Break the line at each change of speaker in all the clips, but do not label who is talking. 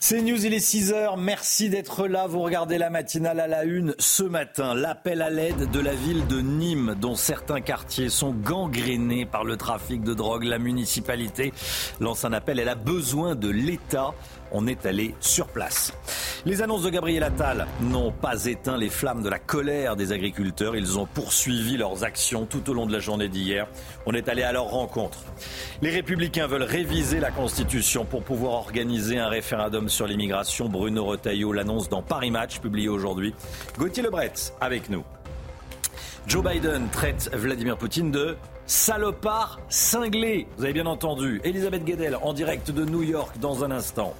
C'est News, il est 6h. Merci d'être là. Vous regardez la matinale à la une ce matin. L'appel à l'aide de la ville de Nîmes, dont certains quartiers sont gangrénés par le trafic de drogue. La municipalité lance un appel. Elle a besoin de l'État on est allé sur place. Les annonces de Gabriel Attal n'ont pas éteint les flammes de la colère des agriculteurs. Ils ont poursuivi leurs actions tout au long de la journée d'hier. On est allé à leur rencontre. Les républicains veulent réviser la Constitution pour pouvoir organiser un référendum sur l'immigration. Bruno Retailleau l'annonce dans Paris Match, publié aujourd'hui. Gauthier Lebret avec nous. Joe Biden traite Vladimir Poutine de salopard cinglé. Vous avez bien entendu. Elisabeth Guedel en direct de New York dans un instant.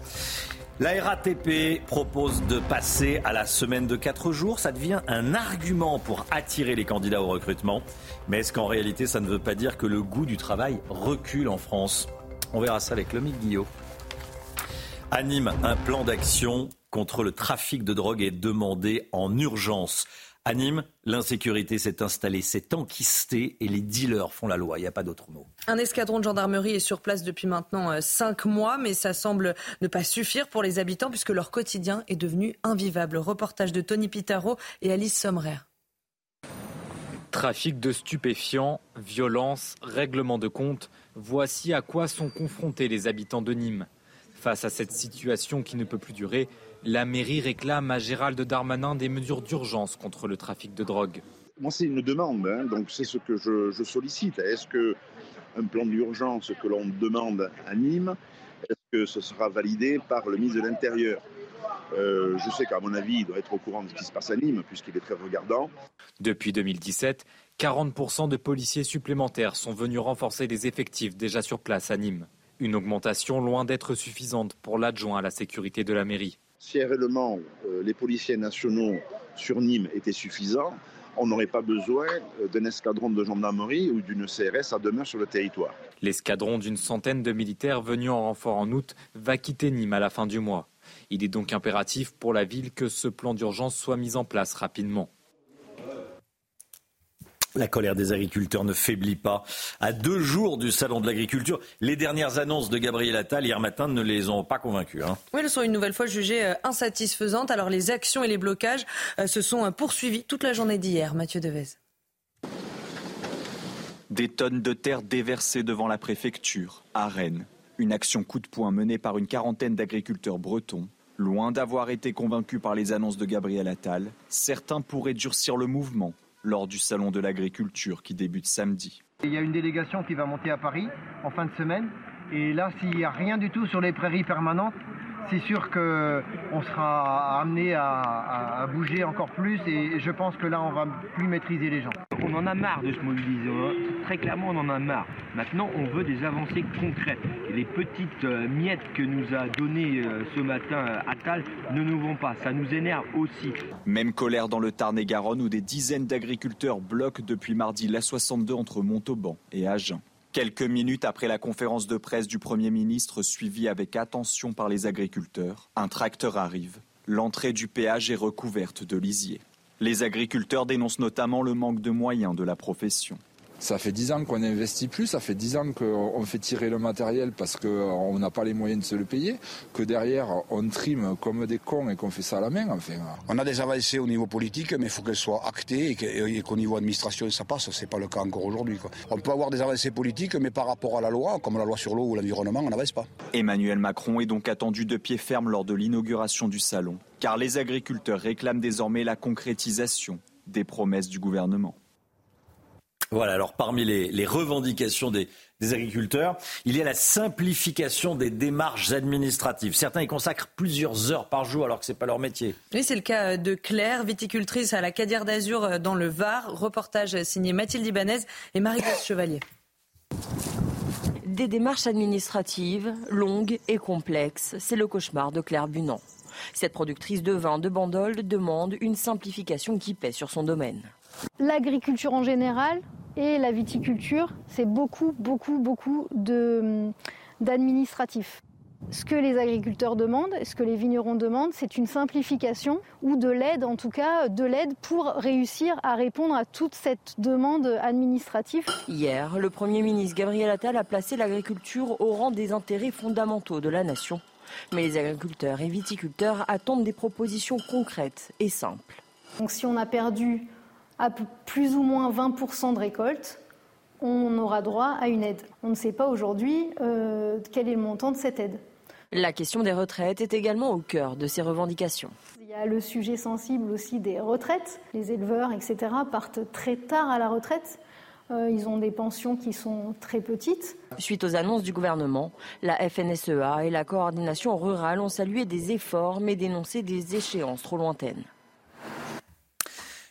La RATP propose de passer à la semaine de 4 jours. Ça devient un argument pour attirer les candidats au recrutement. Mais est-ce qu'en réalité, ça ne veut pas dire que le goût du travail recule en France? On verra ça avec Lomique Guillot. Anime un plan d'action contre le trafic de drogue est demandé en urgence. À Nîmes, l'insécurité s'est installée, s'est enquistée et les dealers font la loi. Il n'y a pas d'autre mot.
Un escadron de gendarmerie est sur place depuis maintenant euh, cinq mois, mais ça semble ne pas suffire pour les habitants puisque leur quotidien est devenu invivable. Reportage de Tony Pitaro et Alice Sommerer.
Trafic de stupéfiants, violence, règlement de compte, voici à quoi sont confrontés les habitants de Nîmes. Face à cette situation qui ne peut plus durer, la mairie réclame à Gérald Darmanin des mesures d'urgence contre le trafic de drogue.
Moi, c'est une demande, hein, donc c'est ce que je, sollicite. Est-ce que un plan d'urgence que l'on demande à Nîmes, est-ce que ce sera validé par le ministre de l'Intérieur? Euh, je sais qu'à mon avis, il doit être au courant de ce qui se passe à Nîmes, puisqu'il est très regardant.
Depuis 2017, 40% de policiers supplémentaires sont venus renforcer les effectifs déjà sur place à Nîmes. Une augmentation loin d'être suffisante pour l'adjoint à la sécurité de la mairie.
Si réellement euh, les policiers nationaux sur Nîmes étaient suffisants, on n'aurait pas besoin euh, d'un escadron de gendarmerie ou d'une CRS à demeure sur le territoire.
L'escadron d'une centaine de militaires venus en renfort en août va quitter Nîmes à la fin du mois. Il est donc impératif pour la ville que ce plan d'urgence soit mis en place rapidement.
La colère des agriculteurs ne faiblit pas. À deux jours du salon de l'agriculture, les dernières annonces de Gabriel Attal hier matin ne les ont pas convaincus. Hein.
Oui, elles sont une nouvelle fois jugées euh, insatisfaisantes. Alors les actions et les blocages euh, se sont euh, poursuivis toute la journée d'hier. Mathieu Devez.
Des tonnes de terre déversées devant la préfecture, à Rennes. Une action coup de poing menée par une quarantaine d'agriculteurs bretons. Loin d'avoir été convaincus par les annonces de Gabriel Attal, certains pourraient durcir le mouvement lors du Salon de l'agriculture qui débute samedi.
Il y a une délégation qui va monter à Paris en fin de semaine. Et là, s'il n'y a rien du tout sur les prairies permanentes, c'est sûr qu'on sera amené à, bouger encore plus et je pense que là, on va plus maîtriser les gens.
On en a marre de se mobiliser. Hein. Très clairement, on en a marre. Maintenant, on veut des avancées concrètes. les petites euh, miettes que nous a données euh, ce matin euh, Attal ne nous vont pas. Ça nous énerve aussi.
Même colère dans le Tarn-et-Garonne où des dizaines d'agriculteurs bloquent depuis mardi l'A62 entre Montauban et Agen. Quelques minutes après la conférence de presse du Premier ministre suivie avec attention par les agriculteurs, un tracteur arrive. L'entrée du péage est recouverte de lisier. Les agriculteurs dénoncent notamment le manque de moyens de la profession.
Ça fait dix ans qu'on investit plus, ça fait dix ans qu'on fait tirer le matériel parce qu'on n'a pas les moyens de se le payer, que derrière on trime comme des cons et qu'on fait ça à la main. Enfin.
On a des avancées au niveau politique, mais il faut qu'elles soient actées et qu'au niveau administration ça passe. C'est pas le cas encore aujourd'hui. On peut avoir des avancées politiques, mais par rapport à la loi, comme la loi sur l'eau ou l'environnement, on n'avance pas.
Emmanuel Macron est donc attendu de pied ferme lors de l'inauguration du salon, car les agriculteurs réclament désormais la concrétisation des promesses du gouvernement.
Voilà, alors parmi les, revendications des, agriculteurs, il y a la simplification des démarches administratives. Certains y consacrent plusieurs heures par jour alors que ce n'est pas leur métier.
Oui, c'est le cas de Claire, viticultrice à la Cadière d'Azur euh, dans le Var. Reportage signé Mathilde Ibanez et Marie-Claude Chevalier.
Des démarches administratives longues et complexes, c'est le cauchemar de Claire Bunand. Cette productrice de vin de Bandol demande une simplification qui pèse sur son domaine.
L'agriculture en général et la viticulture, c'est beaucoup, beaucoup, beaucoup d'administratifs. Ce que les agriculteurs demandent, ce que les vignerons demandent, c'est une simplification ou de l'aide, en tout cas de l'aide pour réussir à répondre à toute cette demande administrative.
Hier, le Premier ministre Gabriel Attal a placé l'agriculture au rang des intérêts fondamentaux de la nation. Mais les agriculteurs et viticulteurs attendent des propositions concrètes et simples.
Donc si on a perdu à plus ou moins 20% de récolte, on aura droit à une aide. On ne sait pas aujourd'hui euh, quel est le montant de cette aide.
La question des retraites est également au cœur de ces revendications.
Il y a le sujet sensible aussi des retraites. Les éleveurs, etc., partent très tard à la retraite. Euh, ils ont des pensions qui sont très petites.
Suite aux annonces du gouvernement, la FNSEA et la coordination rurale ont salué des efforts mais dénoncé des échéances trop lointaines.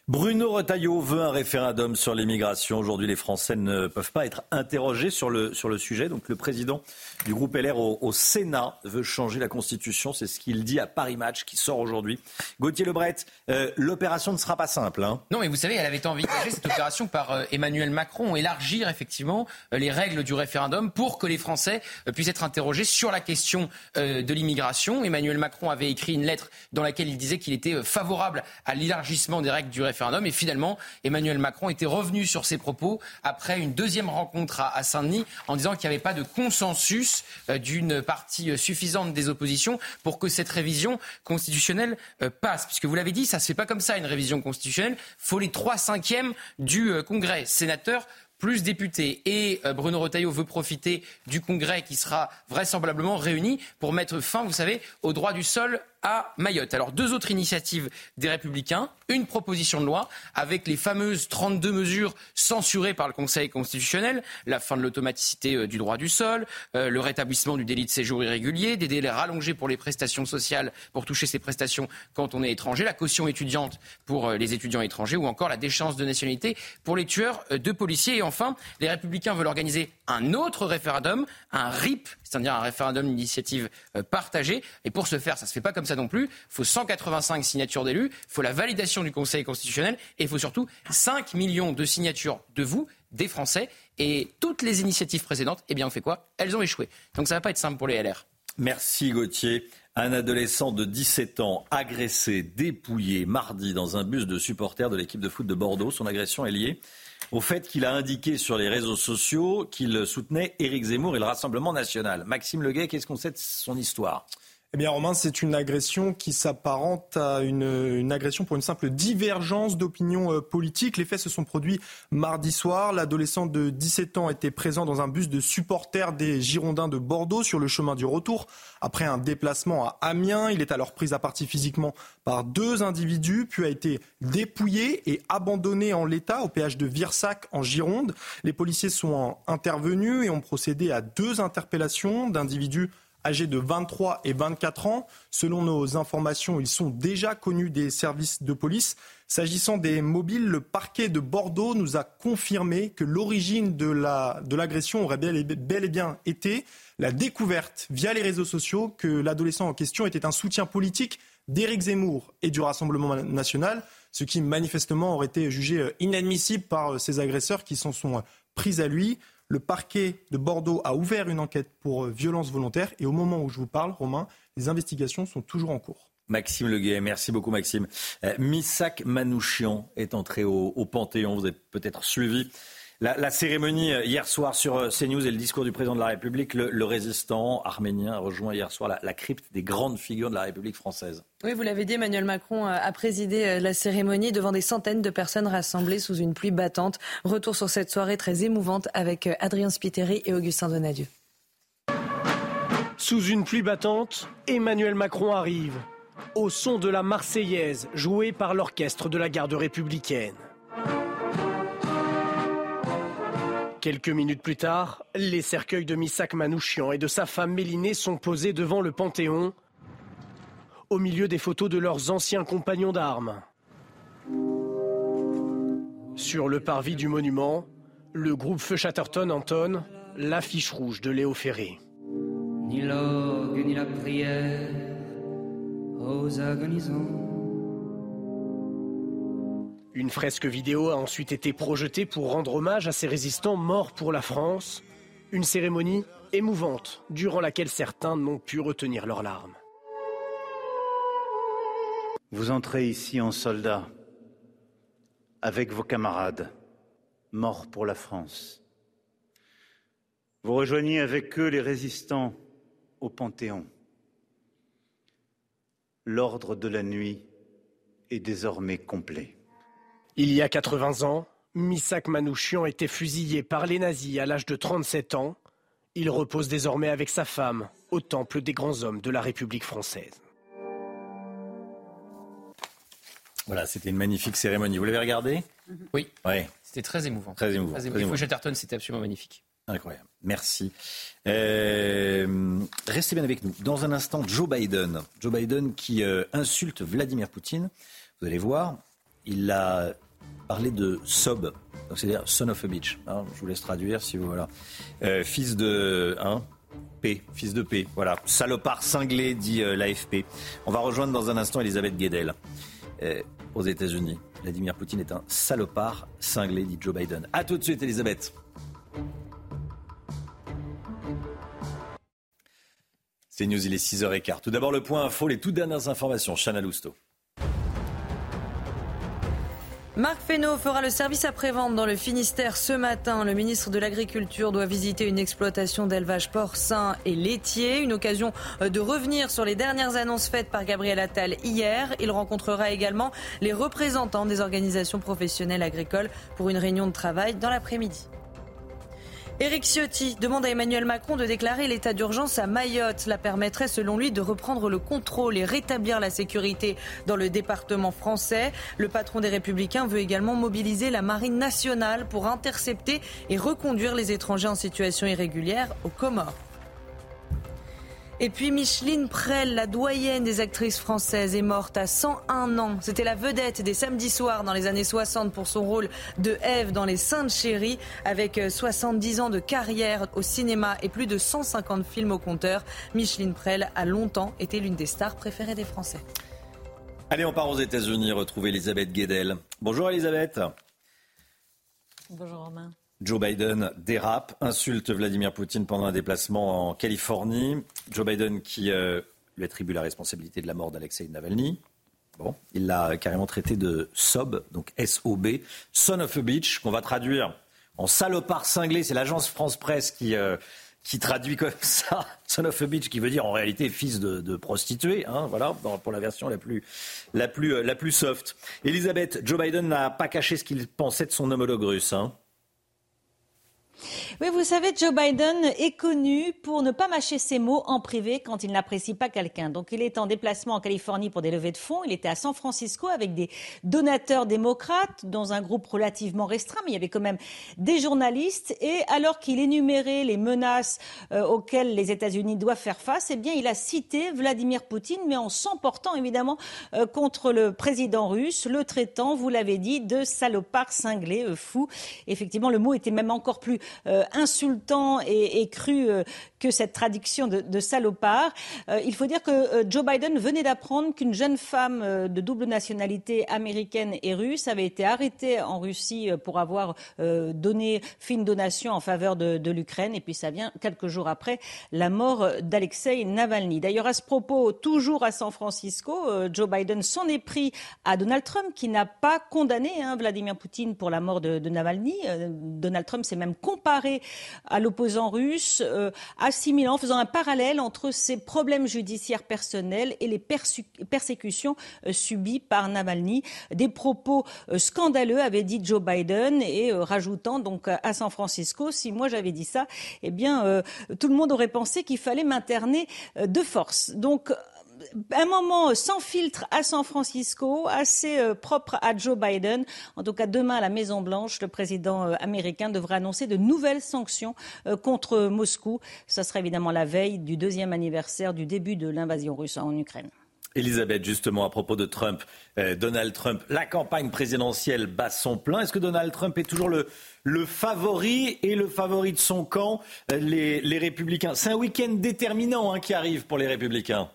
Bruno Retailleau veut un référendum sur l'immigration. Aujourd'hui, les Français ne peuvent pas être interrogés sur le, sur le sujet. Donc, le président du groupe LR au, Sénat veut changer la Constitution. C'est ce qu'il dit à Paris Match qui sort aujourd'hui. Gauthier Lebret, euh, l'opération ne sera pas simple. Hein.
Non, mais vous savez, elle avait été envisagée, cette opération, par euh, Emmanuel Macron, élargir effectivement euh, les règles du référendum pour que les Français puissent être interrogés sur la question de l'immigration. Emmanuel Macron avait écrit une lettre dans laquelle il disait qu'il était favorable à l'élargissement des règles du référendum et finalement, Emmanuel Macron était revenu sur ses propos après une deuxième rencontre à, Saint-Denis en disant qu'il n'y avait pas de consensus euh, d'une partie euh, suffisante des oppositions pour que cette révision constitutionnelle euh, passe. Puisque vous l'avez dit, ça ne se fait pas comme ça, une révision constitutionnelle. Il faut les trois cinquièmes du Congrès. Sénateur plus députés. Et Bruno Retailleau veut profiter du Congrès qui sera vraisemblablement réuni pour mettre fin, vous savez, au droit du sol à Mayotte. Alors deux autres initiatives des Républicains, une proposition de loi avec les fameuses 32 mesures censurées par le Conseil constitutionnel, la fin de l'automaticité euh, du droit du sol, euh, le rétablissement du délit de séjour irrégulier, des délais rallongés pour les prestations sociales pour toucher ces prestations quand on est étranger, la caution étudiante pour euh, les étudiants étrangers ou encore la déchéance de nationalité pour les tueurs de policiers. Et enfin, les Républicains veulent organiser un autre référendum, un RIP, c'est-à-dire un référendum d'initiative partagée. Et pour ce faire, ça se fait pas comme ça non plus. Il faut 185 signatures d'élus, il faut la validation du Conseil constitutionnel et il faut surtout 5 millions de signatures de vous, des Français. Et toutes les initiatives précédentes, eh bien, on fait quoi? Elles ont échoué. Donc ça ne va pas être simple pour les LR.
Merci Gauthier. Un adolescent de 17 ans agressé, dépouillé mardi dans un bus de supporters de l'équipe de foot de Bordeaux. Son agression est liée au fait qu'il a indiqué sur les réseaux sociaux qu'il soutenait Éric Zemmour et le Rassemblement national. Maxime Leguet, qu'est-ce qu'on sait de son histoire?
Eh bien, Romain, c'est une agression qui s'apparente à une, agression pour une simple divergence d'opinion euh, politique. Les faits se sont produits mardi soir. L'adolescent de 17 ans était présent dans un bus de supporters des Girondins de Bordeaux sur le chemin du retour. Après un déplacement à Amiens, il est alors pris à partie physiquement par deux individus, puis a été dépouillé et abandonné en l'état au péage de Virsac en Gironde. Les policiers sont intervenus et ont procédé à deux interpellations d'individus âgés de 23 et 24 ans. Selon nos informations, ils sont déjà connus des services de police. S'agissant des mobiles, le parquet de Bordeaux nous a confirmé que l'origine de l'agression aurait bel et, bien été la découverte via les réseaux sociaux que l'adolescent en question était un soutien politique d'Éric Zemmour et du Rassemblement national, ce qui manifestement aurait été jugé inadmissible par ces agresseurs qui s'en sont pris à lui. Le parquet de Bordeaux a ouvert une enquête pour euh, violence volontaire et au moment où je vous parle, Romain, les investigations sont toujours en cours.
Maxime Leguet, merci beaucoup Maxime. Euh, Missak Manouchian est entré au, au Panthéon, vous avez peut-être suivi la, cérémonie euh, hier soir sur euh, CNews et le discours du président de la République, le, résistant arménien a rejoint hier soir la, crypte des grandes figures de la République française.
Oui, vous l'avez dit, Emmanuel Macron a présidé euh, la cérémonie devant des centaines de personnes rassemblées sous une pluie battante. Retour sur cette soirée très émouvante avec Adrien Spiteri et Augustin Donadieu.
Sous une pluie battante, Emmanuel Macron arrive au son de la Marseillaise jouée par l'orchestre de la garde républicaine. Quelques minutes plus tard, les cercueils de Missak Manouchian et de sa femme Mélinée sont posés devant le Panthéon, au milieu des photos de leurs anciens compagnons d'armes. Sur le parvis du monument, le groupe Feu Chatterton entonne
l'affiche rouge de Léo Ferré.
Ni l'orgue ni la prière aux agonisants.
Une fresque vidéo a ensuite été projetée pour rendre hommage à ces résistants morts pour la France. Une cérémonie émouvante durant laquelle certains n'ont pu retenir leurs larmes.
Vous entrez ici en soldat avec vos camarades morts pour la France. Vous rejoignez avec eux les résistants au Panthéon. L'ordre de la nuit est désormais complet.
Il y a 80 ans, Misak Manouchian était fusillé par les nazis à l'âge de 37 ans. Il repose désormais avec sa femme au temple des grands hommes de la République française.
Voilà, c'était une magnifique cérémonie. Vous l'avez regardé
Oui.
Ouais.
C'était très émouvant.
Très émouvant.
Très
très
émouvant. Chatterton, c'était absolument magnifique.
Incroyable. Merci. Euh, restez bien avec nous. Dans un instant, Joe Biden. Joe Biden qui euh, insulte Vladimir Poutine. Vous allez voir, il a parlé de sob, c'est-à-dire son of a bitch. hein. je vous laisse traduire si vous voilà. Euh, fils de hein, P, fils de P. Voilà, salopard cinglé dit euh, l'AFP. On va rejoindre dans un instant Elisabeth Guedel euh, aux États-Unis. Vladimir Poutine est un salopard cinglé dit Joe Biden. À tout de suite, Elisabeth. C'est News, il est 6h15. Tout d'abord, le point info, les toutes dernières informations. Chana Lousteau.
Marc Fesneau fera le service après-vente dans le Finistère ce matin. Le ministre de l'Agriculture doit visiter une exploitation d'élevage porcin et laitier. Une occasion euh, de revenir sur les dernières annonces faites par Gabriel Attal hier. Il rencontrera également les représentants des organisations professionnelles agricoles pour une réunion de travail dans l'après-midi. Éric Ciotti demande à Emmanuel Macron de déclarer l'état d'urgence à Mayotte. Cela permettrait, selon lui, de reprendre le contrôle et rétablir la sécurité dans le département français. Le patron des Républicains veut également mobiliser la Marine nationale pour intercepter et reconduire les étrangers en situation irrégulière aux Comores. Et puis Micheline Prel, la doyenne des actrices françaises, est morte à 101 ans. C'était la vedette des samedis soirs dans les années 60 pour son rôle de Ève dans Les Saintes Chéries. Avec 70 ans de carrière au cinéma et plus de 150 films au compteur, Micheline Prel a longtemps été l'une des stars préférées des Français.
Allez, on part aux États-Unis retrouver Elisabeth Guedel. Bonjour Elisabeth.
Bonjour Romain.
Joe Biden dérape, insulte Vladimir Poutine pendant un déplacement en Californie. Joe Biden qui euh, lui attribue la responsabilité de la mort d'Alexei Navalny. Bon, il l'a carrément traité de SOB, donc S-O-B, son of a bitch, qu'on va traduire en salopard cinglé. C'est l'agence France Presse qui, euh, qui traduit comme ça, son of a bitch, qui veut dire en réalité fils de, prostituée, hein, voilà, pour la version la plus, la plus, euh, la plus soft. Elisabeth, Joe Biden n'a pas caché ce qu'il pensait de son homologue russe. Hein.
Oui, vous savez, Joe Biden est connu pour ne pas mâcher ses mots en privé quand il n'apprécie pas quelqu'un. Donc, il est en déplacement en Californie pour des levées de fonds. Il était à San Francisco avec des donateurs démocrates dans un groupe relativement restreint, mais il y avait quand même des journalistes. Et alors qu'il énumérait les menaces euh, auxquelles les États-Unis doivent faire face, eh bien, il a cité Vladimir Poutine, mais en s'emportant évidemment euh, contre le président russe, le traitant, vous l'avez dit, de salopard cinglé, euh, fou. Effectivement, le mot était même encore plus euh, insultant et, cru euh, que cette traduction de, salopard. Euh, il faut dire que Joe Biden venait d'apprendre qu'une jeune femme de double nationalité américaine et russe avait été arrêtée en Russie pour avoir donné, fait une donation en faveur de, l'Ukraine. Et puis ça vient quelques jours après la mort d'Alexei Navalny. D'ailleurs, à ce propos, toujours à San Francisco, Joe Biden s'en est pris à Donald Trump, qui n'a pas condamné hein, Vladimir Poutine pour la mort de, Navalny. Donald Trump s'est même comparé à l'opposant russe, euh, assimilant, en faisant un parallèle entre ses problèmes judiciaires personnels et les persécutions euh, subies par Navalny. Des propos euh, scandaleux, avait dit Joe Biden, et euh, rajoutant donc à San Francisco, si moi j'avais dit ça, eh bien tout le monde aurait pensé qu'il fallait m'interner de force. Donc un moment sans filtre à San Francisco, assez euh, propre à Joe Biden. En tout cas, demain à la Maison Blanche, le président euh, américain devrait annoncer de nouvelles sanctions euh, contre Moscou. Ça sera évidemment la veille du deuxième anniversaire du début de l'invasion russe en Ukraine.
Elisabeth, justement, à propos de Trump, Donald Trump, la campagne présidentielle bat son plein. Est-ce que Donald Trump est toujours le, favori et le favori de son camp, les, les républicains? C'est un week-end déterminant hein, qui arrive pour les républicains.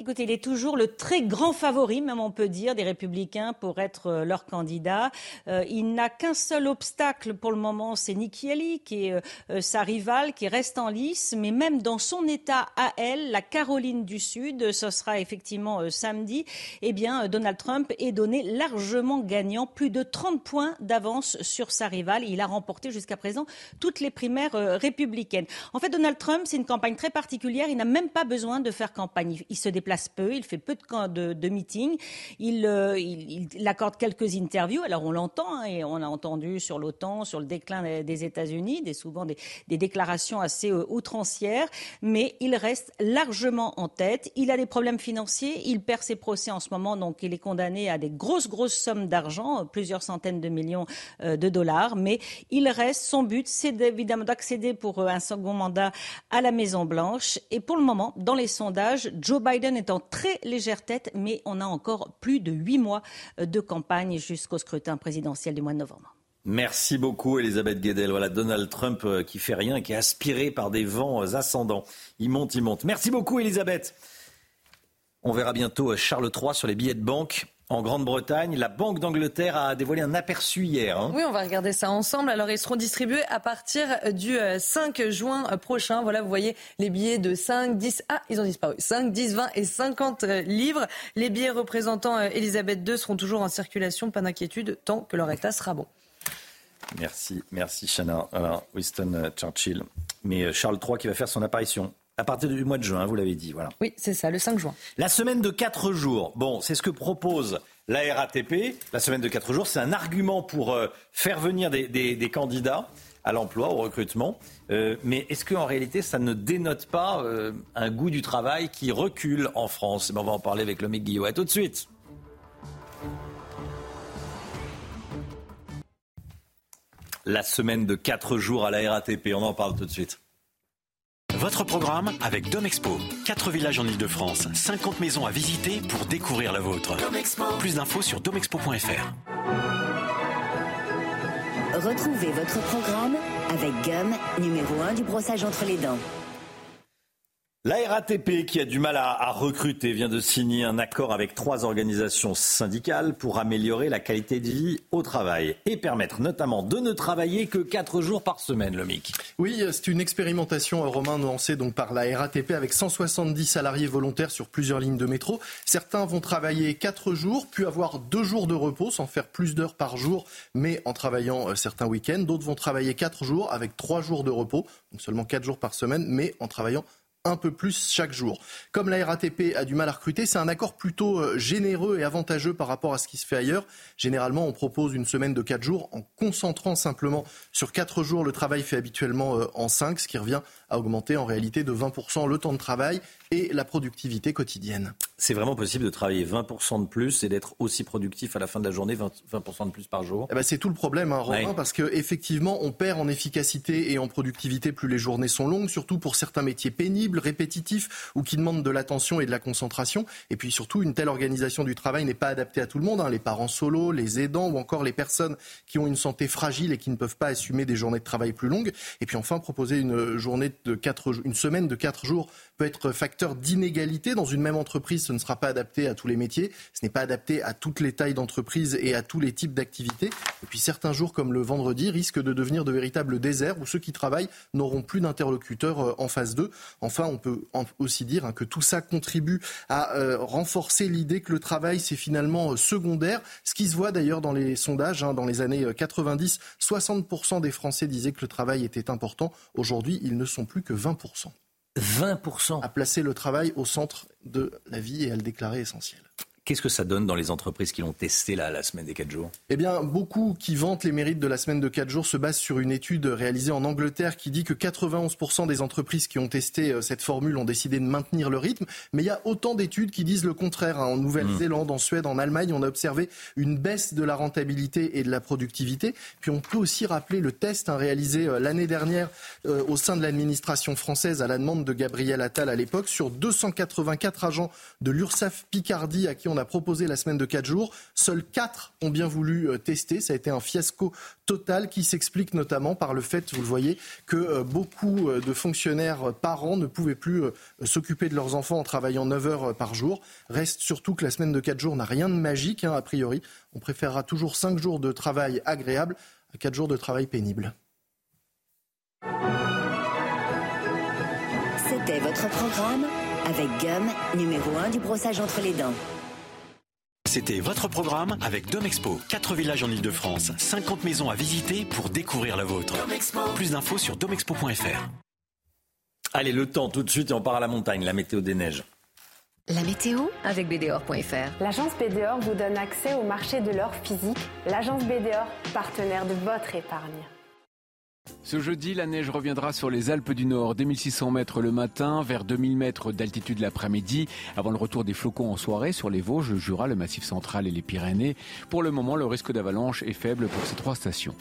Écoutez, il est toujours le très grand favori, même on peut dire, des Républicains pour être euh, leur candidat. Euh, il n'a qu'un seul obstacle pour le moment, c'est Nikki Haley, qui est euh, sa rivale, qui reste en lice. Mais même dans son État à elle, la Caroline du Sud, ce sera effectivement samedi, eh bien, Donald Trump est donné largement gagnant, plus de 30 points d'avance sur sa rivale. Il a remporté jusqu'à présent toutes les primaires républicaines. En fait, Donald Trump, c'est une campagne très particulière. Il n'a même pas besoin de faire campagne. Il se place peu, il fait peu de, meetings, euh, il, accorde quelques interviews. Alors on l'entend, hein, et on a entendu sur l'OTAN, sur le déclin des États-Unis, des, souvent des, déclarations assez euh, outrancières, mais il reste largement en tête. Il a des problèmes financiers, il perd ses procès en ce moment, donc il est condamné à des grosses, grosses sommes d'argent, plusieurs centaines de millions euh, de dollars, mais il reste, son but, c'est évidemment d'accéder pour un second mandat à la Maison Blanche. Et pour le moment, dans les sondages, Joe Biden est en très légère tête, mais on a encore plus de huit mois de campagne jusqu'au scrutin présidentiel du mois de novembre.
Merci beaucoup, Elisabeth Guedel. Voilà, Donald Trump euh, qui fait rien, qui est aspiré par des vents euh, ascendants. Il monte, il monte. Merci beaucoup, Elisabeth. On verra bientôt euh, Charles III sur les billets de banque en Grande-Bretagne. La Banque d'Angleterre a dévoilé un aperçu hier. Hein.
Oui, on va regarder ça ensemble. Alors, ils seront distribués à partir du 5 euh, juin prochain. Voilà, vous voyez les billets de 5, 10, ah, ils ont disparu. 5, 10, 20 et 50 euh, livres. Les billets représentant euh, Elisabeth II seront toujours en circulation. Pas d'inquiétude, tant que leur état sera bon.
Merci, merci Chana. Alors, Winston Churchill. Mais Charles III qui va faire son apparition à partir du mois de juin, vous l'avez dit, voilà.
Oui, c'est ça, le 5 juin.
La semaine de 4 jours, bon, c'est ce que propose la RATP. La semaine de 4 jours, c'est un argument pour euh, faire venir des, candidats à l'emploi, au recrutement. Euh, mais est-ce qu'en réalité, ça ne dénote pas euh, un goût du travail qui recule en France? Eh On va en parler avec le mec Guillaume. À tout de suite. La semaine de 4 jours à la RATP, on en parle tout de suite.
Votre programme avec Domexpo. 4 villages en Ile-de-France, 50 maisons à visiter pour découvrir la vôtre. Plus d'infos sur domexpo.fr.
Retrouvez votre programme avec Gum, numéro 1 du brossage entre les dents.
La RATP, qui a du mal à, recruter, vient de signer un accord avec trois organisations syndicales pour améliorer la qualité de vie au travail et permettre notamment de ne travailler que quatre jours par semaine, le.
Oui, c'est une expérimentation, Romain, lancée donc par la RATP avec 170 salariés volontaires sur plusieurs lignes de métro. Certains vont travailler quatre jours, puis avoir deux jours de repos sans faire plus d'heures par jour, mais en travaillant euh, certains week-ends. D'autres vont travailler quatre jours avec trois jours de repos, donc seulement quatre jours par semaine, mais en travaillant un peu plus chaque jour. Comme la RATP a du mal à recruter, c'est un accord plutôt euh, généreux et avantageux par rapport à ce qui se fait ailleurs. Généralement, on propose une semaine de 4 jours en concentrant simplement sur 4 jours le travail fait habituellement euh, en 5, ce qui revient à augmenter en réalité de 20% le temps de travail et la productivité quotidienne.
C'est vraiment possible de travailler 20% de plus et d'être aussi productif à la fin de la journée, 20%, de plus par jour
eh ben C'est tout le problème, hein, Romain, parce qu'effectivement, on perd en efficacité et en productivité plus les journées sont longues, surtout pour certains métiers pénibles, répétitifs ou qui demandent de l'attention et de la concentration. Et puis surtout, une telle organisation du travail n'est pas adaptée à tout le monde. Hein. Les parents solos, les aidants ou encore les personnes qui ont une santé fragile et qui ne peuvent pas assumer des journées de travail plus longues. Et puis enfin, proposer une, journée de quatre, une semaine de 4 jours peut être facteur d'inégalité. Dans une même entreprise, ce ne sera pas adapté à tous les métiers, ce n'est pas adapté à toutes les tailles d'entreprise et à tous les types d'activités. Et puis certains jours, comme le vendredi, risquent de devenir de véritables déserts où ceux qui travaillent n'auront plus d'interlocuteurs euh, en face d'eux. Enfin, on peut aussi dire hein, que tout ça contribue à euh, renforcer l'idée que le travail, c'est finalement euh, secondaire. Ce qui se voit d'ailleurs dans les sondages, hein, dans les années 90, 60% des Français disaient que le travail était important. Aujourd'hui, ils ne sont plus que 20%.
20%
À placer le travail au centre de la vie et à le déclarer essentiel.
Qu'est-ce que ça donne dans les entreprises qui l'ont testé là, la semaine des 4 jours?
Eh bien, beaucoup qui vantent les mérites de la semaine de 4 jours se basent sur une étude réalisée en Angleterre qui dit que 91% des entreprises qui ont testé euh, cette formule ont décidé de maintenir le rythme. Mais il y a autant d'études qui disent le contraire. Hein. En Nouvelle-Zélande, en Suède, en Allemagne, on a observé une baisse de la rentabilité et de la productivité. Puis on peut aussi rappeler le test hein, réalisé euh, l'année dernière euh, au sein de l'administration française à la demande de Gabriel Attal à l'époque sur 284 agents de l'URSSAF Picardie à qui on a proposé la semaine de 4 jours. Seuls 4 ont bien voulu tester. Ça a été un fiasco total qui s'explique notamment par le fait, vous le voyez, que beaucoup de fonctionnaires parents ne pouvaient plus s'occuper de leurs enfants en travaillant 9 heures par jour. Reste surtout que la semaine de 4 jours n'a rien de magique, hein, a priori. On préférera toujours 5 jours de travail agréable à 4 jours de travail pénible.
C'était votre programme avec Gum, numéro 1 du brossage entre les dents.
C'était votre programme avec Domexpo. 4 villages en Ile-de-France, 50 maisons à visiter pour découvrir la vôtre. Plus d'infos sur domexpo.fr.
Allez, le temps tout de suite et on part à la montagne, la météo des neiges.
La météo avec BDOR.fr.
L'agence BDOR vous donne accès au marché de l'or physique. L'agence BDOR, partenaire de votre épargne.
Ce jeudi, la neige reviendra sur les Alpes du Nord, dès 1600 mètres le matin, vers 2000 mètres d'altitude l'après-midi, avant le retour des flocons en soirée sur les Vosges, Jura, le Massif central et les Pyrénées. Pour le moment, le risque d'avalanche est faible pour ces trois stations.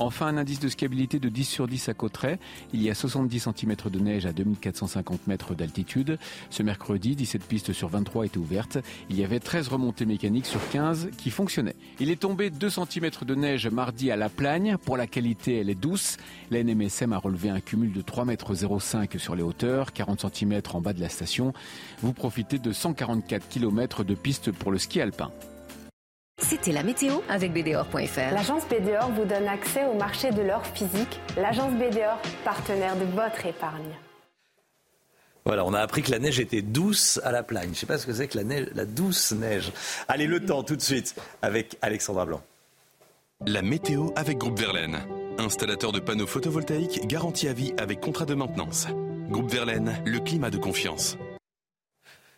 Enfin, un indice de skiabilité de 10 sur 10 à Cotteret. Il y a 70 cm de neige à 2450 mètres d'altitude. Ce mercredi, 17 pistes sur 23 étaient ouvertes. Il y avait 13 remontées mécaniques sur 15 qui fonctionnaient. Il est tombé 2 cm de neige mardi à La Plagne. Pour la qualité, elle est douce. La NMSM a relevé un cumul de 3,05 m sur les hauteurs, 40 cm en bas de la station. Vous profitez de 144 km de pistes pour le ski alpin.
C'était la météo avec BDOR.fr.
L'agence BDOR vous donne accès au marché de l'or physique. L'agence BDOR, partenaire de votre épargne.
Voilà, on a appris que la neige était douce à la plagne. Je ne sais pas ce que c'est que la, neige, la douce neige. Allez, le temps tout de suite avec Alexandra Blanc.
La météo avec Groupe Verlaine. Installateur de panneaux photovoltaïques garantie à vie avec contrat de maintenance. Groupe Verlaine, le climat de confiance.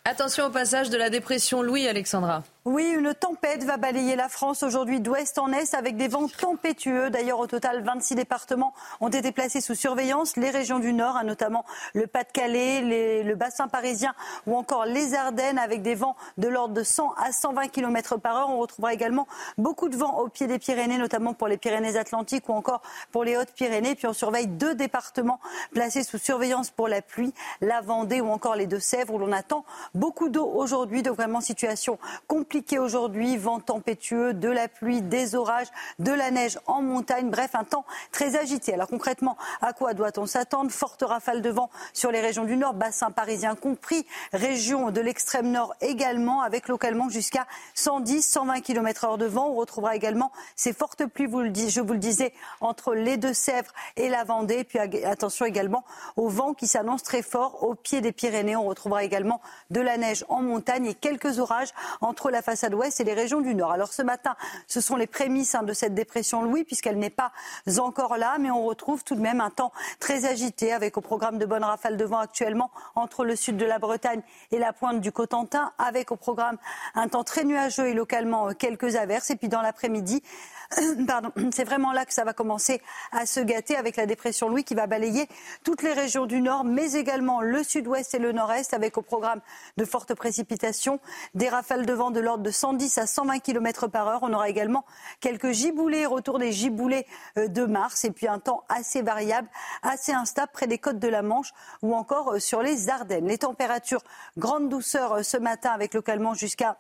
Attention au passage de la dépression Louis Alexandra.
Oui, une tempête va balayer la France aujourd'hui d'ouest en est avec des vents tempétueux. D'ailleurs, au total, 26 départements ont été placés sous surveillance. Les régions du Nord, hein, notamment le Pas-de-Calais, le bassin parisien ou encore les Ardennes avec des vents de l'ordre de 100 à 120 km par heure. On retrouvera également beaucoup de vents au pied des Pyrénées, notamment pour les Pyrénées-Atlantiques ou encore pour les Hautes-Pyrénées. Puis on surveille deux départements placés sous surveillance pour la pluie, la Vendée ou encore les Deux-Sèvres où l'on attend beaucoup d'eau aujourd'hui. Donc vraiment situation compliquée compliqué aujourd'hui, vent tempétueux, de la pluie, des orages, de la neige en montagne, bref, un temps très agité. Alors concrètement, à quoi doit-on s'attendre? Forte rafale de vent sur les régions du nord, bassin parisien compris, région de l'extrême nord également, avec localement jusqu'à 110, 120 km heure de vent. On retrouvera également ces fortes pluies, je vous le disais, entre les Deux-Sèvres et la Vendée. Puis attention également au vent qui s'annonce très fort au pied des Pyrénées. On retrouvera également de la neige en montagne et quelques orages entre la façade ouest et les régions du nord. Alors ce matin, ce sont les prémices hein, de cette dépression Louis, puisqu'elle n'est pas encore là, mais on retrouve tout de même un temps très agité avec au programme de bonnes rafales de vent actuellement entre le sud de la Bretagne et la pointe du Cotentin, avec au programme un temps très nuageux et localement euh, quelques averses. Et puis dans l'après-midi, Pardon, c'est vraiment là que ça va commencer à se gâter avec la dépression Louis qui va balayer toutes les régions du nord, mais également le sud-ouest et le nord-est avec au programme de fortes précipitations, des rafales de vent de de 110 à 120 km par heure. On aura également quelques giboulées, retour des giboulées euh, de mars et puis un temps assez variable, assez instable près des côtes de la Manche ou encore euh, sur les Ardennes. Les températures, grande douceur euh, ce matin avec localement jusqu'à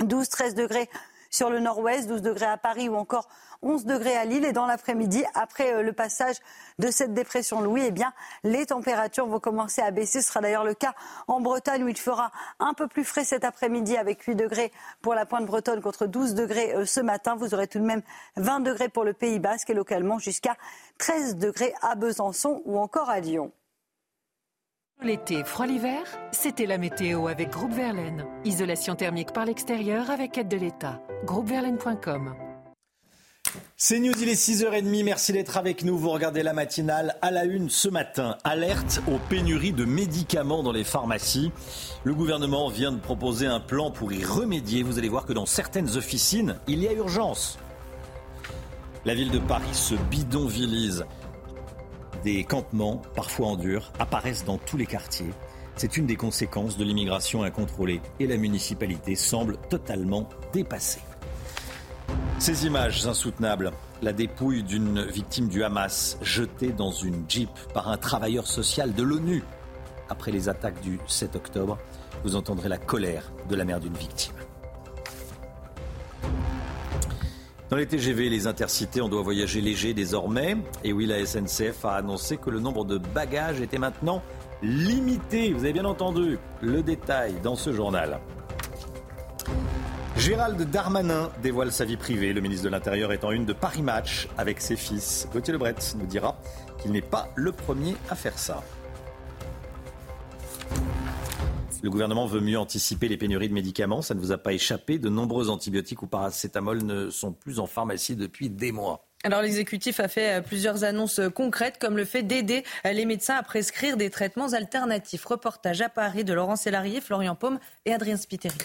12-13 degrés sur le nord-ouest, 12 degrés à Paris ou encore 11 degrés à Lille. Et dans l'après-midi, après euh, le passage de cette dépression Louis, eh bien, les températures vont commencer à baisser. Ce sera d'ailleurs le cas en Bretagne où il fera un peu plus frais cet après-midi avec 8 degrés pour la pointe bretonne contre 12 degrés euh, ce matin. Vous aurez tout de même 20 degrés pour le Pays basque et localement jusqu'à 13 degrés à Besançon ou encore à Lyon.
L'été, froid l'hiver, c'était la météo avec Groupe Verlaine. Isolation thermique par l'extérieur avec aide de l'État. Groupeverlaine.com
C'est News, il est 6h30, merci d'être avec nous. Vous regardez la matinale à la une ce matin. Alerte aux pénuries de médicaments dans les pharmacies. Le gouvernement vient de proposer un plan pour y remédier. Vous allez voir que dans certaines officines, il y a urgence. La ville de Paris se bidonvillise. Des campements, parfois en dur, apparaissent dans tous les quartiers. C'est une des conséquences de l'immigration incontrôlée et la municipalité semble totalement dépassée. Ces images insoutenables, la dépouille d'une victime du Hamas jetée dans une Jeep par un travailleur social de l'ONU. Après les attaques du 7 octobre, vous entendrez la colère de la mère d'une victime. Dans les TGV, les intercités, on doit voyager léger désormais. Et oui, la SNCF a annoncé que le nombre de bagages était maintenant limité. Vous avez bien entendu le détail dans ce journal. Gérald Darmanin dévoile sa vie privée. Le ministre de l'Intérieur est en une de Paris Match avec ses fils. Gauthier Lebret nous dira qu'il n'est pas le premier à faire ça. Le gouvernement veut mieux anticiper les pénuries de médicaments. Ça ne vous a pas échappé. De nombreux antibiotiques ou paracétamol ne sont plus en pharmacie depuis des mois.
Alors l'exécutif a fait euh, plusieurs annonces euh, concrètes, comme le fait d'aider euh, les médecins à prescrire des traitements alternatifs. Reportage à Paris de Laurent Sélarié, Florian Paume et Adrien Spiteri.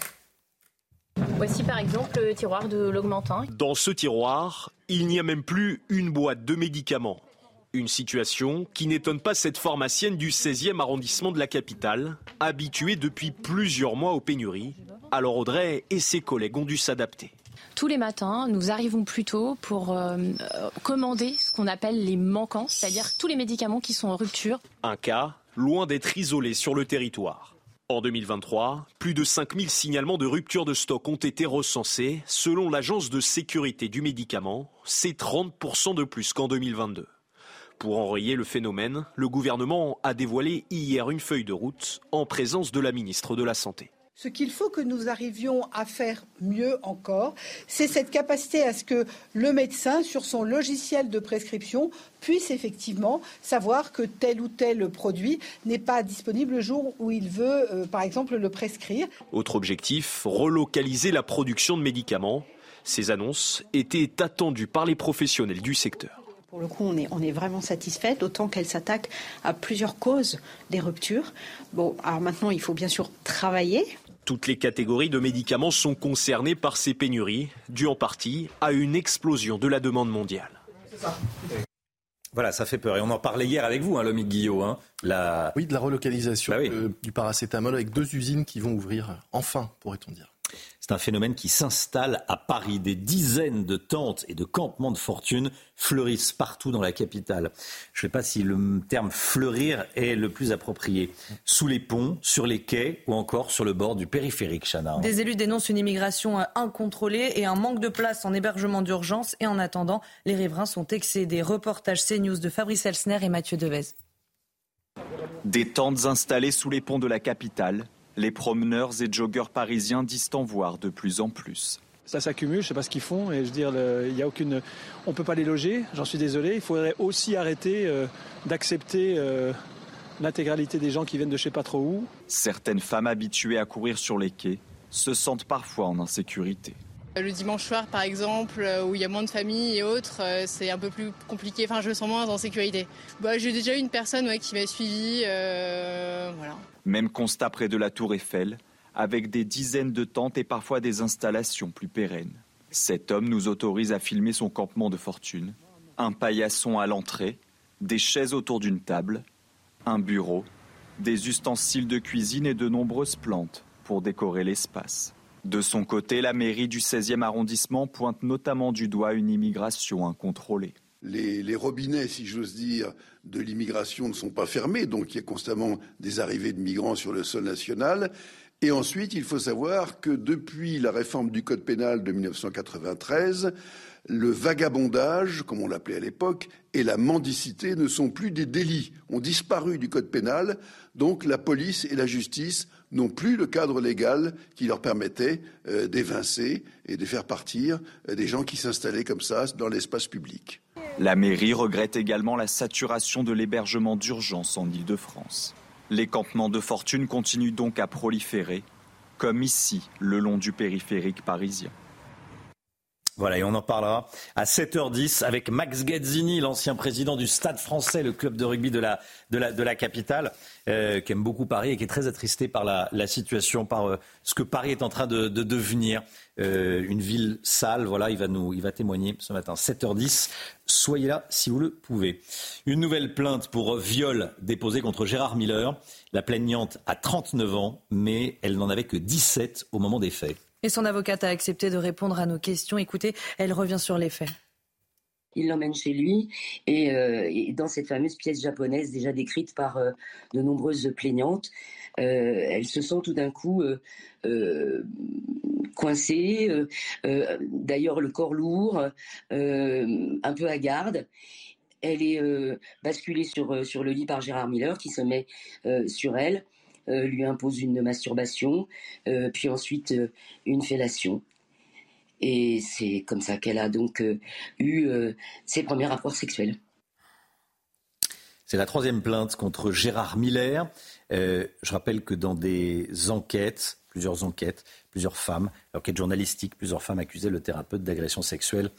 Voici par exemple le tiroir de l'augmentin.
Dans ce tiroir, il n'y a même plus une boîte de médicaments. Une situation qui n'étonne pas cette pharmacienne du 16e arrondissement de la capitale, habituée depuis plusieurs mois aux pénuries. Alors Audrey et ses collègues ont dû s'adapter.
Tous les matins, nous arrivons plus tôt pour euh, commander ce qu'on appelle les manquants, c'est-à-dire tous les médicaments qui sont en rupture.
Un cas loin d'être isolé sur le territoire. En 2023, plus de 5000 signalements de rupture de stock ont été recensés. Selon l'Agence de sécurité du médicament, c'est 30% de plus qu'en 2022. Pour enrayer le phénomène, le gouvernement a dévoilé hier une feuille de route en présence de la ministre de la Santé.
Ce qu'il faut que nous arrivions à faire mieux encore, c'est cette capacité à ce que le médecin, sur son logiciel de prescription, puisse effectivement savoir que tel ou tel produit n'est pas disponible le jour où il veut, euh, par exemple, le prescrire.
Autre objectif, relocaliser la production de médicaments. Ces annonces étaient attendues par les professionnels du secteur.
Pour le coup, on est, on est vraiment satisfait, d'autant qu'elle s'attaque à plusieurs causes des ruptures. Bon, alors maintenant, il faut bien sûr travailler
toutes les catégories de médicaments sont concernées par ces pénuries, dues en partie à une explosion de la demande mondiale.
Voilà, ça fait peur. Et on en parlait hier avec vous, hein, Lomique Guillot. Hein,
la... Oui, de la relocalisation bah du paracétamol avec deux usines qui vont ouvrir, enfin, pourrait-on dire.
C'est un phénomène qui s'installe à Paris. Des dizaines de tentes et de campements de fortune fleurissent partout dans la capitale. Je ne sais pas si le terme fleurir est le plus approprié. Sous les ponts, sur les quais ou encore sur le bord du périphérique, Chana.
Des élus dénoncent une immigration incontrôlée et un manque de place en hébergement d'urgence. Et en attendant, les riverains sont excédés. Reportage CNews de Fabrice Elsner et Mathieu Devez.
Des tentes installées sous les ponts de la capitale les promeneurs et joggeurs parisiens disent en voir de plus en plus.
Ça s'accumule, je ne sais pas ce qu'ils font, et je veux dire, il y a aucune, on ne peut pas les loger, j'en suis désolé. Il faudrait aussi arrêter euh, d'accepter euh, l'intégralité des gens qui viennent de je sais pas trop où.
Certaines femmes habituées à courir sur les quais se sentent parfois en insécurité.
Le dimanche soir, par exemple, euh, où il y a moins de familles et autres, c'est un peu plus compliqué. Enfin, je me sens moins en sécurité. Bah, j'ai déjà eu une personne qui m'a suivi.
Même constat près de la tour Eiffel, avec des dizaines de tentes et parfois des installations plus pérennes. Cet homme nous autorise à filmer son campement de fortune. Un paillasson à l'entrée, des chaises autour d'une table, un bureau, des ustensiles de cuisine et de nombreuses plantes pour décorer l'espace. De son côté, la mairie du 16e arrondissement pointe notamment du doigt une immigration incontrôlée
les, robinets, si j'ose dire, de l'immigration ne sont pas fermés, donc il y a constamment des arrivées de migrants sur le sol national. Et ensuite, il faut savoir que depuis la réforme du Code pénal de 1993, le vagabondage, comme on l'appelait à l'époque, et la mendicité ne sont plus des délits, ont disparu du Code pénal, donc la police et la justice n'ont plus le cadre légal qui leur permettait euh, d'évincer et de faire partir euh, des gens qui s'installaient comme ça dans l'espace public.
La mairie regrette également la saturation de l'hébergement d'urgence en Ile-de-France. Les campements de fortune continuent donc à proliférer, comme ici, le long du périphérique parisien.
Voilà, et on en parlera à 7h10 avec Max Gazzini, l'ancien président du Stade français, le club de rugby de la, capitale, euh, qui aime beaucoup Paris et qui est très attristé par la, situation, par euh, ce que Paris est en train de, de devenir. Euh, une ville sale, voilà, il va, nous, il va témoigner ce matin, 7h10. Soyez là si vous le pouvez. Une nouvelle plainte pour viol déposée contre Gérard Miller. La plaignante a 39 ans, mais elle n'en avait que 17 au moment des faits.
Et son avocate a accepté de répondre à nos questions. Écoutez, elle revient sur les faits.
Il l'emmène chez lui et, euh, dans cette fameuse pièce japonaise déjà décrite par euh, de nombreuses plaignantes, euh, elle se sent tout d'un coup coincée, d'ailleurs le corps lourd, un peu hagarde. Elle est basculée sur, sur le lit par Gérard Miller qui se met sur elle. Euh, lui impose une masturbation, euh, puis ensuite euh, une fellation. Et c'est comme ça qu'elle a donc eu ses premiers rapports sexuels.
C'est la troisième plainte contre Gérard Miller. je rappelle que dans des enquêtes, plusieurs enquêtes, plusieurs femmes, enquêtes journalistiques, plusieurs femmes accusaient le thérapeute d'agression sexuelle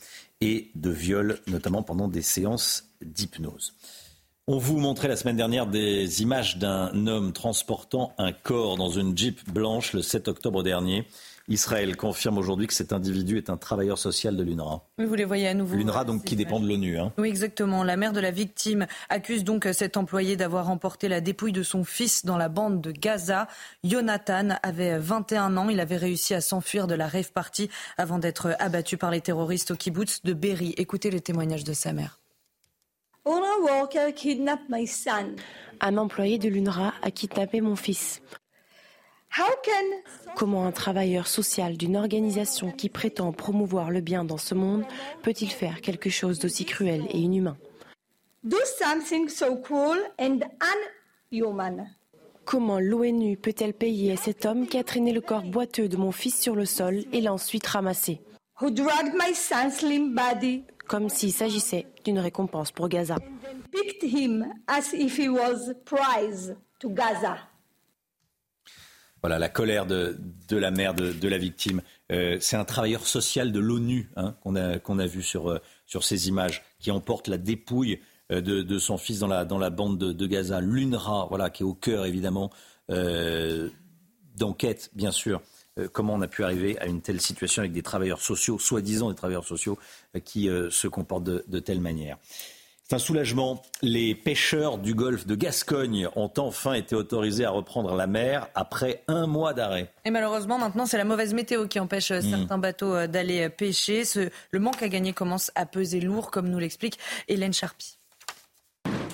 et de viol, notamment pendant des séances d'hypnose. On vous montrait la semaine dernière des images d'un homme transportant un corps dans une Jeep blanche le 7 octobre dernier. Israël confirme aujourd'hui que cet individu est un travailleur social de l'UNRWA.
vous les voyez à nouveau.
L'UNRWA, donc, qui dépend de l'ONU. Hein.
Oui, exactement. La mère de la victime accuse donc cet employé d'avoir emporté la dépouille de son fils dans la bande de Gaza. Jonathan avait 21 ans. Il avait réussi à s'enfuir de la rave party avant d'être abattu par les terroristes au kibbutz de Berry. Écoutez le témoignage de sa mère.
Un employé de l'UNRWA a kidnappé mon fils. Comment un travailleur social d'une organisation qui prétend promouvoir le bien dans ce monde peut-il faire quelque chose d'aussi cruel et inhumain? Comment l'ONU peut-elle payer à cet homme qui a traîné le corps boiteux de mon fils sur le sol et l'a ensuite ramassé? Comme s'il s'agissait d'une récompense pour Gaza.
Voilà la colère de, la mère de, la victime. Euh, c'est un travailleur social de l'ONU hein, qu'on a, qu'on a vu sur, euh, sur ces images, qui emporte la dépouille euh, de, son fils dans la, dans la bande de, Gaza. L'UNRWA, voilà, qui est au cœur évidemment d'enquête, bien sûr, euh, comment on a pu arriver à une telle situation avec des travailleurs sociaux, soi-disant des travailleurs sociaux, euh, qui euh, se comportent de, telle manière. C'est un soulagement. Les pêcheurs du golfe de Gascogne ont enfin été autorisés à reprendre la mer après un mois d'arrêt.
Et malheureusement, maintenant, c'est la mauvaise météo qui empêche hmm. certains bateaux d'aller pêcher. le manque à gagner commence à peser lourd, comme nous l'explique Hélène Charpie.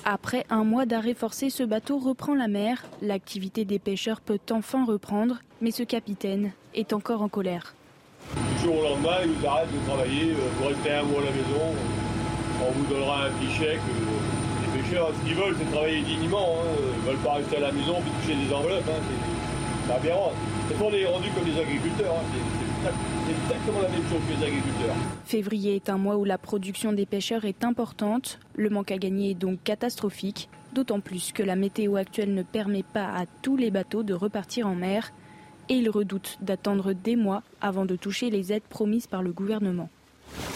Après un mois d'arrêt forcé, ce bateau reprend la mer. L'activité des pêcheurs peut enfin reprendre, mais ce capitaine est encore en colère.
Du jour au lendemain, ils arrêtent de travailler, euh, vous restez un mois à la maison, on vous donnera un petit chèque. Euh, les pêcheurs, ce qu'ils veulent, c'est travailler dignement. Hein. Ils ne veulent pas rester à la maison et toucher des enveloppes. Hein. C'est aberrant. C'est pour les rendus comme les agriculteurs. Exactement la même chose que les agriculteurs.
Février est un mois où la production des pêcheurs est importante. Le manque à gagner est donc catastrophique, d'autant plus que la météo actuelle ne permet pas à tous les bateaux de repartir en mer et ils redoutent d'attendre des mois avant de toucher les aides promises par le gouvernement.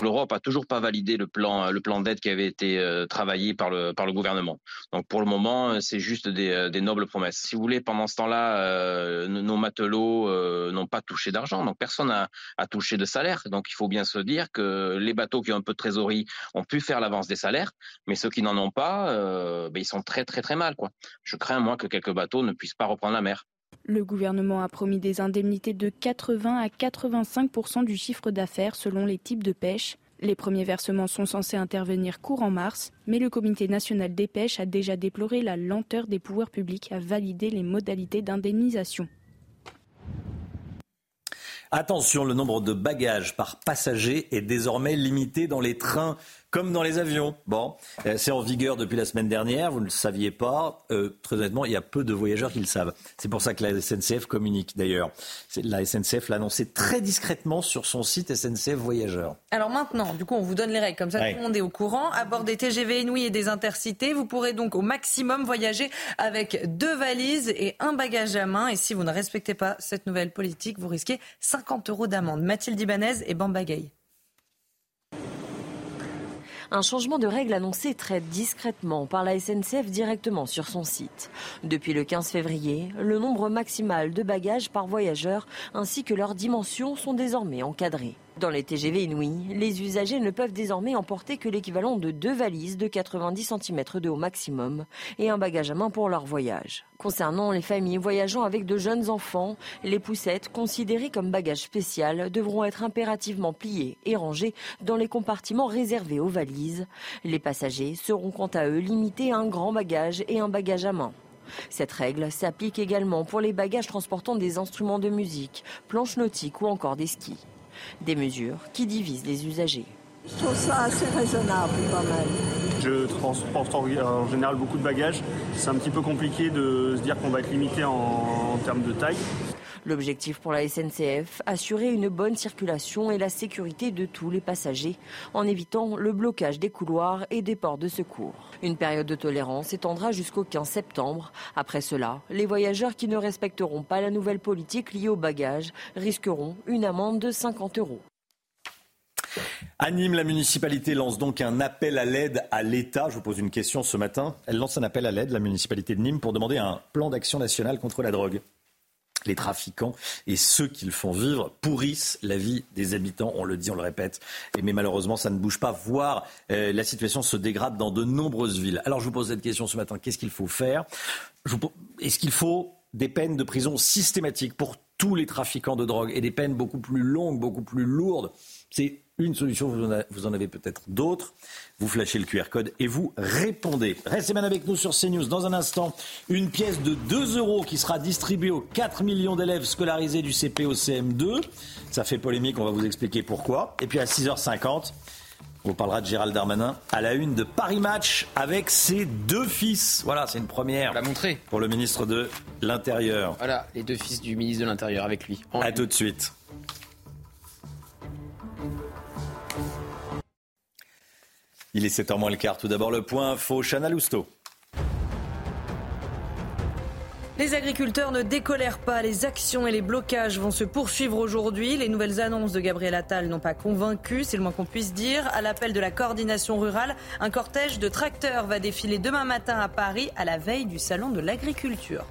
L'Europe a toujours pas validé le plan, d'aide qui avait été euh, travaillé par le, par le gouvernement. Donc pour le moment, euh, c'est juste des, euh, des, nobles promesses. Si vous voulez, pendant ce temps-là, nos matelots n'ont pas touché d'argent, donc personne n'a touché de salaire. Donc il faut bien se dire que les bateaux qui ont un peu de trésorerie ont pu faire l'avance des salaires, mais ceux qui n'en ont pas, ben, ils sont très très très mal. Quoi. Je crains moi que quelques bateaux ne puissent pas reprendre la mer.
Le gouvernement a promis des indemnités de 80 à 85% du chiffre d'affaires selon les types de pêche. Les premiers versements sont censés intervenir courant mars, mais le Comité national des pêches a déjà déploré la lenteur des pouvoirs publics à valider les modalités d'indemnisation.
Attention, le nombre de bagages par passager est désormais limité dans les trains comme dans les avions. Bon, euh, c'est en vigueur depuis la semaine dernière, vous ne le saviez pas. Euh, très honnêtement, il y a peu de voyageurs qui le savent. C'est pour ça que la SNCF communique d'ailleurs. La SNCF l'a annoncé très discrètement sur son site SNCF Voyageurs.
Alors maintenant, du coup, on vous donne les règles, comme ça tout le monde est au courant. À bord des TGV Inouï et des Intercités, vous pourrez donc au maximum voyager avec deux valises et un bagage à main. Et si vous ne respectez pas cette nouvelle politique, vous risquez 50 euros d'amende. Mathilde Ibanez et Bamba Gay.
Un changement de règle annoncé très discrètement par la SNCF directement sur son site. Depuis le 15 février, le nombre maximal de bagages par voyageur ainsi que leurs dimensions sont désormais encadrés. Dans les TGV inouïs, les usagers ne peuvent désormais emporter que l'équivalent de deux valises de 90 cm de haut maximum et un bagage à main pour leur voyage. Concernant les familles voyageant avec de jeunes enfants, les poussettes, considérées comme bagage spécial, devront être impérativement pliées et rangées dans les compartiments réservés aux valises. Les passagers seront quant à eux limités à un grand bagage et un bagage à main. Cette règle s'applique également pour les bagages transportant des instruments de musique, planches nautiques ou encore des skis. Des mesures qui divisent les usagers.
Je trouve ça assez raisonnable, pas mal.
Je transporte en général beaucoup de bagages. C'est un petit peu compliqué de se dire qu'on va être limité en, en termes de taille.
L'objectif pour la SNCF, assurer une bonne circulation et la sécurité de tous les passagers en évitant le blocage des couloirs et des ports de secours. Une période de tolérance s'étendra jusqu'au 15 septembre. Après cela, les voyageurs qui ne respecteront pas la nouvelle politique liée aux bagages risqueront une amende de 50 euros.
À Nîmes, la municipalité lance donc un appel à l'aide à l'État. Je vous pose une question ce matin. Elle lance un appel à l'aide, la municipalité de Nîmes, pour demander un plan d'action national contre la drogue les trafiquants et ceux qui le font vivre pourrissent la vie des habitants. On le dit, on le répète. Mais malheureusement, ça ne bouge pas, voire euh, la situation se dégrade dans de nombreuses villes. Alors je vous pose cette question ce matin. Qu'est-ce qu'il faut faire? Est-ce qu'il faut des peines de prison systématiques pour tous les trafiquants de drogue et des peines beaucoup plus longues, beaucoup plus lourdes? Une solution, vous en avez peut-être d'autres. Vous flashez le QR code et vous répondez. Restez bien avec nous sur CNews. Dans un instant, une pièce de 2 euros qui sera distribuée aux 4 millions d'élèves scolarisés du CP au CM2. Ça fait polémique, on va vous expliquer pourquoi. Et puis à 6h50, on parlera de Gérald Darmanin à la une de Paris Match avec ses deux fils. Voilà, c'est une première.
l'a montré.
Pour le ministre de l'Intérieur.
Voilà, les deux fils du ministre de l'Intérieur avec lui.
A tout de suite. Il est 7h moins le quart. Tout d'abord le point faux Chana Lousteau.
Les agriculteurs ne décolèrent pas. Les actions et les blocages vont se poursuivre aujourd'hui. Les nouvelles annonces de Gabriel Attal n'ont pas convaincu, c'est le moins qu'on puisse dire. À l'appel de la coordination rurale, un cortège de tracteurs va défiler demain matin à Paris à la veille du salon de l'agriculture.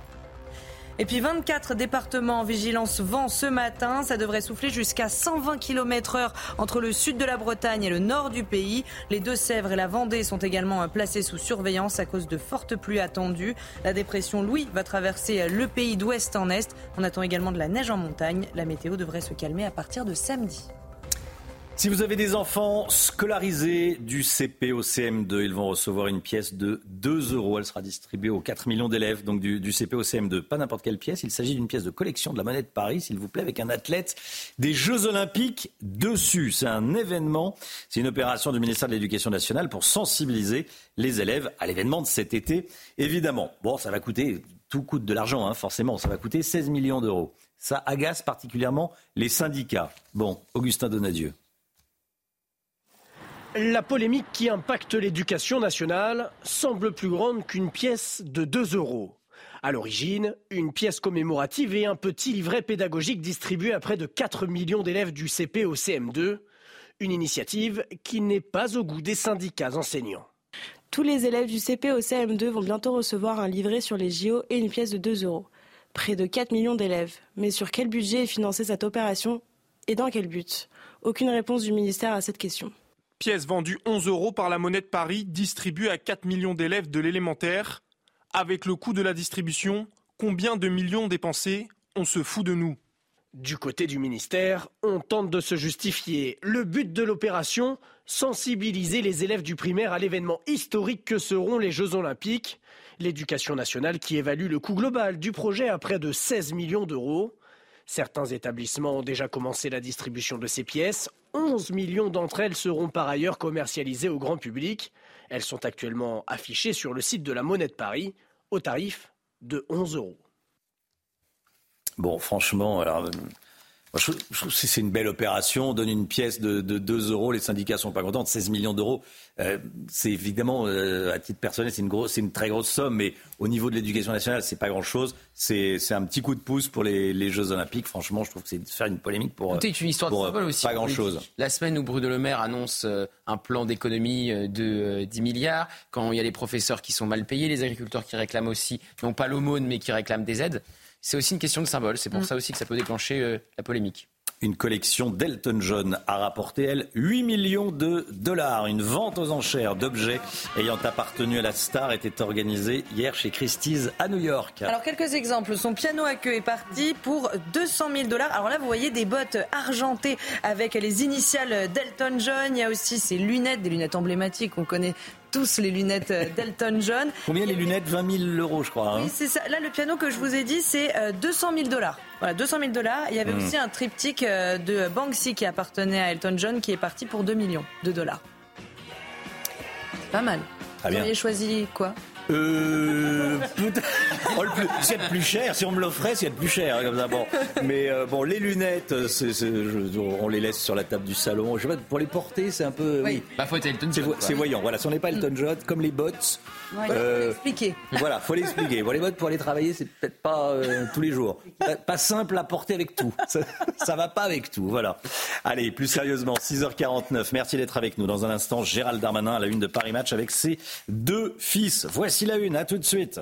Et puis 24 départements en vigilance vent ce matin. Ça devrait souffler jusqu'à 120 km heure entre le sud de la Bretagne et le nord du pays. Les Deux-Sèvres et la Vendée sont également placés sous surveillance à cause de fortes pluies attendues. La dépression Louis va traverser le pays d'ouest en est. On attend également de la neige en montagne. La météo devrait se calmer à partir de samedi.
Si vous avez des enfants scolarisés du CP au CM2, ils vont recevoir une pièce de 2 euros. Elle sera distribuée aux 4 millions d'élèves donc du, du, CP au CM2. Pas n'importe quelle pièce, il s'agit d'une pièce de collection de la monnaie de Paris, s'il vous plaît, avec un athlète des Jeux Olympiques dessus. C'est un événement, c'est une opération du ministère de l'Éducation nationale pour sensibiliser les élèves à l'événement de cet été, évidemment. Bon, ça va coûter, tout coûte de l'argent, hein, forcément, ça va coûter 16 millions d'euros. Ça agace particulièrement les syndicats. Bon, Augustin Donadieu.
La polémique qui impacte l'éducation nationale semble plus grande qu'une pièce de 2 euros. À l'origine, une pièce commémorative et un petit livret pédagogique distribué à près de 4 millions d'élèves du CP au CM2. Une initiative qui n'est pas au goût des syndicats enseignants.
Tous les élèves du CP au CM2 vont bientôt recevoir un livret sur les JO et une pièce de 2 euros. Près de 4 millions d'élèves. Mais sur quel budget est financée cette opération et dans quel but? Aucune réponse du ministère à cette question.
Pièce vendue 11 euros par la monnaie de Paris, distribuée à 4 millions d'élèves de l'élémentaire. Avec le coût de la distribution, combien de millions dépensés On se fout de nous?
Du côté du ministère, on tente de se justifier. Le but de l'opération, sensibiliser les élèves du primaire à l'événement historique que seront les Jeux olympiques. L'éducation nationale qui évalue le coût global du projet à près de 16 millions d'euros. Certains établissements ont déjà commencé la distribution de ces pièces. 11 millions d'entre elles seront par ailleurs commercialisées au grand public. Elles sont actuellement affichées sur le site de la Monnaie de Paris au tarif de 11 euros.
Bon, franchement, alors, Je, trouve que c'est une belle opération. On donne une pièce de, de 2 euros. Les syndicats sont pas contents. 16 millions d'euros, euh, c'est évidemment, euh, à titre personnel, c'est une, grosse, c'est une très grosse somme. Mais au niveau de l'éducation nationale, c'est pas grand-chose. C'est, c'est un petit coup de pouce pour les, les, Jeux Olympiques. Franchement, je trouve que c'est de faire une polémique pour.
C'est une histoire
pour,
de symbole aussi.
Pas grand-chose.
La semaine où Bruno Le Maire annonce un plan d'économie de 10 milliards, quand il y a les professeurs qui sont mal payés, les agriculteurs qui réclament aussi, non pas l'aumône, mais qui réclament des aides c'est aussi une question de symbole. C'est pour mm. ça aussi que ça peut déclencher euh, la polémique.
Une collection d'Elton John a rapporté, elle, 8 millions de dollars. Une vente aux enchères d'objets ayant appartenu à la star était organisée hier chez Christie's à New York.
Alors, quelques exemples. Son piano à queue est parti pour 200 000 dollars. Alors là, vous voyez des bottes argentées avec les initiales d'Elton John. Il y a aussi ses lunettes, des lunettes emblématiques qu'on connaît tous les lunettes d'Elton John.
Combien les lunettes? 20 000 euros, je crois.
Hein. Oui, c'est ça. Là, le piano que je vous ai dit, c'est 200 euh, 000 dollars. Voilà, 200 000 dollars. Il y avait hmm. aussi un triptyque euh, de Banksy qui appartenait à Elton John qui est parti pour 2 millions de dollars. Pas mal. Vous auriez choisi quoi?
Euh, oh, c'est plus cher. Si on me l'offrait, c'est plus cher hein, comme ça. Bon, mais euh, bon, les lunettes, on les laisse sur la table du salon. Je sais pas, pour les porter, c'est un peu.
Oui. Bah, faut être Elton
John. C'est voyant. Voilà, si on n'est pas Elton John, comme les bottes.
Ouais, euh, faut l'expliquer.
Voilà, faut l'expliquer. Bon, les bottes pour aller travailler, c'est peut-être pas euh, tous les jours. Pas, simple à porter avec tout. Ça, ça va pas avec tout. Voilà. Allez, plus sérieusement, 6h49. Merci d'être avec nous. Dans un instant, Gérald Darmanin à la une de Paris Match avec ses deux fils. Voici Voici la une, à tout de suite.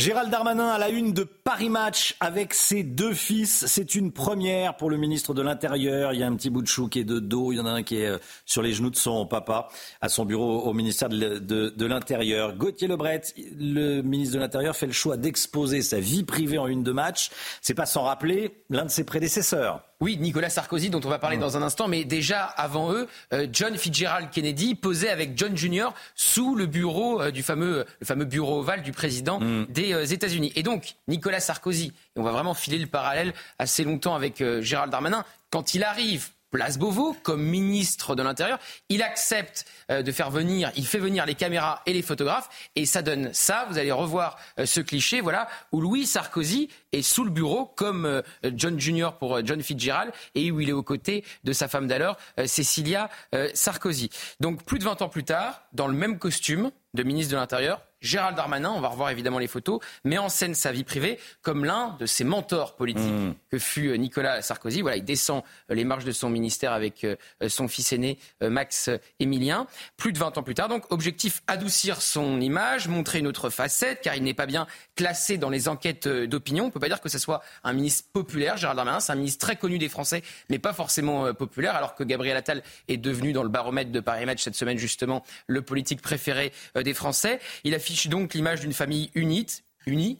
Gérald Darmanin à la une de Paris Match avec ses deux fils. C'est une première pour le ministre de l'Intérieur. Il y a un petit bout de chou qui est de dos. Il y en a un qui est euh, sur les genoux de son papa à son bureau au ministère de, l'Intérieur. Gauthier Lebret, le ministre de l'Intérieur, fait le choix d'exposer sa vie privée en une de match. C'est pas sans rappeler l'un de ses prédécesseurs.
Oui, Nicolas Sarkozy, dont on va parler dans un instant, mais déjà avant eux, euh, John Fitzgerald Kennedy posait avec John Jr. sous le bureau euh, du fameux, le fameux bureau ovale du président mm. des euh, États-Unis. Et donc, Nicolas Sarkozy, et on va vraiment filer le parallèle assez longtemps avec Gérald Darmanin, quand il arrive Place Beauvau comme ministre de l'Intérieur. Il accepte euh, de faire venir, il fait venir les caméras et les photographes et ça donne ça. Vous allez revoir euh, ce cliché, voilà, où Louis Sarkozy est sous le bureau comme euh, John Junior pour John Fitzgerald et où il est aux côtés de sa femme d'alors, Cécilia Sarkozy. Donc plus de 20 ans plus tard, dans le même costume de ministre de l'Intérieur, Gérald Darmanin, on va revoir évidemment les photos, met en scène sa vie privée comme l'un de ses mentors politiques mmh. que fut euh, Nicolas Sarkozy. Voilà, il descend euh, les marches de son ministère avec euh, son fils aîné Max Émilien. Plus de 20 ans plus tard, donc objectif adoucir son image, montrer une autre facette, car il n'est pas bien classé dans les enquêtes d'opinion. On ne peut pas dire que ce soit un ministre populaire. Gérald Darmanin, c'est un ministre très connu des Français, mais pas forcément populaire, alors que Gabriel Attal est devenu dans le baromètre de Paris Match cette semaine justement le politique préféré des Français. Il affiche donc l'image d'une famille unie,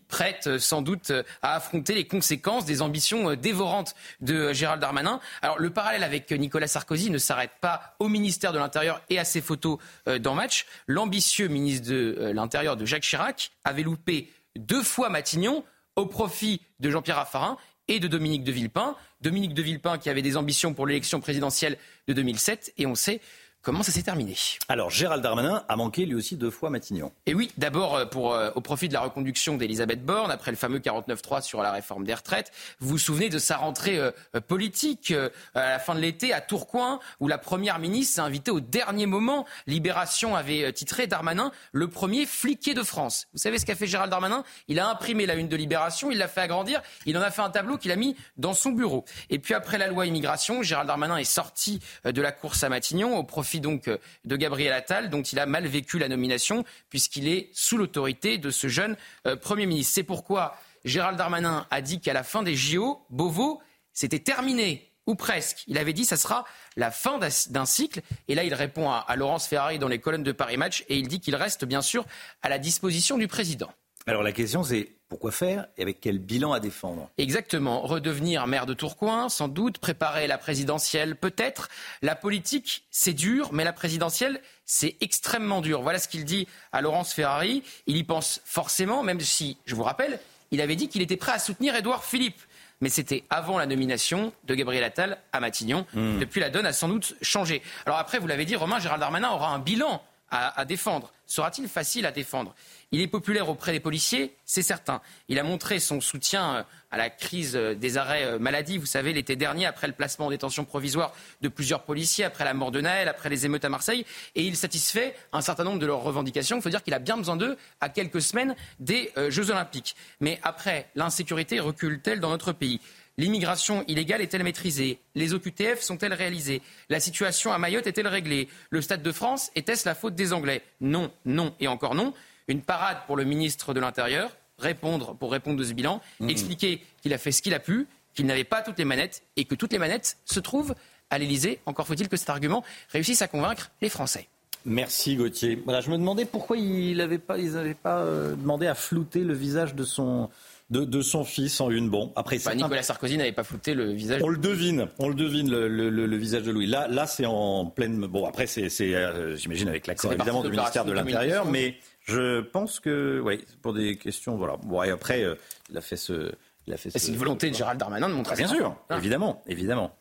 prête euh, sans doute euh, à affronter les conséquences des ambitions euh, dévorantes de Gérald Darmanin. Alors le parallèle avec Nicolas Sarkozy ne s'arrête pas au ministère de l'Intérieur et à ses photos dans Match. L'ambitieux ministre de l'Intérieur de Jacques Chirac avait loupé deux fois Matignon au profit de Jean-Pierre Raffarin et de Dominique de Villepin. Dominique de Villepin qui avait des ambitions pour l'élection présidentielle de 2007 et on sait Comment ça s'est terminé?
Alors, Gérald Darmanin a manqué lui aussi deux fois Matignon.
Et oui, d'abord euh, pour euh, au profit de la reconduction d'Elisabeth Borne après le fameux 49-3 sur la réforme des retraites. Vous vous souvenez de sa rentrée euh, politique à la fin de l'été à Tourcoing, où la première ministre s'est invitée au dernier moment. Libération avait titré Darmanin le premier fliqué de France. Vous savez ce qu'a fait Gérald Darmanin? Il a imprimé la une de Libération, il l'a fait agrandir, il en a fait un tableau qu'il a mis dans son bureau. Et puis après la loi immigration, Gérald Darmanin est sorti de la course à Matignon au profit donc euh, de Gabriel Attal, dont il a mal vécu la nomination, puisqu'il est sous l'autorité de ce jeune euh, Premier ministre. C'est pourquoi Gérald Darmanin a dit qu'à la fin des JO, Beauvau, c'était terminé ou presque. Il avait dit que ça sera la fin d'un cycle. Et là, il répond à, à, Laurence Ferrari dans les colonnes de Paris Match et il dit qu'il reste bien sûr à la disposition du président.
Alors la question c'est pourquoi faire et avec quel bilan à défendre?
Exactement. Redevenir maire de Tourcoing, sans doute. Préparer la présidentielle, peut-être. La politique, c'est dur, mais la présidentielle, c'est extrêmement dur. Voilà ce qu'il dit à Laurence Ferrari. Il y pense forcément, même si, je vous rappelle, il avait dit qu'il était prêt à soutenir Édouard Philippe. Mais c'était avant la nomination de Gabriel Attal à Matignon. Hmm. Depuis, la donne a sans doute changé. Alors après, vous l'avez dit, Romain Gérald Darmanin aura un bilan à, défendre. Sera-t-il facile à défendre? Il est populaire auprès des policiers, c'est certain. Il a montré son soutien euh, à la crise euh, des arrêts euh, maladie, vous savez, l'été dernier, après le placement en détention provisoire de plusieurs policiers, après la mort de Naël, après les émeutes à Marseille, et il satisfait un certain nombre de leurs revendications. Il faut dire qu'il a bien besoin d'eux à quelques semaines des Jeux Olympiques. Mais après, l'insécurité recule-t-elle dans notre pays? L'immigration illégale est-elle maîtrisée? Les OQTF sont-elles réalisées? La situation à Mayotte est-elle réglée? Le Stade de France était-ce la faute des Anglais? Non, non et encore non. Une parade pour le ministre de l'Intérieur, répondre pour répondre de ce bilan, mmh. expliquer qu'il a fait ce qu'il a pu, qu'il n'avait pas toutes les manettes et que toutes les manettes se trouvent à l'Elysée. Encore faut-il que cet argument réussisse à convaincre les Français.
Merci Gauthier. Voilà, je me demandais pourquoi ils n'avaient pas, pas euh, demandé à flouter le visage de son, de, son fils en une. Bon, après,
bah, Nicolas Sarkozy n'avait pas flouté le visage.
On le devine, on le devine le, visage de Louis. Là, là, c'est en pleine. Bon, après, c'est, euh, j'imagine avec l'accord évidemment du ministère de l'Intérieur, mais je pense que, oui, pour des questions, voilà. Bon, et après, euh, il a fait ce. Il a fait
C'est une volonté de Gérald Darmanin de montrer.
Ah, bien sûr, ah. évidemment, évidemment.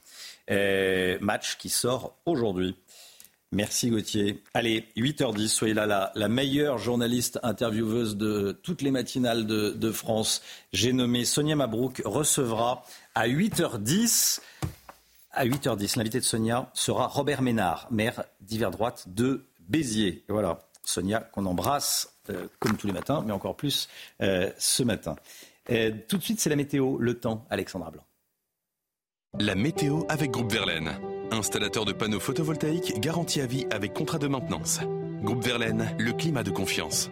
Euh, match qui sort aujourd'hui. Merci Gauthier. Allez, 8h10, soyez là, la, meilleure journaliste intervieweuse de toutes les matinales de, France. J'ai nommé Sonia Mabrouk, recevra à 8h10. À 8h10, l'invité de Sonia sera Robert Ménard, maire d'hiver droite de Béziers. Et voilà, Sonia qu'on embrasse euh, comme tous les matins, mais encore plus euh, ce matin. Euh, tout de suite, c'est la météo, le temps, Alexandra Blanc.
La météo avec Groupe Verlaine. Installateur de panneaux photovoltaïques garantie à vie avec contrat de maintenance. Groupe Verlaine, le climat de confiance.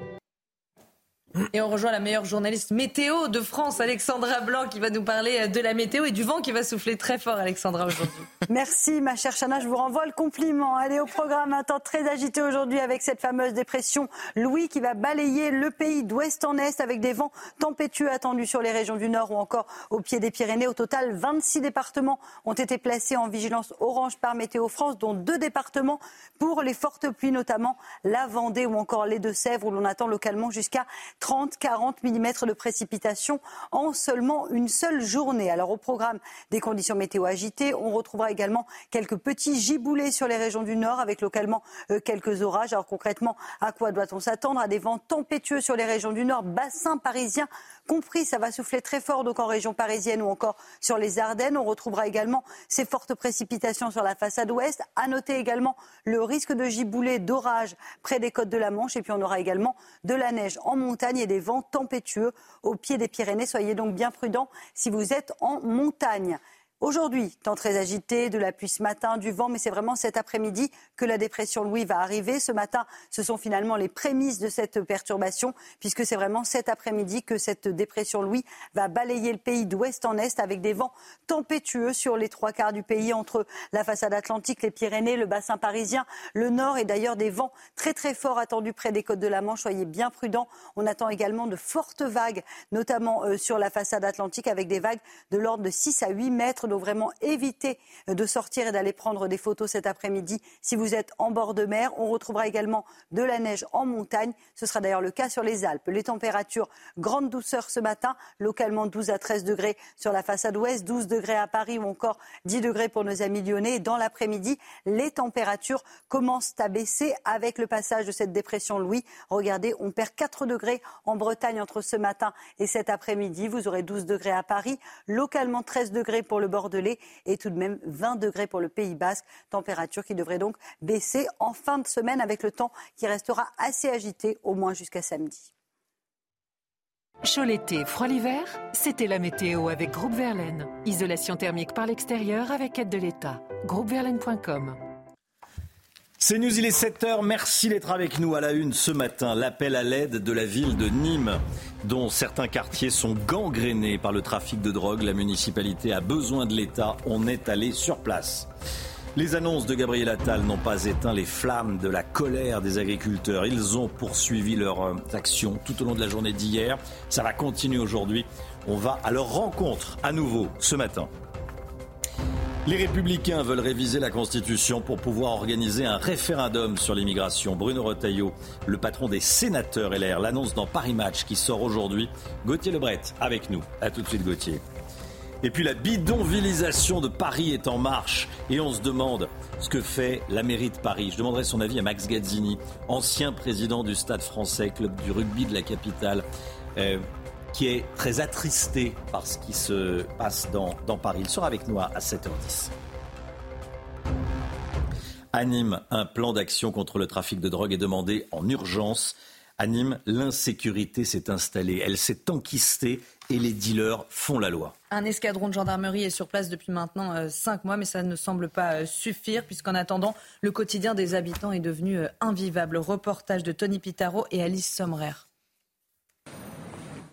Et on rejoint la meilleure journaliste météo de France, Alexandra Blanc, qui va nous parler de la météo et du vent qui va souffler très fort, Alexandra, aujourd'hui.
Merci, ma chère Chana, je vous renvoie le compliment. Allez, au programme, un temps très agité aujourd'hui avec cette fameuse dépression Louis qui va balayer le pays d'ouest en est avec des vents tempétueux attendus sur les régions du nord ou encore au pied des Pyrénées. Au total, 26 départements ont été placés en vigilance orange par Météo France, dont deux départements pour les fortes pluies, notamment la Vendée ou encore les Deux-Sèvres, où l'on attend localement jusqu'à 30-40 mm de précipitations en seulement une seule journée. Alors au programme des conditions météo agitées, on retrouvera également quelques petits giboulées sur les régions du nord avec localement euh, quelques orages. Alors concrètement, à quoi doit-on s'attendre? À des vents tempétueux sur les régions du nord, bassin parisien compris. Ça va souffler très fort donc en région parisienne ou encore sur les Ardennes. On retrouvera également ces fortes précipitations sur la façade ouest. À noter également le risque de giboulées, d'orage près des côtes de la Manche. Et puis on aura également de la neige en montagne et des vents tempétueux au pied des Pyrénées. Soyez donc bien prudents si vous êtes en montagne. Aujourd'hui, temps très agité, de la pluie ce matin, du vent, mais c'est vraiment cet après-midi que la dépression Louis va arriver. Ce matin, ce sont finalement les prémices de cette perturbation, puisque c'est vraiment cet après-midi que cette dépression Louis va balayer le pays d'ouest en est avec des vents tempétueux sur les trois quarts du pays, entre la façade atlantique, les Pyrénées, le bassin parisien, le nord et d'ailleurs des vents très très forts attendus près des côtes de la Manche. Soyez bien prudents. On attend également de fortes vagues, notamment euh, sur la façade atlantique avec des vagues de l'ordre de 6 à 8 mètres donc vraiment éviter de sortir et d'aller prendre des photos cet après-midi si vous êtes en bord de mer. On retrouvera également de la neige en montagne. Ce sera d'ailleurs le cas sur les Alpes. Les températures, grande douceur ce matin, localement 12 à 13 degrés sur la façade ouest, 12 degrés à Paris ou encore 10 degrés pour nos amis lyonnais. dans l'après-midi, les températures commencent à baisser avec le passage de cette dépression Louis. Regardez, on perd 4 degrés en Bretagne entre ce matin et cet après-midi. Vous aurez 12 degrés à Paris, localement 13 degrés pour le Bordelais et tout de même 20 degrés pour le Pays Basque. Température qui devrait donc baisser en fin de semaine avec le temps qui restera assez agité au moins jusqu'à samedi.
Chaud l'été, froid l'hiver, c'était la météo avec Groupe Verlaine. Isolation thermique par l'extérieur avec aide de l'État. Groupeverlaine.com
c'est News, il est 7h. Merci d'être avec nous à la une ce matin. L'appel à l'aide de la ville de Nîmes, dont certains quartiers sont gangrénés par le trafic de drogue. La municipalité a besoin de l'État. On est allé sur place. Les annonces de Gabriel Attal n'ont pas éteint les flammes de la colère des agriculteurs. Ils ont poursuivi leurs euh, actions tout au long de la journée d'hier. Ça va continuer aujourd'hui. On va à leur rencontre à nouveau ce matin. Les républicains veulent réviser la Constitution pour pouvoir organiser un référendum sur l'immigration. Bruno Retailleau, le patron des sénateurs LR, l'annonce dans Paris Match qui sort aujourd'hui. Gauthier Lebret avec nous. A tout de suite Gauthier. Et puis la bidonvillisation de Paris est en marche. Et on se demande ce que fait la mairie de Paris. Je demanderai son avis à Max Gazzini, ancien président du Stade français, club du rugby de la capitale, euh, qui est très attristé par ce qui se passe dans, Paris. Il sera avec nous à 7h10. À Nîmes, un plan d'action contre le trafic de drogue est demandé en urgence. À Nîmes, l'insécurité s'est installée, elle s'est enquistée et les dealers font la loi.
Un escadron de gendarmerie est sur place depuis maintenant euh, cinq mois, mais ça ne semble pas euh, suffire, puisqu'en attendant, le quotidien des habitants est devenu euh, invivable. Reportage de Tony Pitaro et Alice Sommerer.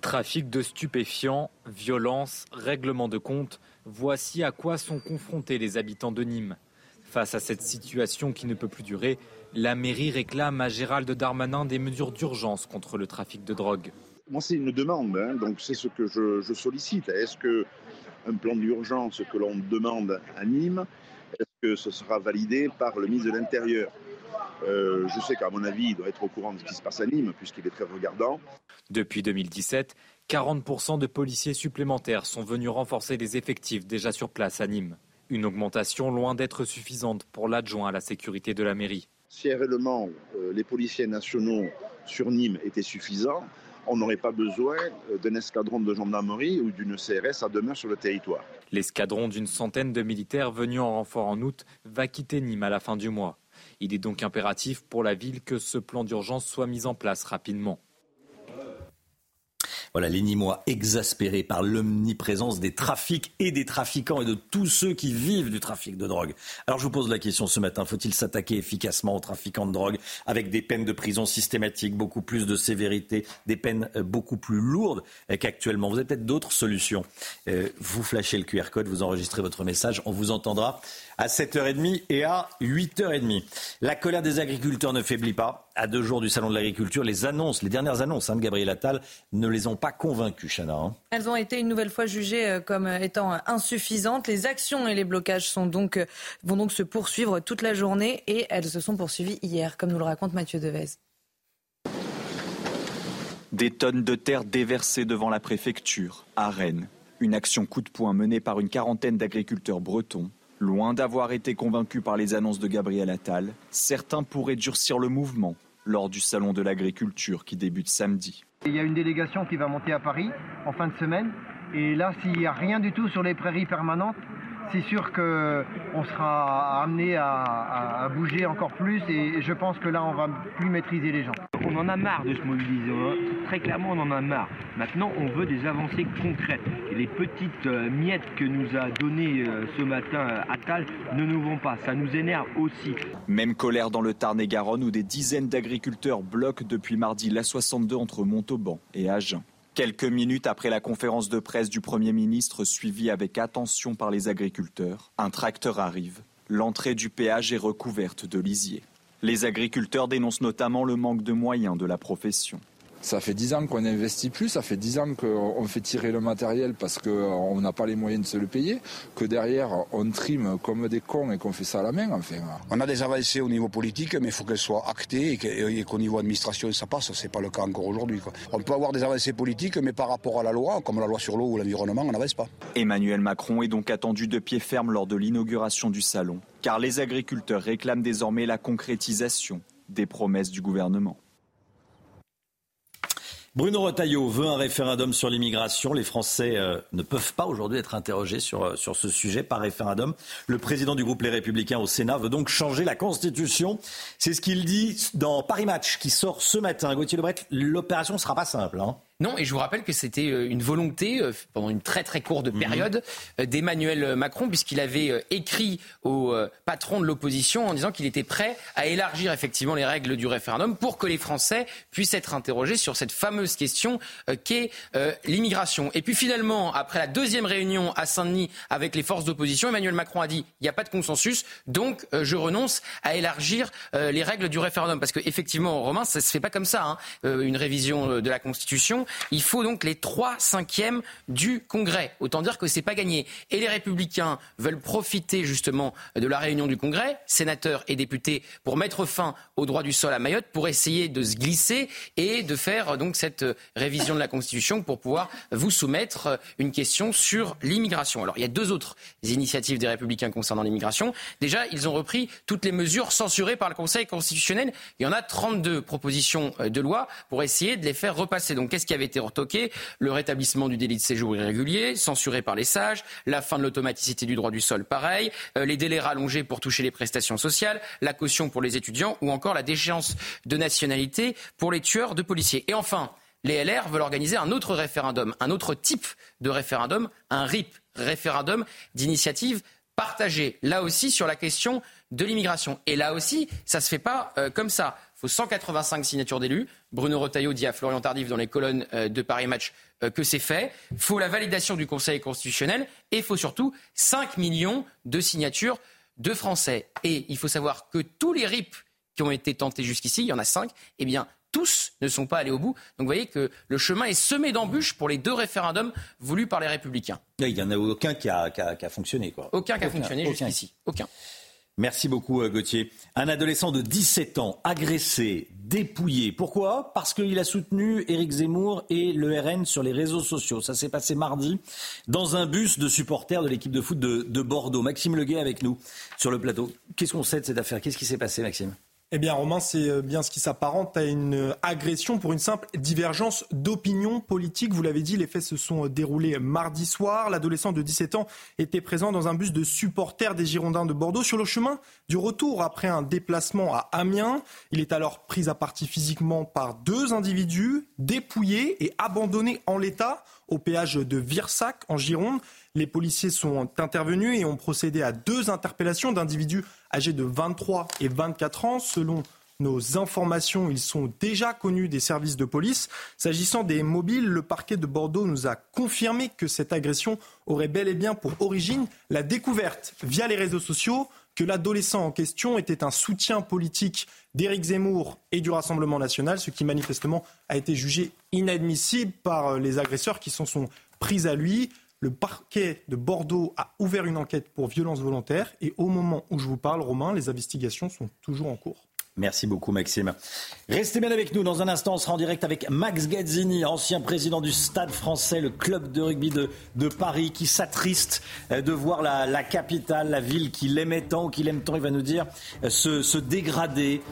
Trafic de stupéfiants, violence, règlement de compte, voici à quoi sont confrontés les habitants de Nîmes. Face à cette situation qui ne peut plus durer, la mairie réclame à Gérald Darmanin des mesures d'urgence contre le trafic de drogue.
Moi, c'est une demande, hein, donc c'est ce que je, sollicite. Est-ce que un plan d'urgence que l'on demande à Nîmes, est-ce que ce sera validé par le ministre de l'Intérieur? Euh, je sais qu'à mon avis, il doit être au courant de ce qui se passe à Nîmes, puisqu'il est très regardant.
Depuis 2017, 40% de policiers supplémentaires sont venus renforcer les effectifs déjà sur place à Nîmes. Une augmentation loin d'être suffisante pour l'adjoint à la sécurité de la mairie.
Si réellement euh, les policiers nationaux sur Nîmes étaient suffisants, on n'aurait pas besoin euh, d'un escadron de gendarmerie ou d'une CRS à demeure sur le territoire.
L'escadron d'une centaine de militaires venus en renfort en août va quitter Nîmes à la fin du mois. Il est donc impératif pour la ville que ce plan d'urgence soit mis en place rapidement.
Voilà, les Nîmois exaspérés par l'omniprésence des trafics et des trafiquants et de tous ceux qui vivent du trafic de drogue. Alors je vous pose la question ce matin, faut-il s'attaquer efficacement aux trafiquants de drogue avec des peines de prison systématiques, beaucoup plus de sévérité, des peines euh, beaucoup plus lourdes qu'actuellement? Vous avez peut-être d'autres solutions. Euh, vous flashez le QR code, vous enregistrez votre message, on vous entendra à 7h30 et à 8h30. La colère des agriculteurs ne faiblit pas. À deux jours du Salon de l'agriculture, les annonces, les dernières annonces hein, de Gabriel Attal ne les ont pas convaincus, Chana. Hein.
Elles ont été une nouvelle fois jugées euh, comme étant insuffisantes. Les actions et les blocages sont donc, euh, vont donc se poursuivre toute la journée et elles se sont poursuivies hier, comme nous le raconte Mathieu Devez.
Des tonnes de terre déversées devant la préfecture, à Rennes. Une action coup de poing menée par une quarantaine d'agriculteurs bretons Loin d'avoir été convaincus par les annonces de Gabriel Attal, certains pourraient durcir le mouvement lors du salon de l'agriculture qui débute samedi.
Il y a une délégation qui va monter à Paris en fin de semaine. Et là, s'il n'y a rien du tout sur les prairies permanentes, c'est sûr qu'on sera amené à, bouger encore plus et je pense que là, on va plus maîtriser les gens.
On en a marre de se mobiliser. Très clairement, on en a marre. Maintenant, on veut des avancées concrètes. Et les petites euh, miettes que nous a données euh, ce matin euh, Attal ne nous vont pas. Ça nous énerve aussi.
Même colère dans le Tarn-et-Garonne où des dizaines d'agriculteurs bloquent depuis mardi l'A62 entre Montauban et Agen. Quelques minutes après la conférence de presse du Premier ministre suivie avec attention par les agriculteurs, un tracteur arrive. L'entrée du péage est recouverte de lisier. Les agriculteurs dénoncent notamment le manque de moyens de la profession.
Ça fait dix ans qu'on investit plus, ça fait dix ans qu'on fait tirer le matériel parce qu'on n'a pas les moyens de se le payer, que derrière on trime comme des cons et qu'on fait ça à la main. Enfin.
On a des avancées au niveau politique, mais il faut qu'elles soient actées et qu'au niveau administration ça passe. C'est pas le cas encore aujourd'hui. On peut avoir des avancées politiques, mais par rapport à la loi, comme la loi sur l'eau ou l'environnement, on n'avance pas.
Emmanuel Macron est donc attendu de pied ferme lors de l'inauguration du salon, car les agriculteurs réclament désormais la concrétisation des promesses du gouvernement.
Bruno Retailleau veut un référendum sur l'immigration. Les Français euh, ne peuvent pas aujourd'hui être interrogés sur, euh, sur ce sujet par référendum. Le président du groupe Les Républicains au Sénat veut donc changer la Constitution. C'est ce qu'il dit dans Paris Match qui sort ce matin. Gauthier Lebret, l'opération ne sera pas simple. Hein.
Non, et je vous rappelle que c'était euh, une volonté euh, pendant une très très courte mhm. période euh, d'Emmanuel Macron, puisqu'il avait écrit au patron de l'opposition en disant qu'il était prêt à élargir effectivement les règles du référendum pour que les Français puissent être interrogés sur cette fameuse question qu'est l'immigration. Et puis finalement, après la deuxième réunion à Saint-Denis avec les forces d'opposition, Emmanuel Macron a dit il n'y a pas de consensus, donc je renonce à élargir les règles du référendum. Parce qu'effectivement, Romain, ça ne se fait pas comme ça, hein, une révision de la Constitution. Il faut donc les trois cinquièmes du Congrès. Autant dire que c'est pas gagné. Et les Républicains veulent profiter justement de la réunion du Congrès, sénateurs et députés, pour mettre fin au droit du sol à Mayotte, pour essayer de se glisser et de faire donc cette révision de la Constitution pour pouvoir vous soumettre une question sur l'immigration. Alors il y a deux autres initiatives des Républicains concernant l'immigration. Déjà, ils ont repris toutes les mesures censurées par le Conseil constitutionnel. Il y en a 32 propositions de loi pour essayer de les faire repasser. Donc qu'est-ce avait été Le rétablissement du délit de séjour irrégulier, censuré par les sages, la fin de l'automaticité du droit du sol, pareil, euh, les délais rallongés pour toucher les prestations sociales, la caution pour les étudiants ou encore la déchéance de nationalité pour les tueurs de policiers. Et enfin, les LR veulent organiser un autre référendum, un autre type de référendum, un RIP, référendum d'initiative partagée, là aussi sur la question de l'immigration. Et là aussi, ça ne se fait pas euh, comme ça. Faut 185 signatures d'élus. Bruno Retailleau dit à Florian Tardif dans les colonnes euh, de Paris Match euh, que c'est fait. Il faut la validation du Conseil constitutionnel et il faut surtout 5 millions de signatures de Français. Et il faut savoir que tous les RIP qui ont été tentés jusqu'ici, il y en a 5, eh bien, tous ne sont pas allés au bout. Donc vous voyez que le chemin est semé d'embûches pour les deux référendums voulus par les Républicains.
Il n'y en a aucun qui a, fonctionné. Quoi.
Aucun qui a fonctionné jusqu'ici. Aucun.
Merci beaucoup euh, Gauthier. Un adolescent de 17 ans agressé, dépouillé. Pourquoi? Parce qu'il a soutenu Éric Zemmour et le RN sur les réseaux sociaux. Ça s'est passé mardi dans un bus de supporters de l'équipe de foot de, de Bordeaux. Maxime Leguet avec nous sur le plateau. Qu'est-ce qu'on sait de cette affaire? Qu'est-ce qui s'est passé Maxime?
Eh bien, Romain, c'est euh, bien ce qui s'apparente à une agression pour une simple divergence d'opinion politique. Vous l'avez dit, les faits se sont déroulés mardi soir. L'adolescent de 17 ans était présent dans un bus de supporters des Girondins de Bordeaux sur le chemin du retour après un déplacement à Amiens. Il est alors pris à partie physiquement par deux individus, dépouillé et abandonné en l'état au péage de Virsac en Gironde. Les policiers sont intervenus et ont procédé à deux interpellations d'individus âgés de 23 et 24 ans. Selon nos informations, ils sont déjà connus des services de police. S'agissant des mobiles, le parquet de Bordeaux nous a confirmé que cette agression aurait bel et bien pour origine la découverte via les réseaux sociaux que l'adolescent en question était un soutien politique d'Éric Zemmour et du Rassemblement national, ce qui manifestement a été jugé inadmissible par les agresseurs qui s'en sont pris à lui. Le parquet de Bordeaux a ouvert une enquête pour violence volontaire et au moment où je vous parle, Romain, les investigations sont toujours en cours.
Merci beaucoup Maxime. Restez bien avec nous. Dans un instant, on sera en direct avec Max Gazzini, ancien président du Stade français, le club de rugby de, Paris, qui s'attriste euh, de voir la, capitale, la ville qu'il aimait tant, qu'il aime tant, il va nous dire, euh, se dégrader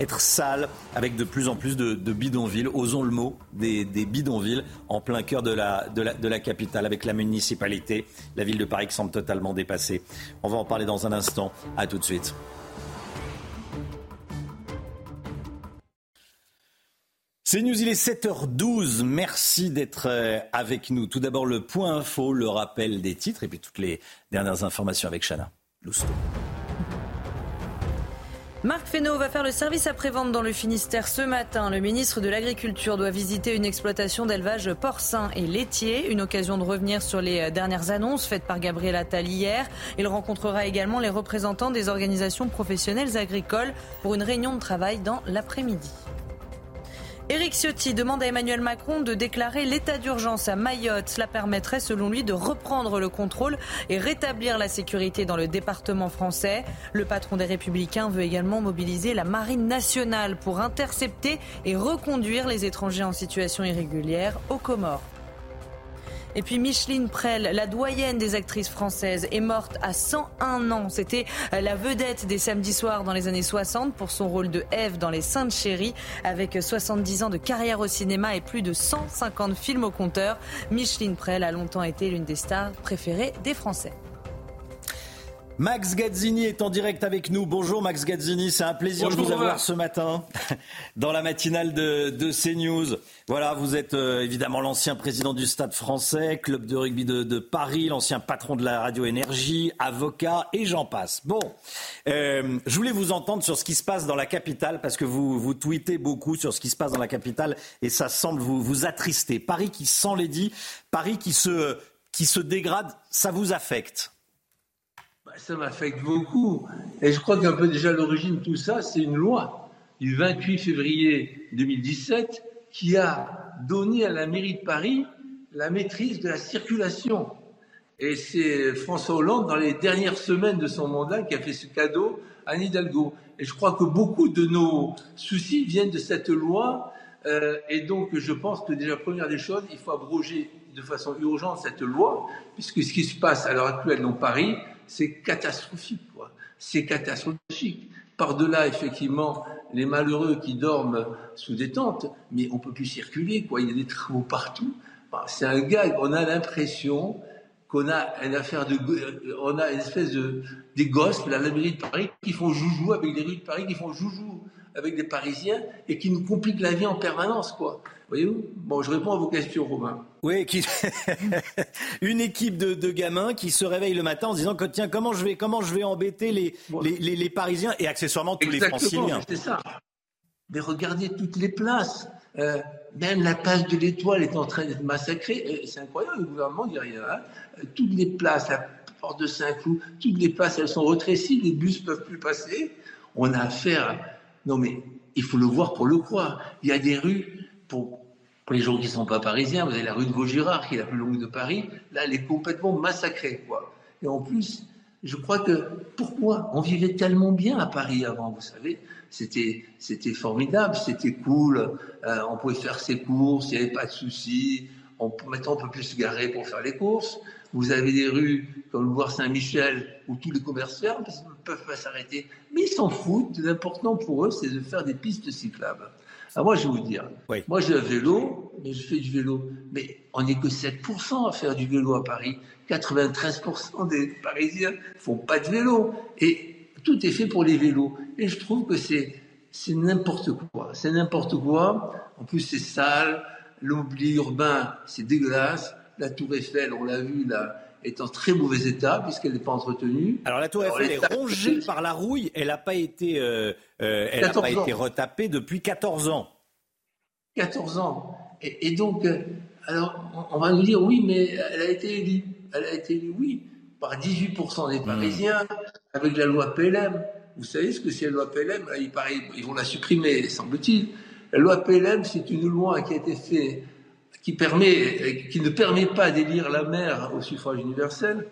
être sale avec de plus en plus de, bidonvilles, osons le mot, des, bidonvilles en plein cœur de la, capitale avec la municipalité, la ville de Paris qui semble totalement dépassée. On va en parler dans un instant. À tout de suite. C'est News, il est 7h12. Merci d'être euh, avec nous. Tout d'abord, le point info, le rappel des titres et puis toutes les dernières informations avec Chana Lousteau.
Marc Fesneau va faire le service après-vente dans le Finistère ce matin. Le ministre de l'Agriculture doit visiter une exploitation d'élevage porcin et laitier. Une occasion de revenir sur les dernières annonces faites par Gabriel Attal hier. Il rencontrera également les représentants des organisations professionnelles agricoles pour une réunion de travail dans l'après-midi. Éric Ciotti demande à Emmanuel Macron de déclarer l'état d'urgence à Mayotte. Cela permettrait, selon lui, de reprendre le contrôle et rétablir la sécurité dans le département français. Le patron des Républicains veut également mobiliser la Marine nationale pour intercepter et reconduire les étrangers en situation irrégulière aux Comores. Et puis Micheline Prel, la doyenne des actrices françaises, est morte à 101 ans. C'était la vedette des samedis soirs dans les années 60 pour son rôle de Eve dans Les Saintes Chéries. Avec 70 ans de carrière au cinéma et plus de 150 films au compteur, Micheline Prel a longtemps été l'une des stars préférées des Français.
Max Gazzini est en direct avec nous. Bonjour Max Gazzini, c'est un plaisir de vous avoir ce matin dans la matinale de, de CNews. Voilà, vous êtes euh, évidemment l'ancien président du Stade français, club de rugby de, Paris, l'ancien patron de la radio énergie, avocat et j'en passe. Bon, euh, je voulais vous entendre sur ce qui se passe dans la capitale parce que vous, vous tweetez beaucoup sur ce qui se passe dans la capitale et ça semble vous, vous attrister. Paris qui sent les dit, Paris qui se, qui se dégrade, ça vous affecte?
Ça m'affecte beaucoup. Et je crois qu'un peu déjà l'origine de tout ça, c'est une loi du 28 février 2017 qui a donné à la mairie de Paris la maîtrise de la circulation. Et c'est François Hollande, dans les dernières semaines de son mandat, qui a fait ce cadeau à Anne Hidalgo. Et je crois que beaucoup de nos soucis viennent de cette loi. Euh, et donc, je pense que déjà, première des choses, il faut abroger de façon urgente cette loi, puisque ce qui se passe à l'heure actuelle dans Paris, c'est catastrophique. C'est catastrophique. Par-delà, effectivement, les malheureux qui dorment sous des tentes, mais on peut plus circuler. Quoi. Il y a des travaux partout. c'est un gag. On a l'impression qu'on a une affaire de, on a une espèce de, des gosses, la mairie de Paris, qui font joujou avec les rues de Paris, qui font joujou avec des Parisiens et qui nous compliquent la vie en permanence, quoi. Voyez-vous Bon, je réponds à vos questions, Romain.
Oui, qui... une équipe de, de, gamins qui se réveille le matin en se disant que tiens, comment je vais, comment je vais embêter les, les, les, Parisiens et accessoirement tous les Franciliens.
C'est ça. Mais regardez toutes les places. Euh, même la place de l'Étoile est en train d'être massacrée. C'est incroyable, le gouvernement ne dit rien. Hein. Toutes les places, la porte de Saint-Cloud, toutes les places, elles sont rétrécies, les bus ne peuvent plus passer. On a affaire. Non, mais il faut le voir pour le croire. Il y a des rues, pour, les gens qui ne sont pas parisiens, vous avez la rue de Vaugirard, qui est la plus longue de Paris. Là, elle est complètement massacrée. Quoi. Et en plus, je crois que pourquoi? On vivait tellement bien à Paris avant, vous savez. C'était, c'était formidable, c'était cool. Euh, on pouvait faire ses courses, il n'y avait pas de soucis. On, maintenant, on peut plus se garer pour faire les courses. Vous avez des rues comme le bois Saint-Michel où tous les commerces ne peuvent pas s'arrêter. Mais ils s'en foutent. L'important pour eux, c'est de faire des pistes cyclables. Alors moi, je vais vous dire, moi j'ai un vélo, mais je fais du vélo. Mais on n'est que 7% à faire du vélo à Paris. 93% des Parisiens font pas de vélo. Et tout est fait pour les vélos. Et je trouve que c'est, c'est n'importe quoi. C'est n'importe quoi. En plus, c'est sale. L'oubli urbain, c'est dégueulasse. La tour Eiffel, on l'a vu là, est en très mauvais état puisqu'elle n'est pas entretenue.
Alors la tour Eiffel est rongée par la rouille. Elle n'a pas été, euh, euh, elle pas été retapée depuis 14 ans.
14 ans. Et, donc, euh, alors, on va nous dire oui, mais elle a été élue. Elle a été élue, oui, par 18% des Parisiens avec la loi PLM. Vous savez ce que c'est la loi PLM ils, ils vont la supprimer, semble-t-il. La loi PLM, c'est une loi qui a été faite, qui, permet, qui ne permet pas d'élire la maire au suffrage universel,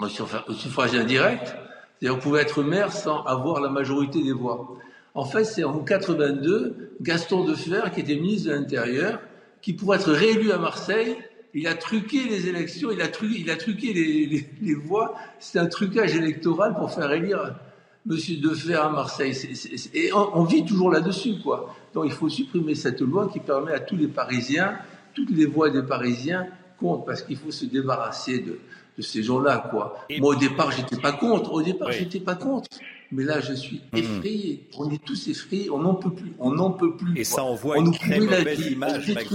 au suffrage indirect. C'est-à-dire, on pouvait être maire sans avoir la majorité des voix. En fait, c'est en 82, Gaston Defer, qui était ministre de l'Intérieur, qui, pour être réélu à Marseille, il a truqué les élections, il a truqué, les, voix. C'est un trucage électoral pour faire élire Monsieur Defer à Marseille. et on, vit toujours là-dessus, quoi. Donc il faut supprimer cette loi qui permet à tous les Parisiens, toutes les voix des Parisiens comptent, parce qu'il faut se débarrasser de, ces gens-là, quoi. Moi, au départ, j'étais pas contre. Au départ, j'étais pas contre. Mais là, je suis mmh. effrayé. On est tous effrayés. On n'en peut plus. On n'en peut plus.
Et ça envoie une très mauvaise image, Max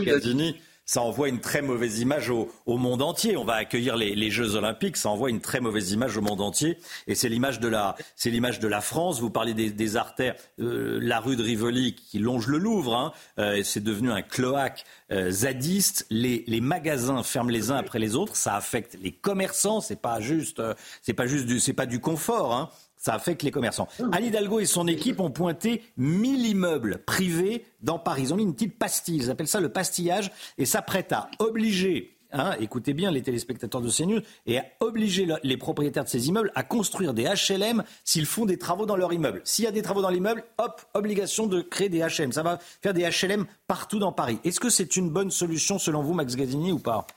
ça envoie une très mauvaise image au, monde entier. On va accueillir les, Jeux Olympiques, ça envoie une très mauvaise image au monde entier. Et c'est l'image de la, France. Vous parlez des, artères, euh, la rue de Rivoli qui longe le Louvre. Hein, euh, c'est devenu un cloaque euh, zadiste. Les, magasins ferment les uns après les autres. Ça affecte les commerçants. C'est pas juste, c'est pas juste du, c'est pas du confort. Hein. Ça affecte les commerçants. Anne Hidalgo et son équipe ont pointé 1000 immeubles privés dans Paris. Ils ont mis une petite pastille, ils appellent ça le pastillage, et s'apprêtent à obliger Hein, écoutez bien les téléspectateurs de CNews, et à obliger les propriétaires de ces immeubles à construire des HLM s'ils font des travaux dans leur immeuble. S'il y a des travaux dans l'immeuble, hop, obligation de créer des HLM. Ça va faire des HLM partout dans Paris. Est-ce que c'est une bonne solution selon vous, Max Gazini, ou pas?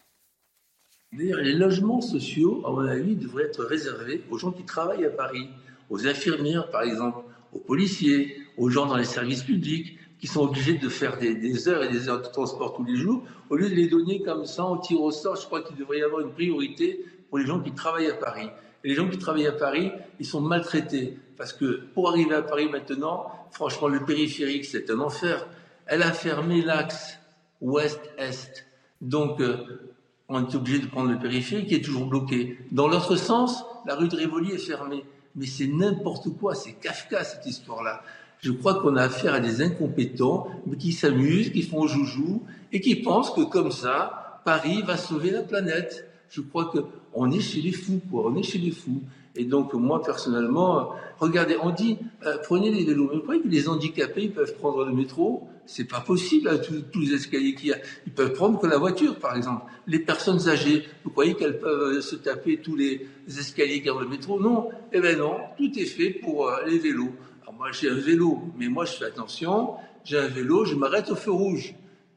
Les logements sociaux, à mon avis, devraient être réservés aux gens qui travaillent à Paris aux infirmières, par exemple, aux policiers, aux gens dans les services publics qui sont obligés de faire des, heures et des heures de transport tous les jours, au lieu de les donner comme ça au tir au sort, je crois qu'il devrait y avoir une priorité pour les gens qui travaillent à Paris. Et les gens qui travaillent à Paris, ils sont maltraités. Parce que pour arriver à Paris maintenant, franchement, le périphérique, c'est un enfer. Elle a fermé l'axe ouest-est. Donc, euh, on est obligé de prendre le périphérique qui est toujours bloqué. Dans l'autre sens, la rue de Rivoli est fermée mais c'est n'importe quoi, c'est Kafka cette histoire-là. Je crois qu'on a affaire à des incompétents, mais qui s'amusent, qui font joujou, et qui pensent que comme ça, Paris va sauver la planète. Je crois qu'on est chez les fous, quoi. On est chez les fous. Et donc, moi, personnellement, regardez, on dit, euh, prenez les vélos. Mais vous que les handicapés, ils peuvent prendre le métro C'est pas possible, hein, tous, les escaliers qu'il y a. Ils peuvent prendre que la voiture, par exemple. Les personnes âgées, vous croyez qu'elles peuvent euh, se taper tous les escaliers qui ont le métro? Non. Eh ben non, tout est fait pour euh, les vélos. Alors moi, j'ai un vélo, mais moi, je fais attention. J'ai un vélo, je m'arrête au feu rouge.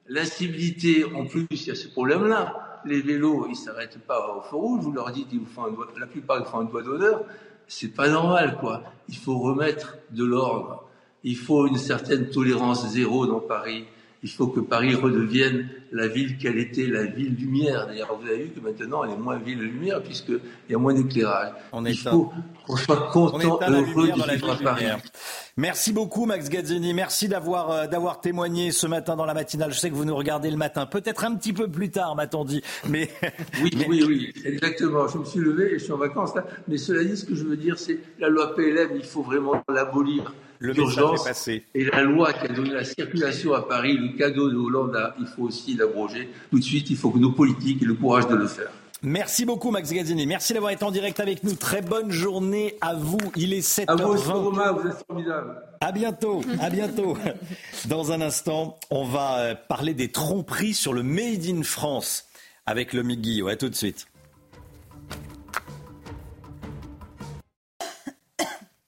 L'incivilité, en plus, il y a ce problème-là les vélos, ils s'arrêtent pas au feu rouge, vous leur dites, ils vous font la plupart ils font un doigt d'honneur, c'est pas normal, quoi. Il faut remettre de l'ordre. Il faut une certaine tolérance zéro dans Paris. Il faut que Paris redevienne la ville qu'elle était, la ville lumière. D'ailleurs, vous avez vu que maintenant, elle est moins ville lumière puisqu'il y a moins d'éclairage. Il faut qu'on soit content, heureux de vivre à Paris.
Merci beaucoup Max Gazzini, merci d'avoir euh, d'avoir témoigné ce matin dans la matinale. Je sais que vous nous regardez le matin, peut-être un petit peu plus tard, m'a-t-on dit. Mais
oui, oui, oui, exactement. Je me suis levé et je suis en vacances là. Mais cela dit, ce que je veux dire, c'est la loi PLM, il faut vraiment l'abolir.
Le message est passé.
Et la loi qui a donné la circulation à Paris, le cadeau de Hollande, il faut aussi l'abroger. Tout de suite, il faut que nos politiques aient le courage de le faire.
Merci beaucoup Max Gazzini. Merci d'avoir été en direct avec nous. Très bonne journée à vous. Il est 7h20. À
vous Romain, vous êtes formidable.
À bientôt, à bientôt. Dans un instant, on va euh, parler des tromperies sur le Made in France avec le Guillot. À tout de suite.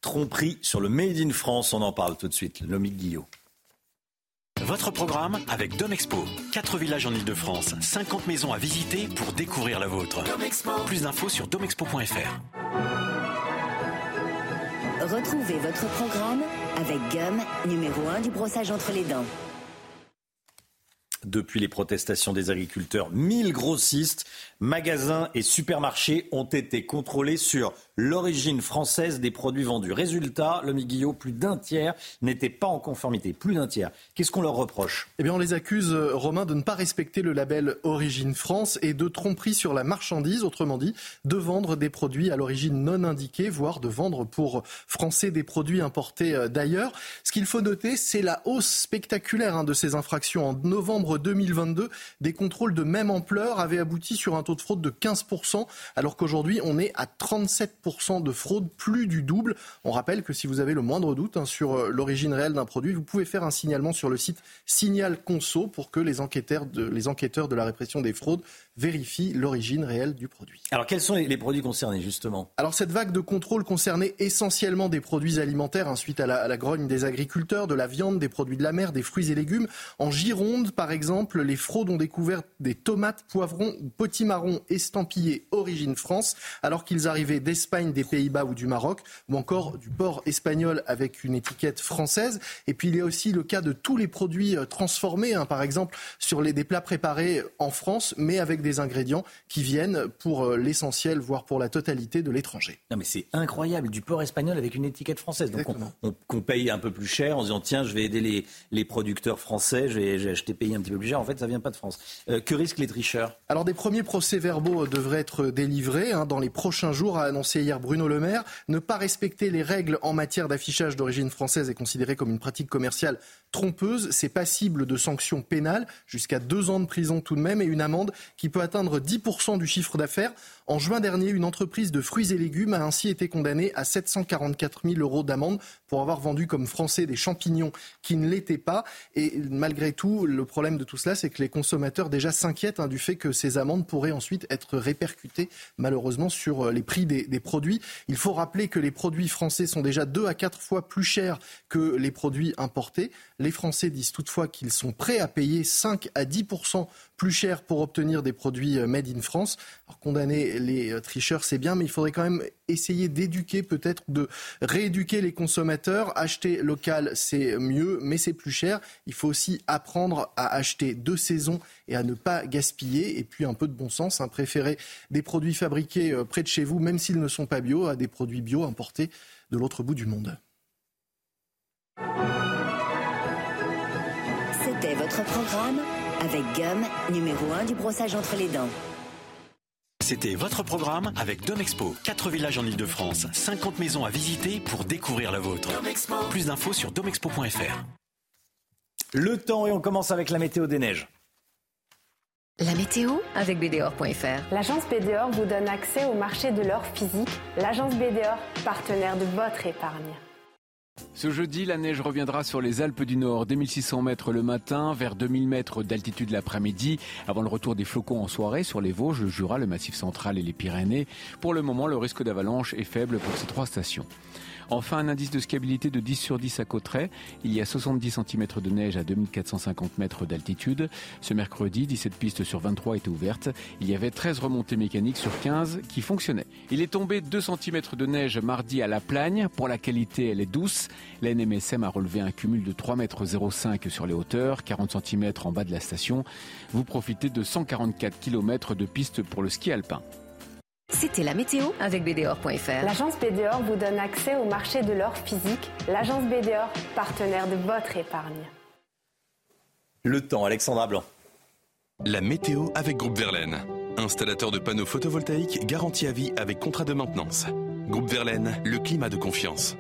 Tromperie sur le Made in France, on en parle tout de suite. Le Guillot.
Votre programme avec Domexpo. 4 villages en Ile-de-France, 50 maisons à visiter pour découvrir la vôtre. Plus d'infos sur domexpo.fr.
Retrouvez votre programme avec Gum, numéro 1 du brossage entre les dents.
Depuis les protestations des agriculteurs, 1000 grossistes, magasins et supermarchés ont été contrôlés sur l'origine française des produits vendus. Résultat, le Guillot, plus d'un tiers n'était pas en conformité. Plus d'un tiers. Qu'est-ce qu'on leur reproche?
Eh bien, on les accuse, euh, Romain, de ne pas respecter le label Origine France et de tromperie sur la marchandise, autrement dit, de vendre des produits à l'origine non indiquée, voire de vendre pour français des produits importés euh, d'ailleurs. Ce qu'il faut noter, c'est la hausse spectaculaire hein, de ces infractions. En novembre 2022, des contrôles de même ampleur avaient abouti sur un taux de fraude de 15%, alors qu'aujourd'hui, on est à 37% de fraude, plus du double. On rappelle que si vous avez le moindre doute hein, sur euh, l'origine réelle d'un produit, vous pouvez faire un signalement sur le site Signal Conso pour que les enquêteurs de, les enquêteurs de la répression des fraudes vérifient l'origine réelle du produit.
Alors quels sont les produits concernés justement?
Alors cette vague de contrôle concernait essentiellement des produits alimentaires hein, suite à la, à la, grogne des agriculteurs, de la viande, des produits de la mer, des fruits et légumes. En Gironde par exemple, les fraudes ont découvert des tomates, poivrons ou potimarrons estampillés origine France alors qu'ils arrivaient d'Espagne des Pays-Bas ou du Maroc, ou encore du porc espagnol avec une étiquette française. Et puis il y a aussi le cas de tous les produits euh, transformés, hein, par exemple sur les, des plats préparés en France, mais avec des ingrédients qui viennent pour euh, l'essentiel, voire pour la totalité de l'étranger.
Non mais c'est incroyable, du porc espagnol avec une étiquette française. Donc on, paye un peu plus cher en disant tiens je vais aider les, les producteurs français, j'ai acheté payé un petit peu En fait ça vient pas de France. Euh, que risquent les tricheurs?
Alors des premiers procès-verbaux devraient être délivrés hein, dans les prochains jours, a annoncé hier Bruno Le Maire. Ne pas respecter les règles en matière d'affichage d'origine française est considéré comme une pratique commerciale trompeuse. C'est passible de sanctions pénales, jusqu'à deux ans de prison tout de même, et une amende qui peut atteindre 10% du chiffre d'affaires. En juin dernier, une entreprise de fruits et légumes a ainsi été condamnée à 744 000 euros d'amende pour avoir vendu comme français des champignons qui ne l'étaient pas. Et malgré tout, le problème de tout cela, c'est que les consommateurs déjà s'inquiètent hein, du fait que ces amendes pourraient ensuite être répercutées malheureusement sur euh, les prix des, des produits. Il faut rappeler que les produits français sont déjà deux à quatre fois plus chers que les produits importés. Les Français disent toutefois qu'ils sont prêts à payer 5 à 10 plus cher pour obtenir des produits euh, made in France. Alors, condamner les euh, tricheurs, c'est bien, mais il faudrait quand même essayer d'éduquer, peut-être de rééduquer les consommateurs. Acheter local, c'est mieux, mais c'est plus cher. Il faut aussi apprendre à acheter de saison et à ne pas gaspiller. Et puis un peu de bon sens, hein, préférer des produits fabriqués euh, près de chez vous, même s'ils ne sont pas bio, à des produits bio importés de l'autre bout du monde.
C'était votre programme avec Gum, numéro 1 du brossage entre les dents.
C'était votre programme avec Domexpo. 4 villages en Ile-de-France, 50 maisons à visiter pour découvrir la vôtre. Plus d'infos sur domexpo.fr.
Le temps et on commence avec la météo des neiges.
La météo avec BDOR.fr.
L'agence BDOR vous donne accès au marché de l'or physique. L'agence BDOR, partenaire de votre épargne.
Ce jeudi, la neige reviendra sur les Alpes du Nord, dès 1600 mètres le matin, vers 2000 mètres d'altitude l'après-midi, avant le retour des flocons en soirée sur les Vosges, le Jura, le Massif central et les Pyrénées. Pour le moment, le risque d'avalanche est faible pour ces trois stations. Enfin, un indice de scabilité de 10 sur 10 à Cotteret. Il y a 70 cm de neige à 2450 mètres d'altitude. Ce mercredi, 17 pistes sur 23 étaient ouvertes. Il y avait 13 remontées mécaniques sur 15 qui fonctionnaient. Il est tombé 2 cm de neige mardi à La Plagne. Pour la qualité, elle est douce. La NMSM a relevé un cumul de 3,05 m sur les hauteurs, 40 cm en bas de la station. Vous profitez de 144 km de pistes pour le ski alpin.
C'était la météo avec BDOR.fr.
L'agence BDOR vous donne accès au marché de l'or physique. L'agence BDOR, partenaire de votre épargne.
Le temps, Alexandra Blanc.
La météo avec Groupe Verlaine. Installateur de panneaux photovoltaïques garantie à vie avec contrat de maintenance. Groupe Verlaine, le climat de confiance.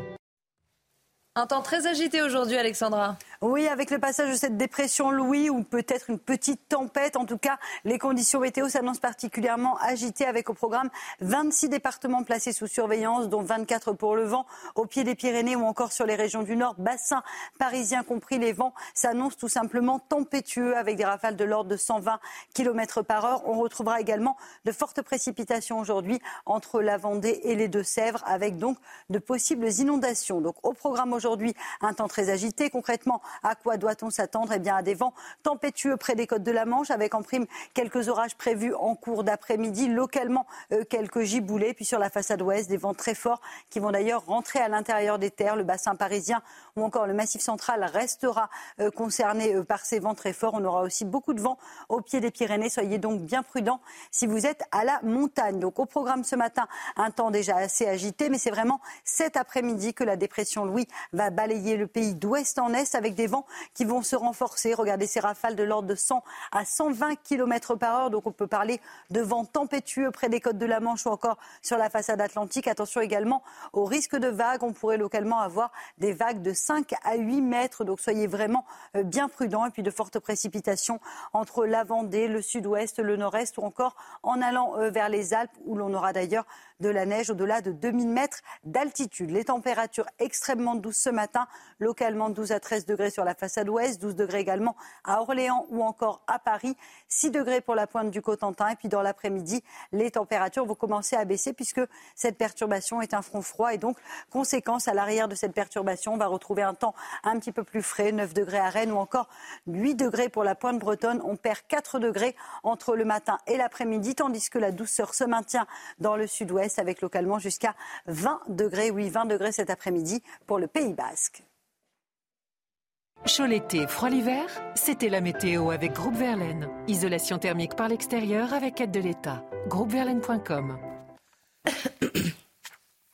Un temps très agité aujourd'hui, Alexandra.
Oui, avec le passage de cette dépression Louis ou peut-être une petite tempête. En tout cas, les conditions météo s'annoncent particulièrement agitées avec au programme 26 départements placés sous surveillance, dont 24 pour le vent au pied des Pyrénées ou encore sur les régions du Nord, bassin parisien compris. Les vents s'annoncent tout simplement tempétueux avec des rafales de l'ordre de 120 km par heure. On retrouvera également de fortes précipitations aujourd'hui entre la Vendée et les Deux-Sèvres avec donc de possibles inondations. Donc au programme aujourd'hui, aujourd'hui un temps très agité. Concrètement, à quoi doit-on s'attendre? Eh bien, à des vents tempétueux près des côtes de la Manche, avec en prime quelques orages prévus en cours d'après-midi, localement euh, quelques giboulées, puis sur la façade ouest, des vents très forts qui vont d'ailleurs rentrer à l'intérieur des terres. Le bassin parisien ou encore le massif central restera euh, concerné euh, par ces vents très forts. On aura aussi beaucoup de vent au pied des Pyrénées. Soyez donc bien prudents si vous êtes à la montagne. Donc au programme ce matin, un temps déjà assez agité, mais c'est vraiment cet après-midi que la dépression Louis va balayer le pays d'ouest en est avec des vents qui vont se renforcer. Regardez ces rafales de l'ordre de 100 à 120 km par heure. Donc on peut parler de vents tempétueux près des côtes de la Manche ou encore sur la façade atlantique. Attention également au risque de vagues. On pourrait localement avoir des vagues de 5 à 8 mètres. Donc soyez vraiment euh, bien prudents. Et puis de fortes précipitations entre la Vendée, le sud-ouest, le nord-est ou encore en allant euh, vers les Alpes où l'on aura d'ailleurs de la neige au-delà de 2000 mètres d'altitude. Les températures extrêmement douces ce matin, localement 12 à 13 degrés sur la façade ouest, 12 degrés également à Orléans ou encore à Paris, 6 degrés pour la pointe du Cotentin. Et puis dans l'après-midi, les températures vont commencer à baisser puisque cette perturbation est un front froid et donc conséquence à l'arrière de cette perturbation, on va retrouver un temps un petit peu plus frais, 9 degrés à Rennes ou encore 8 degrés pour la pointe bretonne. On perd 4 degrés entre le matin et l'après-midi, tandis que la douceur se maintient dans le sud-ouest avec localement jusqu'à 20 degrés. Oui, 20 degrés cet après-midi pour le Pays Basque.
Chaud l'été, froid l'hiver, c'était la météo avec Groupe Verlaine. Isolation thermique par l'extérieur avec aide de l'État. Groupeverlaine.com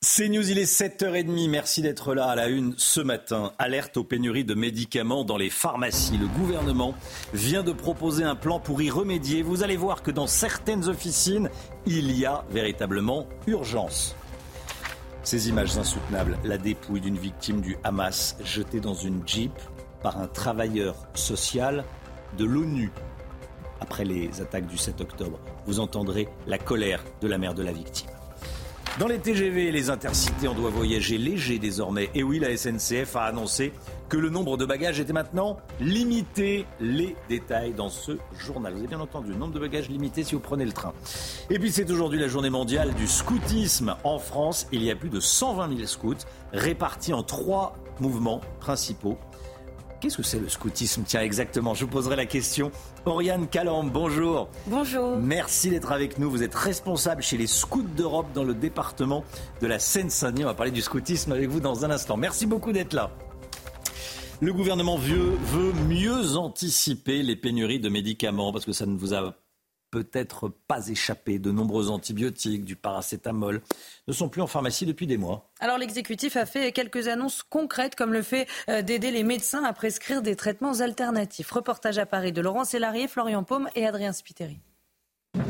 C'est News, il est 7h30. Merci d'être là à la une ce matin. Alerte aux pénuries de médicaments dans les pharmacies. Le gouvernement vient de proposer un plan pour y remédier. Vous allez voir que dans certaines officines, il y a véritablement urgence. Ces images insoutenables, la dépouille d'une victime du Hamas jetée dans une Jeep par un travailleur social de l'ONU. Après les attaques du 7 octobre, vous entendrez la colère de la mère de la victime. Dans les TGV et les intercités, on doit voyager léger désormais. Et oui, la SNCF a annoncé que le nombre de bagages était maintenant limité. Les détails dans ce journal. Vous avez bien entendu, le nombre de bagages limité si vous prenez le train. Et puis c'est aujourd'hui la journée mondiale du scoutisme. En France, il y a plus de 120 000 scouts répartis en trois mouvements principaux Qu'est-ce que c'est le scoutisme? Tiens, exactement, je vous poserai la question. Oriane Calambe, bonjour.
Bonjour.
Merci d'être avec nous. Vous êtes responsable chez les Scouts d'Europe dans le département de la Seine-Saint-Denis. On va parler du scoutisme avec vous dans un instant. Merci beaucoup d'être là. Le gouvernement veut, veut mieux anticiper les pénuries de médicaments parce que ça ne vous a peut-être pas échappé. De nombreux antibiotiques, du paracétamol, ne sont plus en pharmacie depuis des mois.
Alors l'exécutif a fait quelques annonces concrètes, comme le fait euh, d'aider les médecins à prescrire des traitements alternatifs. Reportage à Paris de Laurent Sélarié, Florian Paume et Adrien Spiteri.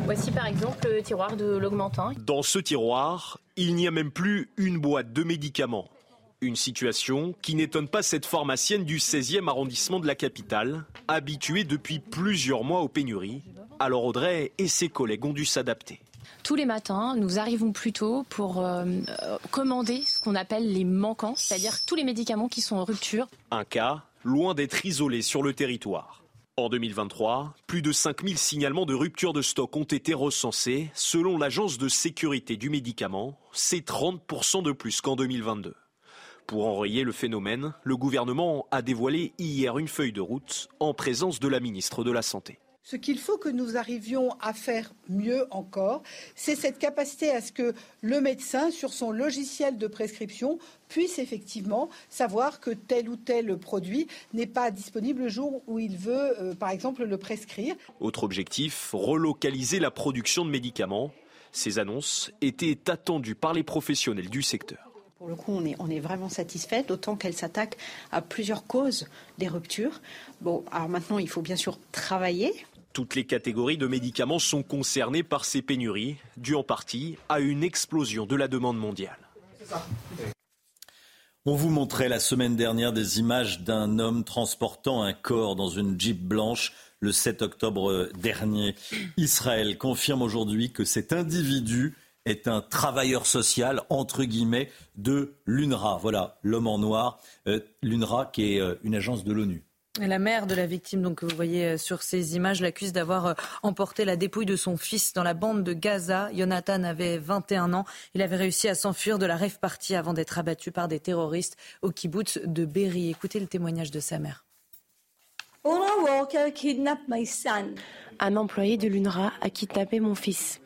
Voici par exemple le tiroir de l'augmentin.
Dans ce tiroir, il n'y a même plus une boîte de médicaments. Une situation qui n'étonne pas cette pharmacienne du 16e arrondissement de la capitale, habituée depuis plusieurs mois aux pénuries
Alors Audrey et ses collègues ont dû s'adapter.
Tous les matins, nous arrivons plus tôt pour euh, euh, commander ce qu'on appelle les manquants, c'est-à-dire tous les médicaments qui sont en rupture.
Un cas loin d'être isolé sur le territoire. En 2023, plus de 5000 signalements de rupture de stock ont été recensés. Selon l'Agence de sécurité du médicament, c'est 30% de plus qu'en 2022. Pour enrayer le phénomène, le gouvernement a dévoilé hier une feuille de route en présence de la ministre de la Santé.
Ce qu'il faut que nous arrivions à faire mieux encore, c'est cette capacité à ce que le médecin, sur son logiciel de prescription, puisse effectivement savoir que tel ou tel produit n'est pas disponible le jour où il veut, euh, par exemple, le prescrire.
Autre objectif, relocaliser la production de médicaments. Ces annonces étaient attendues par les professionnels du secteur.
Pour le coup, on est, on est vraiment satisfait, d'autant qu'elle s'attaque à plusieurs causes des ruptures. Bon, alors maintenant, il faut bien sûr travailler
toutes les catégories de médicaments sont concernées par ces pénuries, dues en partie à une explosion de la demande mondiale.
On vous montrait la semaine dernière des images d'un homme transportant un corps dans une Jeep blanche le 7 octobre dernier. Israël confirme aujourd'hui que cet individu est un travailleur social, entre guillemets, de l'UNRWA. Voilà, l'homme en noir. Euh, L'UNRWA qui est euh, une agence de l'ONU.
La mère de la victime, donc que vous voyez euh, sur ces images, l'accuse d'avoir euh, emporté la dépouille de son fils dans la bande de Gaza. Jonathan avait 21 ans. Il avait réussi à s'enfuir de la rêve partie avant d'être abattu par des terroristes au kibbutz de Berry. Écoutez le témoignage de sa mère.
Un employé de l'UNRWA a kidnappé mon fils.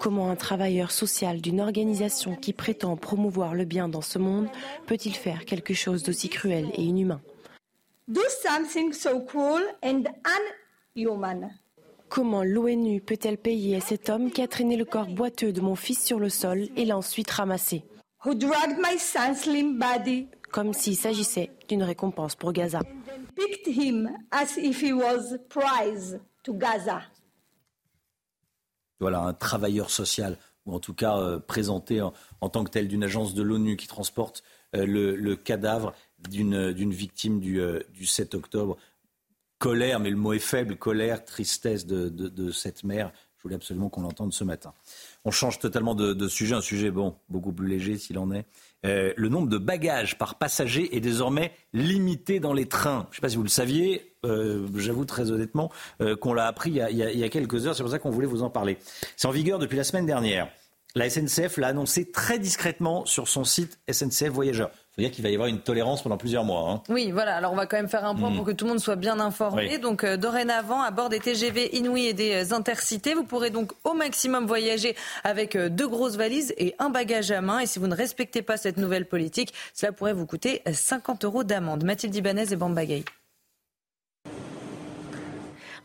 Comment un travailleur social d'une organisation qui prétend promouvoir le bien dans ce monde peut-il faire quelque chose d'aussi cruel et inhumain? Comment l'ONU peut-elle payer à cet homme qui a traîné le corps boiteux de mon fils sur le sol et l'a ensuite ramassé? Comme s'il s'agissait d'une récompense pour Gaza.
Voilà, un travailleur social, ou en tout cas euh, présenté en, tant que tel d'une agence de l'ONU qui transporte euh, le, cadavre d'une victime du, 7 euh, octobre. Colère, mais le mot est faible, colère, tristesse de, cette mère. Je voulais absolument qu'on l'entende ce matin. On change totalement de, sujet, un sujet bon, beaucoup plus léger s'il en est. le nombre de bagages par passager est désormais limité dans les trains. Je ne sais pas si vous le saviez, euh, j'avoue très honnêtement, euh, qu'on l'a appris il y, a, quelques heures. C'est pour ça qu'on voulait vous en parler. C'est en vigueur depuis la semaine dernière. La SNCF l'a annoncé très discrètement sur son site SNCF Voyageurs. Ça veut dire qu'il va y avoir une tolérance pendant plusieurs mois. Hein.
Oui, voilà. Alors on va quand même faire un point hmm. pour que tout le monde soit bien informé. Donc euh, dorénavant, à bord des TGV Inouï et des Intercités, vous pourrez donc au maximum voyager avec deux grosses valises et un bagage à main. Et si vous ne respectez pas cette nouvelle politique, cela pourrait vous coûter 50 euros d'amende. Mathilde Ibanez et Bambagay.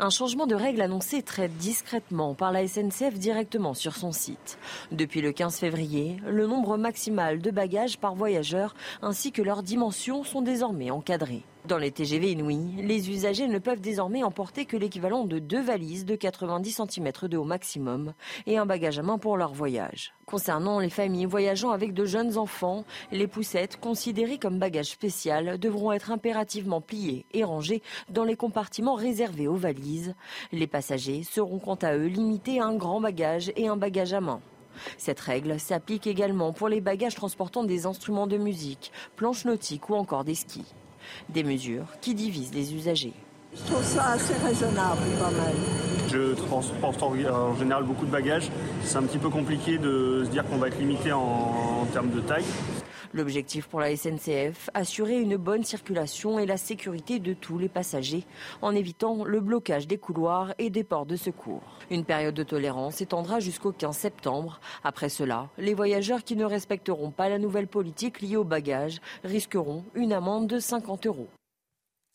Un changement de règle annoncé très discrètement par la SNCF directement sur son site. Depuis le 15 février, le nombre maximal de bagages par voyageur ainsi que leurs dimensions sont désormais encadrés. Dans les TGV inouïs, les usagers ne peuvent désormais emporter que l'équivalent de deux valises de 90 cm de haut maximum et un bagage à main pour leur voyage. Concernant les familles voyageant avec de jeunes enfants, les poussettes considérées comme bagage spécial devront être impérativement pliées et rangées dans les compartiments réservés aux valises. Les passagers seront quant à eux limités à un grand bagage et un bagage à main. Cette règle s'applique également pour les bagages transportant des instruments de musique, planches nautiques ou encore des skis. Des mesures qui divisent les usagers.
Je trouve ça assez raisonnable quand même.
Je transporte en général beaucoup de bagages. C'est un petit peu compliqué de se dire qu'on va être limité en termes de taille.
L'objectif pour la SNCF, assurer une bonne circulation et la sécurité de tous les passagers en évitant le blocage des couloirs et des ports de secours. Une période de tolérance s'étendra jusqu'au 15 septembre. Après cela, les voyageurs qui ne respecteront pas la nouvelle politique liée aux bagages risqueront une amende de 50 euros.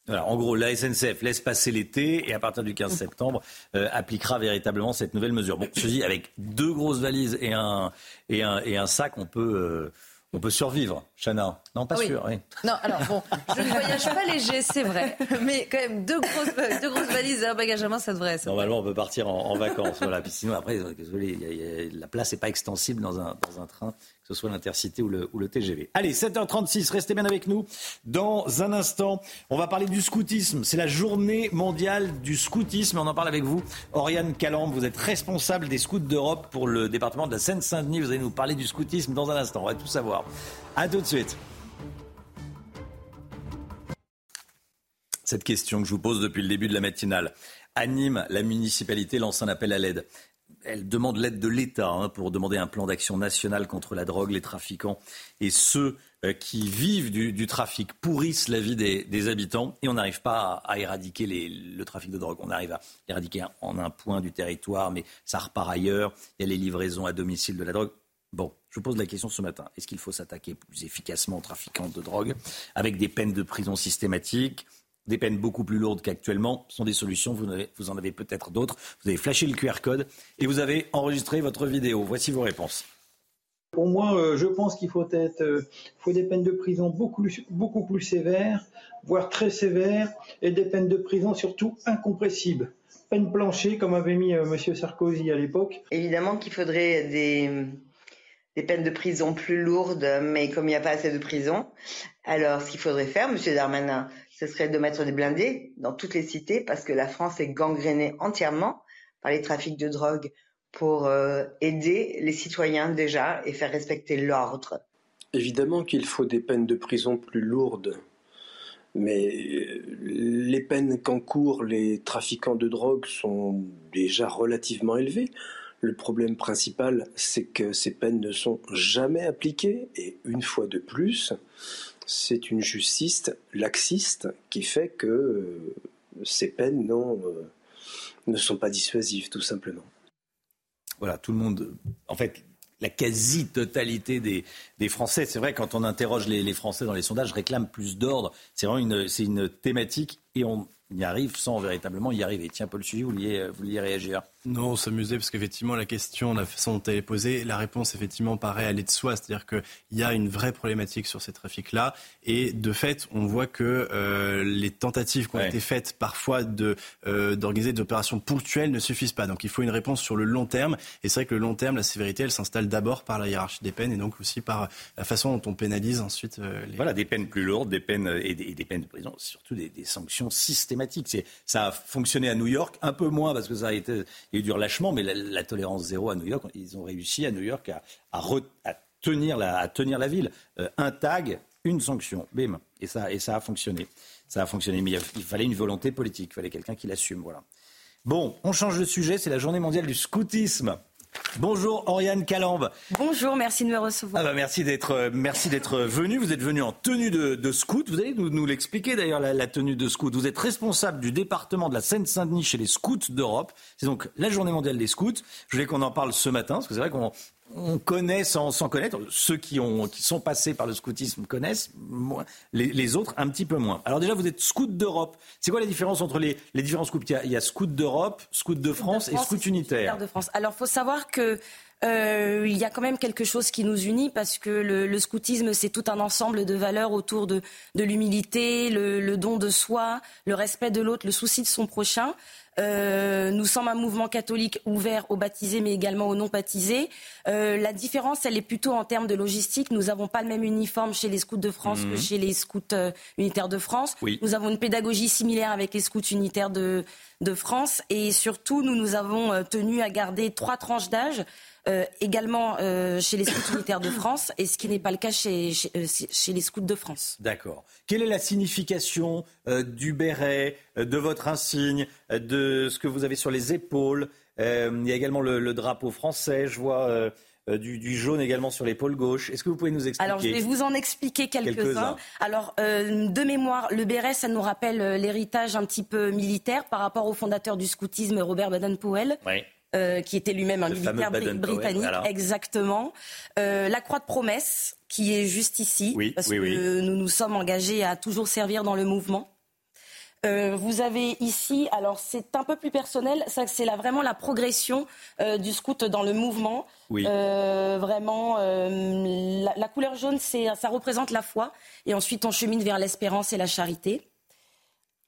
En gros, la SNCF laisse passer l'été et à partir du 15 septembre euh, appliquera véritablement cette nouvelle mesure. Bon, ceci avec deux grosses valises et un, et un, et un sac, on peut, euh, On peut survivre, Chana. Non, pas
Ah oui.
sûr. Oui.
Non, alors bon, je ne voyage pas léger, c'est vrai. Mais quand même, deux grosses, deux grosses valises et un bagage à main, ça devrait. ça
Normalement, on peut partir en, en vacances. voilà. Puis sinon, après, euh, désolé, il y a- il y a- la place n'est pas extensible dans un, dans un train, ce soit l'intercité ou le, TGV. Allez, 7h36, restez bien avec nous. Dans un instant, on va parler du scoutisme. C'est la journée mondiale du scoutisme. On en parle avec vous. Oriane Calambe, vous êtes responsable des scouts d'Europe pour le département de la Seine-Saint-Denis. Vous allez nous parler du scoutisme dans un instant. On va tout savoir. À tout de suite. Cette question que je vous pose depuis le début de la matinale. À Nîmes, la municipalité lance un appel à l'aide. Elle demande l'aide de l'État hein, pour demander un plan d'action national contre la drogue, les trafiquants et ceux euh, qui vivent du, trafic pourrissent la vie des, habitants et on n'arrive pas à, éradiquer le trafic de drogue. On arrive à éradiquer en un point du territoire, mais ça repart ailleurs. Il y a les livraisons à domicile de la drogue. Bon, je vous pose la question ce matin. Est-ce qu'il faut s'attaquer plus efficacement aux trafiquants de drogue avec des peines de prison systématiques des peines beaucoup plus lourdes qu'actuellement sont des solutions. Vous, en avez- vous en avez peut-être d'autres. Vous avez flashé le QR code et vous avez enregistré votre vidéo. Voici vos réponses.
Pour moi, euh, je pense qu'il faut, être, euh, faut des peines de prison beaucoup, beaucoup plus sévères, voire très sévères, et des peines de prison surtout incompressibles. Peine planchée, comme avait mis euh, M. Sarkozy à l'époque.
Évidemment qu'il faudrait des, des peines de prison plus lourdes, mais comme il n'y a pas assez de prisons, alors ce qu'il faudrait faire, Monsieur Darmanin, ce serait de mettre des blindés dans toutes les cités, parce que la France est gangrénée entièrement par les trafics de drogue pour euh, aider les citoyens déjà et faire respecter l'ordre.
Évidemment qu'il faut des peines de prison plus lourdes, mais euh, les peines qu'encourent les trafiquants de drogue sont déjà relativement élevées. Le problème principal, c'est que ces peines ne sont jamais appliquées, et une fois de plus, c'est une justice laxiste qui fait que euh, ces peines non, euh, ne sont pas dissuasives, tout simplement.
Voilà, tout le monde. En fait, la quasi-totalité des, des Français, c'est vrai, quand on interroge les, Français dans les sondages, réclament plus d'ordre. C'est vraiment une, c'est une thématique et on y arrive sans véritablement y arriver. Tiens, Paul Suivi, vous vouliez, vous vouliez réagir
Non, s'amuser parce qu'effectivement la question, la façon dont elle est posée, la réponse effectivement paraît aller de soi, c'est-à-dire qu'il y a une vraie problématique sur ces trafics-là et de fait on voit que euh, les tentatives qui ont été faites parfois de euh, d'organiser des opérations ponctuelles ne suffisent pas. Donc il faut une réponse sur le long terme et c'est vrai que le long terme, la sévérité, elle s'installe d'abord par la hiérarchie des peines et donc aussi par la façon dont on pénalise ensuite euh, les.
Voilà, des peines plus lourdes, des peines et des, et des peines de prison, surtout des, des sanctions systématiques. Ça a fonctionné à New York, un peu moins parce que ça a été, il y a eu du relâchement, mais la, tolérance zéro à New York, ils ont réussi à New York à, tenir, la, ville. Euh, un tag, une sanction, bim, et ça, a fonctionné. Ça a fonctionné, mais il, il fallait une volonté politique, il fallait quelqu'un qui l'assume, voilà. Bon, on change de sujet, c'est la journée mondiale du scoutisme. Bonjour Oriane Calambe.
Bonjour, merci de me recevoir.
Ah bah merci d'être euh, merci d'être venu. Vous êtes venu en tenue de, de scout. Vous allez nous, nous l'expliquer d'ailleurs la, la tenue de scout. Vous êtes responsable du département de la Seine-Saint-Denis chez les scouts d'Europe. C'est donc la journée mondiale des scouts. Je voulais qu'on en parle ce matin parce que c'est vrai qu'on on connaît sans, sans connaître. Ceux qui, ont, qui sont passés par le scoutisme connaissent, moins, les, les autres un petit peu moins. Alors déjà, vous êtes scout d'Europe. C'est quoi la différence entre les, les différents scouts? Il y, a, il y a scout d'Europe, scout de France, et scout unitaire.
de France. Alors, faut savoir que euh, il y a quand même quelque chose qui nous unit parce que le, le scoutisme, c'est tout un ensemble de valeurs autour de, de l'humilité, le, le don de soi, le respect de l'autre, le souci de son prochain. Euh, nous sommes un mouvement catholique ouvert aux baptisés, mais également aux non baptisés. Euh, la différence, elle est plutôt en termes de logistique. Nous n'avons pas le même uniforme chez les scouts de France
Mhm.
que chez les scouts euh, unitaires de France.
Oui.
Nous avons une pédagogie similaire avec les scouts unitaires de, de France. Et surtout, nous nous avons tenu à garder trois tranches d'âge. Euh, également euh, chez les scouts unitaires de France, et ce qui n'est pas le cas chez, chez, euh, chez les scouts de France.
D'accord. Quelle est la signification euh, du béret, de votre insigne, de ce que vous avez sur les épaules? Il y a également le, le drapeau français, je vois du, du jaune également sur l'épaule gauche. Est-ce que vous pouvez nous expliquer?
Alors, je vais vous en expliquer quelques-uns. Alors, euh, de mémoire, le béret, ça nous rappelle l'héritage un petit peu militaire par rapport au fondateur du scoutisme, Robert Baden-Powell.
Oui.
Euh, qui était lui-même un
Le
militaire bri- britannique,
voilà.
exactement. Euh, la croix de promesse, qui est juste ici,
Oui,
parce
oui,
que
oui.
nous nous sommes engagés à toujours servir dans le mouvement. Euh, vous avez ici, alors c'est un peu plus personnel, ça c'est là vraiment la progression euh, du scout dans le mouvement.
Oui.
Euh, vraiment, la, la couleur jaune, c'est, ça représente la foi, et ensuite on chemine vers l'espérance et la charité.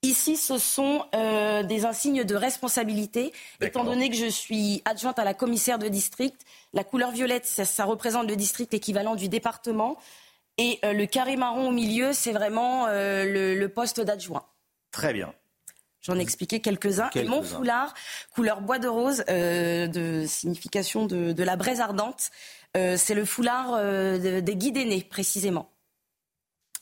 Ici, ce sont euh, des insignes de responsabilité. Étant donné que je suis adjointe à la commissaire de district, la couleur violette, ça, ça représente le district équivalent du département. Et euh, le carré marron au milieu, c'est vraiment euh, le, le poste d'adjoint.
Très bien.
J'en ai expliqué quelques-uns. Et mon foulard, couleur bois de rose, euh, de signification de, de la braise ardente, euh, c'est le foulard euh, de- des guides aînés, précisément.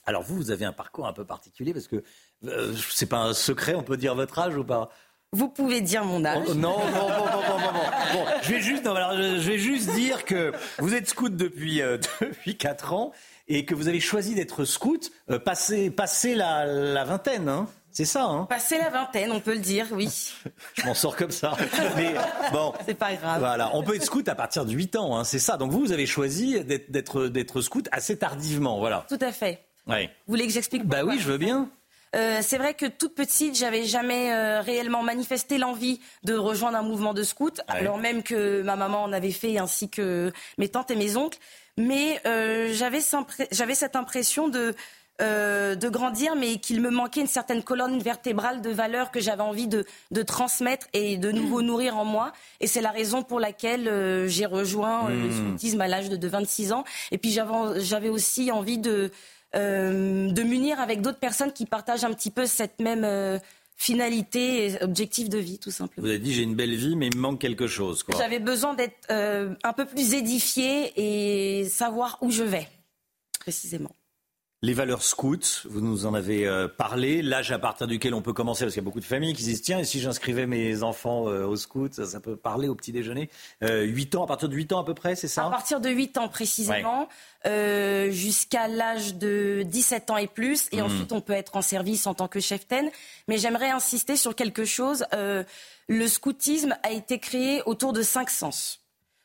Alors vous, vous avez un parcours un peu particulier parce que euh, c'est pas un secret, on peut dire votre âge ou pas?
Vous pouvez dire mon âge.
Oh, non, non, non, non, non, non, non. Bon, je vais juste, non, alors, je vais juste dire que vous êtes scout depuis euh, depuis quatre ans et que vous avez choisi d'être scout euh, passé passé la, la vingtaine, hein. C'est ça, hein
Passer la vingtaine, on peut le dire, oui.
Je m'en sors comme ça. Mais bon,
C'est pas grave.
voilà, on peut être scout à partir de 8 ans, hein, c'est ça. Donc vous, vous avez choisi d'être scout assez tardivement, voilà.
Tout à fait.
Ouais.
Vous voulez que j'explique
Bah oui, je veux bien.
Euh, c'est vrai que toute petite, j'avais jamais euh, réellement manifesté l'envie de rejoindre un mouvement de scout, alors même que ma maman en avait fait, ainsi que mes tantes et mes oncles. Mais euh, j'avais cette impression de euh, de grandir, mais qu'il me manquait une certaine colonne vertébrale de valeurs que j'avais envie de, de transmettre et de nouveau nourrir en moi. Et c'est la raison pour laquelle euh, j'ai rejoint le
Hmm.
scoutisme à l'âge de, de 26 ans. Et puis j'avais aussi envie de euh, de m'unir avec d'autres personnes qui partagent un petit peu cette même euh, finalité et objectif de vie, tout simplement.
Vous avez dit j'ai une belle vie, mais il me manque quelque chose.
J'avais besoin d'être euh, un peu plus édifiée et savoir où je vais, précisément.
Les valeurs scouts, vous nous en avez euh, parlé. L'âge à partir duquel on peut commencer, parce qu'il y a beaucoup de familles qui se disent tiens, et si j'inscrivais mes enfants euh, au scout, ça, ça peut parler au petit déjeuner. Euh, 8 ans, à partir de 8 ans à peu près, c'est ça?
À partir de 8 ans précisément, euh, jusqu'à l'âge de 17 ans et plus. Et
Mhm.
ensuite, on peut être en service en tant que chef-ten. Mais j'aimerais insister sur quelque chose. Euh, le scoutisme a été créé autour de cinq sens.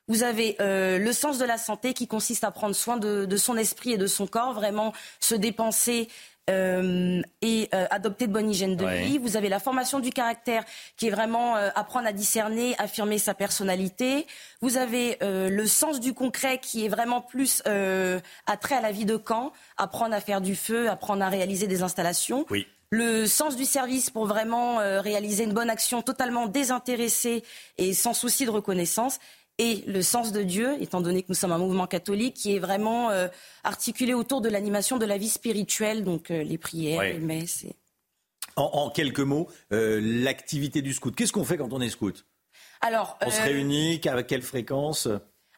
Vous avez euh, le sens de la santé qui consiste à prendre soin de, de son esprit et de son corps, vraiment se dépenser euh, et euh, adopter de bonne hygiène de
Ouais.
vie. Vous avez la formation du caractère qui est vraiment apprendre à discerner, affirmer sa personnalité. Vous avez le sens du concret qui est vraiment plus attrait à la vie de camp, apprendre à faire du feu, apprendre à réaliser des installations.
Oui.
Le sens du service pour vraiment réaliser une bonne action totalement désintéressée et sans souci de reconnaissance. Et le sens de Dieu, étant donné que nous sommes un mouvement catholique qui est vraiment euh, articulé autour de l'animation de la vie spirituelle, donc euh, les prières, les messes. et-
En, en quelques mots, euh, l'activité du scout. Qu'est-ce qu'on fait quand on est scout?
Alors,
On se réunit, avec quelle fréquence?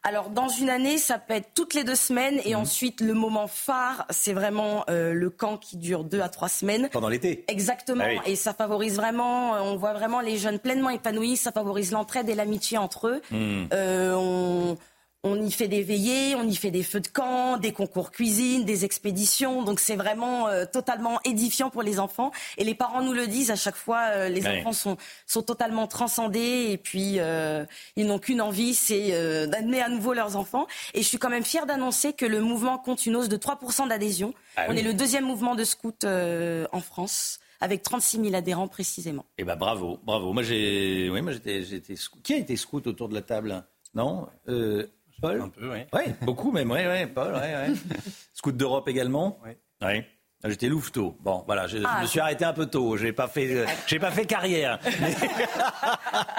Alors, dans une année, ça peut être toutes les deux semaines.
Mhm.
Et ensuite, le moment phare, c'est vraiment euh, le camp qui dure deux à trois semaines.
Pendant l'été
Exactement.
Ah oui.
Et ça favorise vraiment, euh, on voit vraiment les jeunes pleinement épanouis. Ça favorise l'entraide et l'amitié entre eux.
Hmm.
Euh, on, on y fait des veillées, on y fait des feux de camp, des concours cuisine, des expéditions. Donc c'est vraiment euh, totalement édifiant pour les enfants. Et les parents nous le disent à chaque fois, euh, les
Ouais.
enfants sont, sont totalement transcendés et puis euh, ils n'ont qu'une envie, c'est d'amener à nouveau leurs enfants. Et je suis quand même fière d'annoncer que le mouvement compte une hausse de 3% d'adhésion.
Ah
on
oui.
est le deuxième mouvement de scouts euh, en France, avec 36 000 adhérents précisément.
Eh ben bravo, bravo. Moi j'ai, oui, moi j'étais, j'étais scout. Qui a été scout autour de la table Non, euh, Paul. Un
peu, oui.
Ouais, beaucoup même. Ouais, ouais, Paul. Ouais. scout d'Europe également.
Oui.
Ouais. Ah, J'étais louveteau. Bon, voilà, je, je
Ah.
me suis arrêté un peu tôt. J'ai pas fait, euh, j'ai pas fait carrière.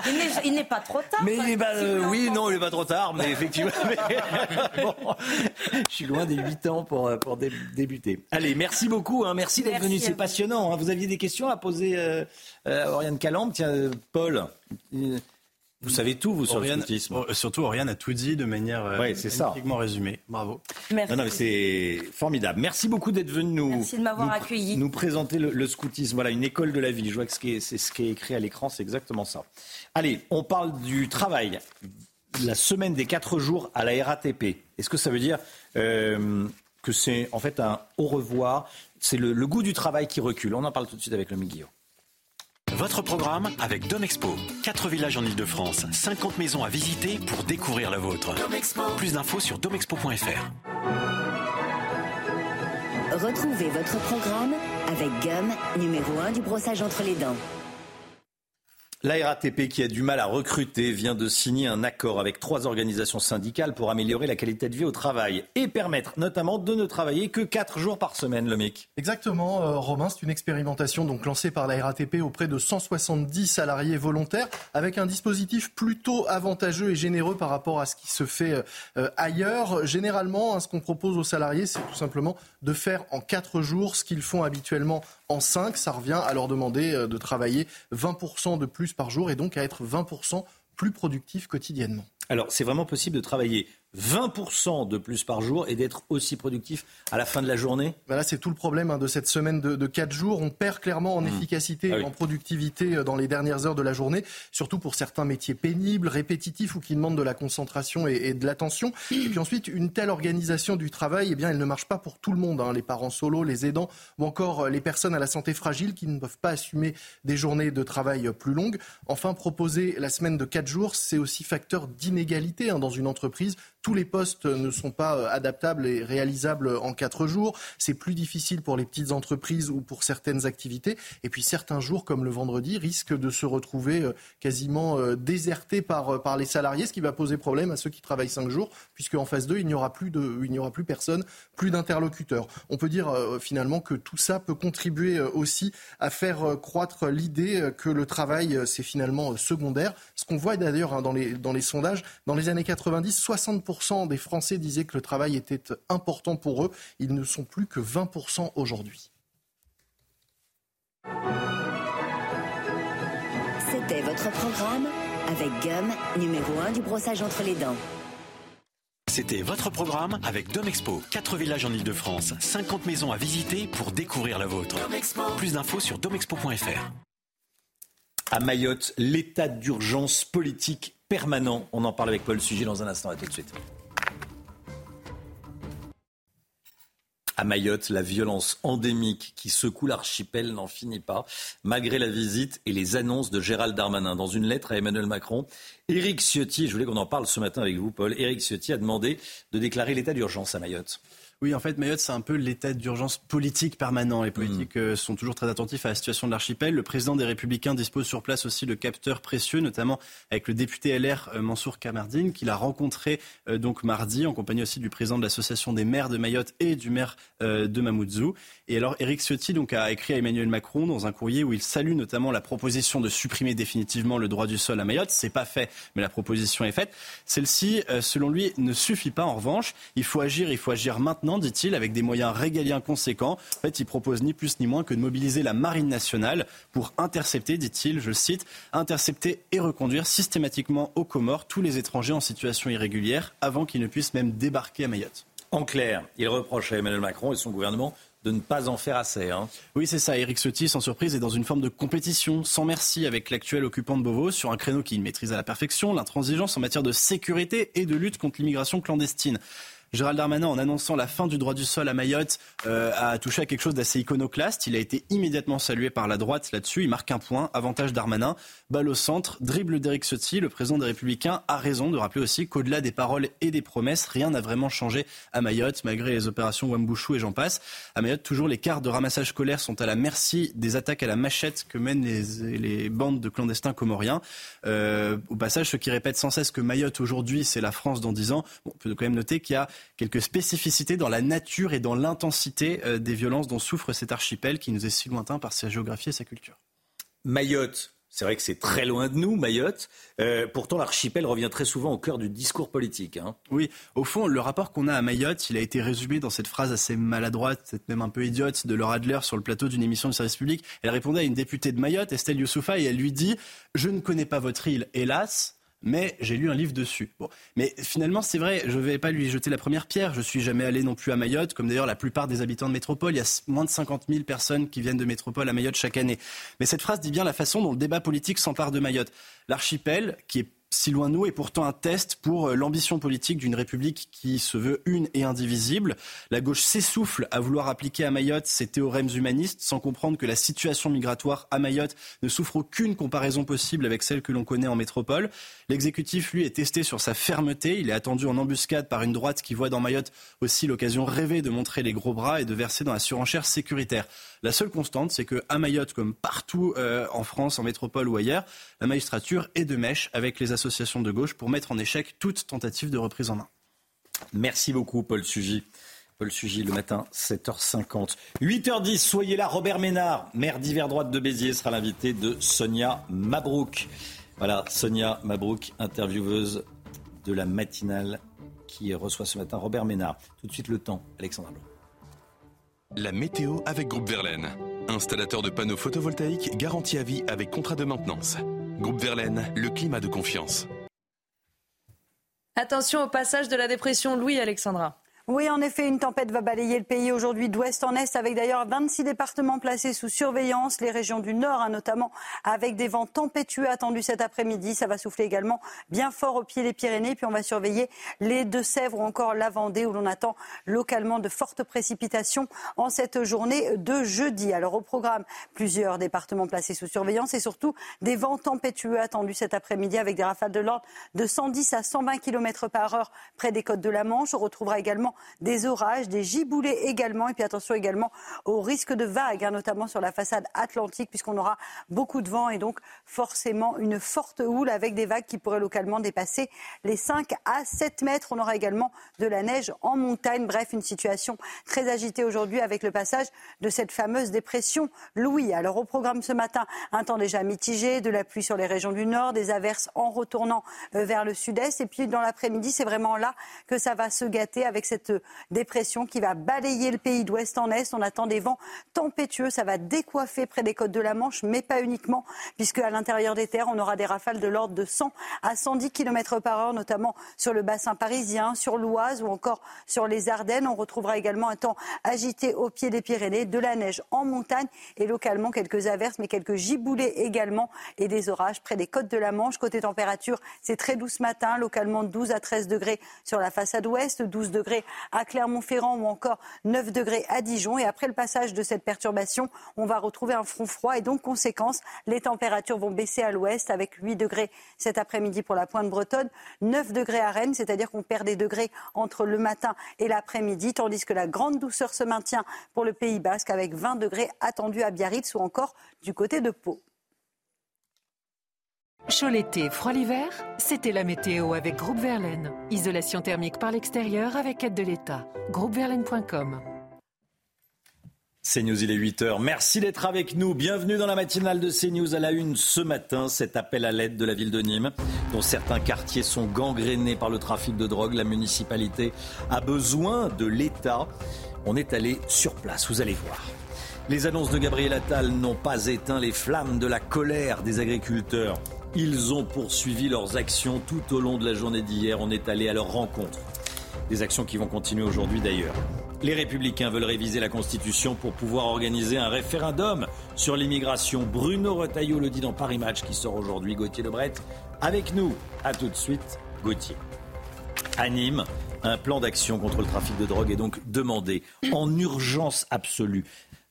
Il n'est- Il n'est pas trop tard.
Mais euh, oui, non, il est pas trop tard, mais effectivement. mais- bon, je suis loin des 8 ans pour, euh, pour dé- débuter. Allez, merci beaucoup, hein, merci d'être venu, c'est passionnant. hein. Vous aviez des questions à poser euh, euh, à Oriane Calambe Tiens, euh, Paul, euh, vous savez tout, vous, sur
Oriane-
le scoutisme.
oh, surtout, Oriane a tout dit de manière euh,
Ouais, c'est ça.
magnifiquement résumée. Bravo.
Merci.
Non, non, mais c'est formidable. Merci beaucoup d'être venu nous,
Merci de m'avoir
nous,
accueilli.
nous présenter le, le scoutisme. Voilà, une école de la vie. Je vois que ce qui est- c'est ce qui est écrit à l'écran, c'est exactement ça. Allez, on parle du travail. La semaine des quatre jours à la RATP. Est-ce que ça veut dire euh, que c'est en fait un au revoir? C'est le, le goût du travail qui recule. On en parle tout de suite avec le Guillaume.
Votre programme avec Domexpo. 4 villages en Ile-de-France, 50 maisons à visiter pour découvrir la vôtre. Plus d'infos sur domexpo.fr.
Retrouvez votre programme
avec Gum, numéro 1 du brossage entre les dents.
La RATP, qui a du mal à recruter, vient de signer un accord avec trois organisations syndicales pour améliorer la qualité de vie au travail et permettre notamment de ne travailler que quatre jours par semaine, le MIC.
Exactement, euh, Romain. C'est une expérimentation donc lancée par la RATP auprès de 170 salariés volontaires avec un dispositif plutôt avantageux et généreux par rapport à ce qui se fait euh, ailleurs. Généralement, hein, ce qu'on propose aux salariés, c'est tout simplement de faire en quatre jours ce qu'ils font habituellement en 5, ça revient à leur demander euh, de travailler 20% de plus par jour et donc à être 20% plus productif quotidiennement.
Alors, c'est vraiment possible de travailler 20% de plus par jour et d'être aussi productif à la fin de la journée?
Là, c'est tout le problème hein, de cette semaine de, de 4 jours. On perd clairement en mmh. efficacité ah et en productivité euh, dans les dernières heures de la journée, surtout pour certains métiers pénibles, répétitifs ou qui demandent de la concentration et, et de l'attention. Et puis ensuite, une telle organisation du travail, eh bien, elle ne marche pas pour tout le monde. Hein. Les parents solos, les aidants ou encore euh, les personnes à la santé fragile qui ne peuvent pas assumer des journées de travail plus longues. Enfin, proposer la semaine de 4 jours, c'est aussi facteur d'inégalité hein, dans une entreprise tous les postes ne sont pas euh, adaptables et réalisables en quatre jours. C'est plus difficile pour les petites entreprises ou pour certaines activités. Et puis certains jours, comme le vendredi, risquent de se retrouver euh, quasiment euh, désertés par, par les salariés, ce qui va poser problème à ceux qui travaillent cinq jours, puisque en phase 2, il n'y aura plus aura plus personne, plus d'interlocuteurs. On peut dire finalement que tout ça peut contribuer aussi à faire croître l'idée que le travail, c'est finalement secondaire. Ce qu'on voit d'ailleurs hein, dans, les, dans les sondages, dans les années 90, 60% des Français disaient que le travail était important pour eux. Ils ne sont plus que 20% aujourd'hui.
C'était votre programme avec Gum, numéro 1 du brossage entre les dents.
C'était votre programme avec Domexpo. 4 villages en Ile-de-France, 50 maisons à visiter pour découvrir la vôtre. Plus d'infos sur domexpo.fr.
À Mayotte, l'état d'urgence politique permanent. On en parle avec Paul Sujet dans un instant. À tout de suite. À Mayotte, la violence endémique qui secoue l'archipel n'en finit pas, malgré la visite et les annonces de Gérald Darmanin. Dans une lettre à Emmanuel Macron, Éric Ciotti, je voulais qu'on en parle ce matin avec vous, Paul, Éric Ciotti a demandé de déclarer l'état d'urgence à Mayotte.
Oui, en fait, Mayotte, c'est un peu l'état d'urgence politique permanent. Les politiques mm. euh, sont toujours très attentifs à la situation de l'archipel. Le président des Républicains dispose sur place aussi de capteurs précieux, notamment avec le député LR euh, Mansour Kamardine, qu'il a rencontré euh, donc mardi, en compagnie aussi du président de l'association des maires de Mayotte et du maire de Mamoudzou. Et alors, Éric Ciotti donc, a écrit à Emmanuel Macron dans un courrier où il salue notamment la proposition de supprimer définitivement le droit du sol à Mayotte. C'est pas fait, mais la proposition est faite. Celle-ci, selon lui, ne suffit pas. En revanche, il faut agir, il faut agir maintenant dit-il, avec des moyens régaliens conséquents. En fait, il propose ni plus ni moins que de mobiliser la marine nationale pour intercepter, dit-il, je cite, intercepter et reconduire systématiquement aux Comores tous les étrangers en situation irrégulière avant qu'ils ne puissent même débarquer à Mayotte.
En clair, il reproche à Emmanuel Macron et son gouvernement de ne pas en faire assez. Hein.
Oui, c'est ça. Éric Ciotti, sans surprise, est dans une forme de compétition sans merci avec l'actuel occupant de Beauvau sur un créneau qu'il maîtrise à la perfection, l'intransigeance en matière de sécurité et de lutte contre l'immigration clandestine. Gérald Darmanin, en annonçant la fin du droit du sol à Mayotte, euh, a touché à quelque chose d'assez iconoclaste. Il a été immédiatement salué par la droite là-dessus. Il marque un point. Avantage Darmanin. Balle au centre. Dribble d'Eric Ciotti. Le président des Républicains a raison de rappeler aussi qu'au-delà des paroles et des promesses, rien n'a vraiment changé à Mayotte, malgré les opérations Wambouchou et j'en passe. À Mayotte, toujours les cartes de ramassage scolaire sont à la merci des attaques à la machette que mènent les, bandes de clandestins comoriens. Euh, au passage, ceux qui répètent sans cesse que Mayotte aujourd'hui, c'est la France dans dix ans, on peut quand même noter qu'il y a quelques spécificités dans la nature et dans l'intensité euh, des violences dont souffre cet archipel qui nous est si lointain par sa géographie et sa culture.
Mayotte, c'est vrai que c'est très loin de nous, Mayotte. Euh, pourtant, l'archipel revient très souvent au cœur du discours politique. Hein.
Oui, au fond, le rapport qu'on a à Mayotte, il a été résumé dans cette phrase assez maladroite, peut-être même un peu idiote, de Laura Adler sur le plateau d'une émission de service public. Elle répondait à une députée de Mayotte, Estelle Youssoufa, et elle lui dit « Je ne connais pas votre île, hélas, mais j'ai lu un livre dessus. Bon. Mais finalement, c'est vrai, je ne vais pas lui jeter la première pierre. Je suis jamais allé non plus à Mayotte, comme d'ailleurs la plupart des habitants de métropole. Il y a moins de 50 000 personnes qui viennent de métropole à Mayotte chaque année. Mais cette phrase dit bien la façon dont le débat politique s'empare de Mayotte. L'archipel, qui est si loin de nous, est pourtant un test pour euh, l'ambition politique d'une République qui se veut une et indivisible. La gauche s'essouffle à vouloir appliquer à Mayotte ses théorèmes humanistes sans comprendre que la situation migratoire à Mayotte ne souffre aucune comparaison possible avec celle que l'on connaît en métropole. L'exécutif, lui, est testé sur sa fermeté. Il est attendu en embuscade par une droite qui voit dans Mayotte aussi l'occasion rêvée de montrer les gros bras et de verser dans la surenchère sécuritaire. La seule constante, c'est qu'à Mayotte, comme partout euh, en France, en métropole ou ailleurs, la magistrature est de mèche avec les associations de gauche pour mettre en échec toute tentative de reprise en main.
Merci beaucoup, Paul Sugy. Paul Sugy, le matin, 7h50. 8h10, soyez là. Robert Ménard, maire d'hiver droite de Béziers, sera l'invité de Sonia Mabrouk. Voilà, Sonia Mabrouk, intervieweuse de la matinale qui reçoit ce matin Robert Ménard. Tout de suite le temps, Alexandre Blanc.
La météo avec Groupe Verlaine. Installateur de panneaux photovoltaïques garantie à vie avec contrat de maintenance. Groupe Verlaine, le climat de confiance.
Attention au passage de la dépression Louis Alexandra.
Oui, en effet, une tempête va balayer le pays aujourd'hui d'ouest en est, avec d'ailleurs 26 départements placés sous surveillance, les régions du nord hein, notamment, avec des vents tempétueux attendus cet après-midi. Ça va souffler également bien fort au pied des Pyrénées. Puis on va surveiller les Deux-Sèvres ou encore la Vendée, où l'on attend localement de fortes précipitations en cette journée de jeudi. Alors au programme, plusieurs départements placés sous surveillance et surtout des vents tempétueux attendus cet après-midi, avec des rafales de l'ordre de 110 à 120 km par heure près des côtes de la Manche. On retrouvera également des orages, des giboulées également. Et puis attention également au risque de vagues, hein, notamment sur la façade atlantique, puisqu'on aura beaucoup de vent et donc forcément une forte houle avec des vagues qui pourraient localement dépasser les 5 à 7 mètres. On aura également de la neige en montagne. Bref, une situation très agitée aujourd'hui avec le passage de cette fameuse dépression Louis. Alors au programme ce matin, un temps déjà mitigé, de la pluie sur les régions du nord, des averses en retournant euh, vers le sud-est. Et puis dans l'après-midi, c'est vraiment là que ça va se gâter avec cette dépression qui va balayer le pays d'ouest en est. On attend des vents tempétueux. Ça va décoiffer près des côtes de la Manche, mais pas uniquement, puisque à l'intérieur des terres, on aura des rafales de l'ordre de 100 à 110 km par heure, notamment sur le bassin parisien, sur l'Oise ou encore sur les Ardennes. On retrouvera également un temps agité au pied des Pyrénées, de la neige en montagne et localement quelques averses, mais quelques giboulées également et des orages près des côtes de la Manche. Côté température, c'est très doux ce matin, localement 12 à 13 degrés sur la façade ouest, 12 degrés à Clermont-Ferrand ou encore 9 degrés à Dijon. Et après le passage de cette perturbation, on va retrouver un front froid et donc conséquence, les températures vont baisser à l'ouest avec 8 degrés cet après-midi pour la pointe bretonne, 9 degrés à Rennes, c'est-à-dire qu'on perd des degrés entre le matin et l'après-midi, tandis que la grande douceur se maintient pour le Pays basque avec 20 degrés attendus à Biarritz ou encore du côté de Pau.
Chaud l'été, froid l'hiver, c'était la météo avec Groupe Verlaine. Isolation thermique par l'extérieur avec aide de l'État. Groupeverlaine.com
CNews, il est 8h. Merci d'être avec nous. Bienvenue dans la matinale de CNews à la une ce matin. Cet appel à l'aide de la ville de Nîmes, dont certains quartiers sont gangrénés par le trafic de drogue. La municipalité a besoin de l'État. On est allé sur place, vous allez voir. Les annonces de Gabriel Attal n'ont pas éteint les flammes de la colère des agriculteurs. Ils ont poursuivi leurs actions tout au long de la journée d'hier. On est allé à leur rencontre. Des actions qui vont continuer aujourd'hui d'ailleurs. Les républicains veulent réviser la Constitution pour pouvoir organiser un référendum sur l'immigration. Bruno Retailleau le dit dans Paris Match qui sort aujourd'hui. Gauthier Lebret avec nous. A tout de suite, Gauthier. À Nîmes, un plan d'action contre le trafic de drogue est donc demandé en urgence absolue.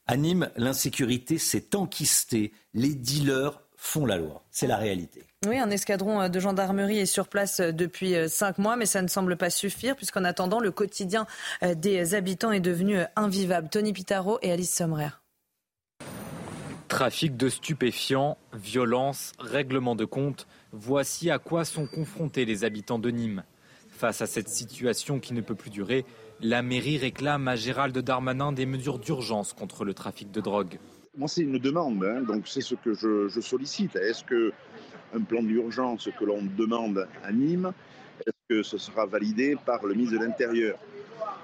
À Nîmes, l'insécurité s'est enquistée. Les dealers font la loi. C'est la réalité.
Oui, un escadron de gendarmerie est sur place depuis cinq mois, mais ça ne semble pas suffire, puisqu'en attendant, le quotidien des habitants est devenu invivable. Tony Pitaro et Alice Sommerer.
Trafic de stupéfiants, violence, règlement de compte, voici à quoi sont confrontés les habitants de Nîmes. Face à cette situation qui ne peut plus durer, la mairie réclame à Gérald Darmanin des mesures d'urgence contre le trafic de drogue.
Moi, c'est une demande, hein, donc c'est ce que je, je sollicite. Est-ce que un plan d'urgence que l'on demande à Nîmes, est-ce que ce sera validé par le ministre de l'Intérieur?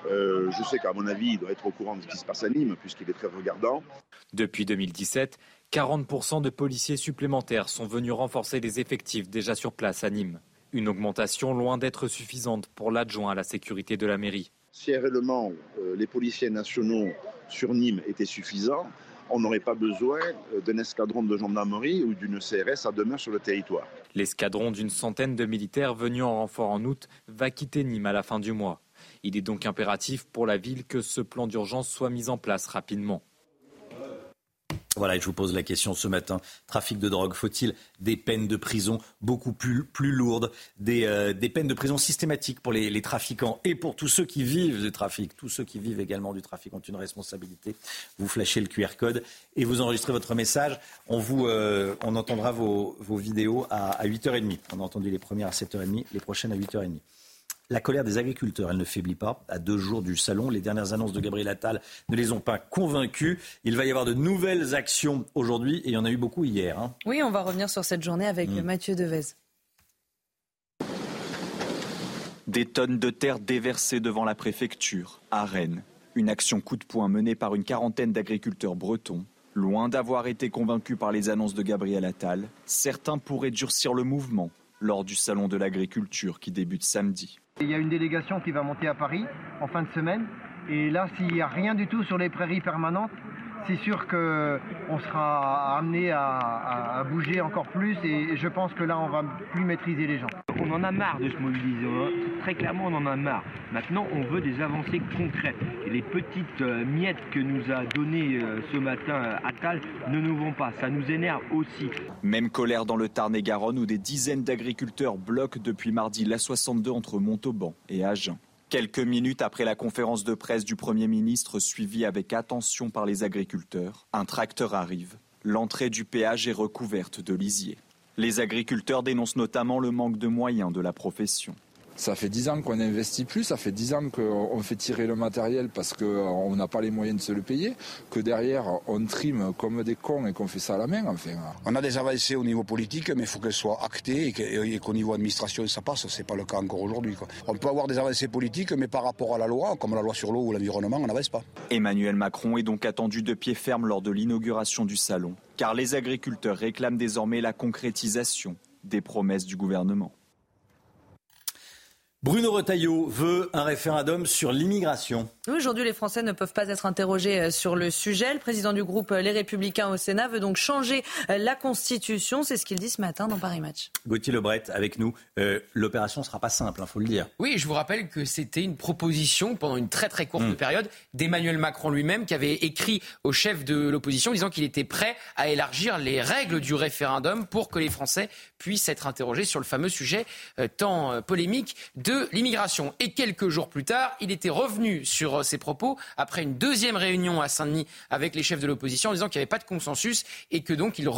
Euh, Je sais qu'à mon avis, il doit être au courant de ce qui se passe à Nîmes, puisqu'il est très regardant.
Depuis 2017, 40% de policiers supplémentaires sont venus renforcer les effectifs déjà sur place à Nîmes. Une augmentation loin d'être suffisante pour l'adjoint à la sécurité de la mairie.
Si réellement euh, les policiers nationaux sur Nîmes étaient suffisants, on n'aurait pas besoin d'un escadron de gendarmerie ou d'une CRS à demeure sur le territoire.
L'escadron d'une centaine de militaires venus en renfort en août va quitter Nîmes à la fin du mois. Il est donc impératif pour la ville que ce plan d'urgence soit mis en place rapidement.
Voilà, je vous pose la question ce matin. Trafic de drogue, faut-il des peines de prison beaucoup plus, lourdes, des, euh, des peines de prison systématiques pour les, trafiquants et pour tous ceux qui vivent du trafic Tous ceux qui vivent également du trafic ont une responsabilité. Vous flashez le QR code et vous enregistrez votre message. On, vous, euh, on entendra vos, vos vidéos à, à 8h30. On a entendu les premières à 7h30, les prochaines à 8h30. La colère des agriculteurs, elle ne faiblit pas. À deux jours du salon, les dernières annonces de Gabriel Attal ne les ont pas convaincus. Il va y avoir de nouvelles actions aujourd'hui et il y en a eu beaucoup hier. Hein.
Oui, on va revenir sur cette journée avec mmh. Mathieu Devez.
Des tonnes de terre déversées devant la préfecture, à Rennes. Une action coup de poing menée par une quarantaine d'agriculteurs bretons. Loin d'avoir été convaincus par les annonces de Gabriel Attal, certains pourraient durcir le mouvement lors du salon de l'agriculture qui débute samedi.
Il y a une délégation qui va monter à Paris en fin de semaine. Et là, s'il n'y a rien du tout sur les prairies permanentes, c'est sûr qu'on sera amené à, à, à, bouger encore plus et je pense que là, on va plus maîtriser les gens.
On en a marre de se mobiliser. Très clairement, on en a marre. Maintenant, on veut des avancées concrètes. Et les petites euh, miettes que nous a données euh, ce matin euh, Attal ne nous vont pas. Ça nous énerve aussi.
Même colère dans le Tarn-et-Garonne où des dizaines d'agriculteurs bloquent depuis mardi l'A62 entre Montauban et Agen. Quelques minutes après la conférence de presse du Premier ministre suivie avec attention par les agriculteurs, un tracteur arrive. L'entrée du péage est recouverte de lisier. Les agriculteurs dénoncent notamment le manque de moyens de la profession.
Ça fait dix ans qu'on n'investit plus, ça fait dix ans qu'on fait tirer le matériel parce qu'on n'a pas les moyens de se le payer, que derrière on trime comme des cons et qu'on fait ça à la main. Enfin.
On a des avancées au niveau politique, mais il faut qu'elles soient actées et qu'au niveau administration ça passe. Ce n'est pas le cas encore aujourd'hui. On peut avoir des avancées politiques, mais par rapport à la loi, comme la loi sur l'eau ou l'environnement, on n'avance pas.
Emmanuel Macron est donc attendu de pied ferme lors de l'inauguration du salon, car les agriculteurs réclament désormais la concrétisation des promesses du gouvernement.
Bruno Retailleau veut un référendum sur l'immigration.
Oui, aujourd'hui, les Français ne peuvent pas être interrogés euh, sur le sujet. Le président du groupe euh, Les Républicains au Sénat veut donc changer euh, la Constitution. C'est ce qu'il dit ce matin dans Paris Match.
Gauthier Lebret, avec nous. Euh, L'opération ne sera pas simple, il hein, faut le dire.
Oui, je vous rappelle que c'était une proposition pendant une très très courte mmh. période d'Emmanuel Macron lui-même qui avait écrit au chef de l'opposition disant qu'il était prêt à élargir les règles du référendum pour que les Français puissent être interrogés sur le fameux sujet euh, tant euh, polémique de l'immigration. Et quelques jours plus tard, il était revenu sur euh, ses propos après une deuxième réunion à Saint-Denis avec les chefs de l'opposition en disant qu'il n'y avait pas de consensus et que donc il,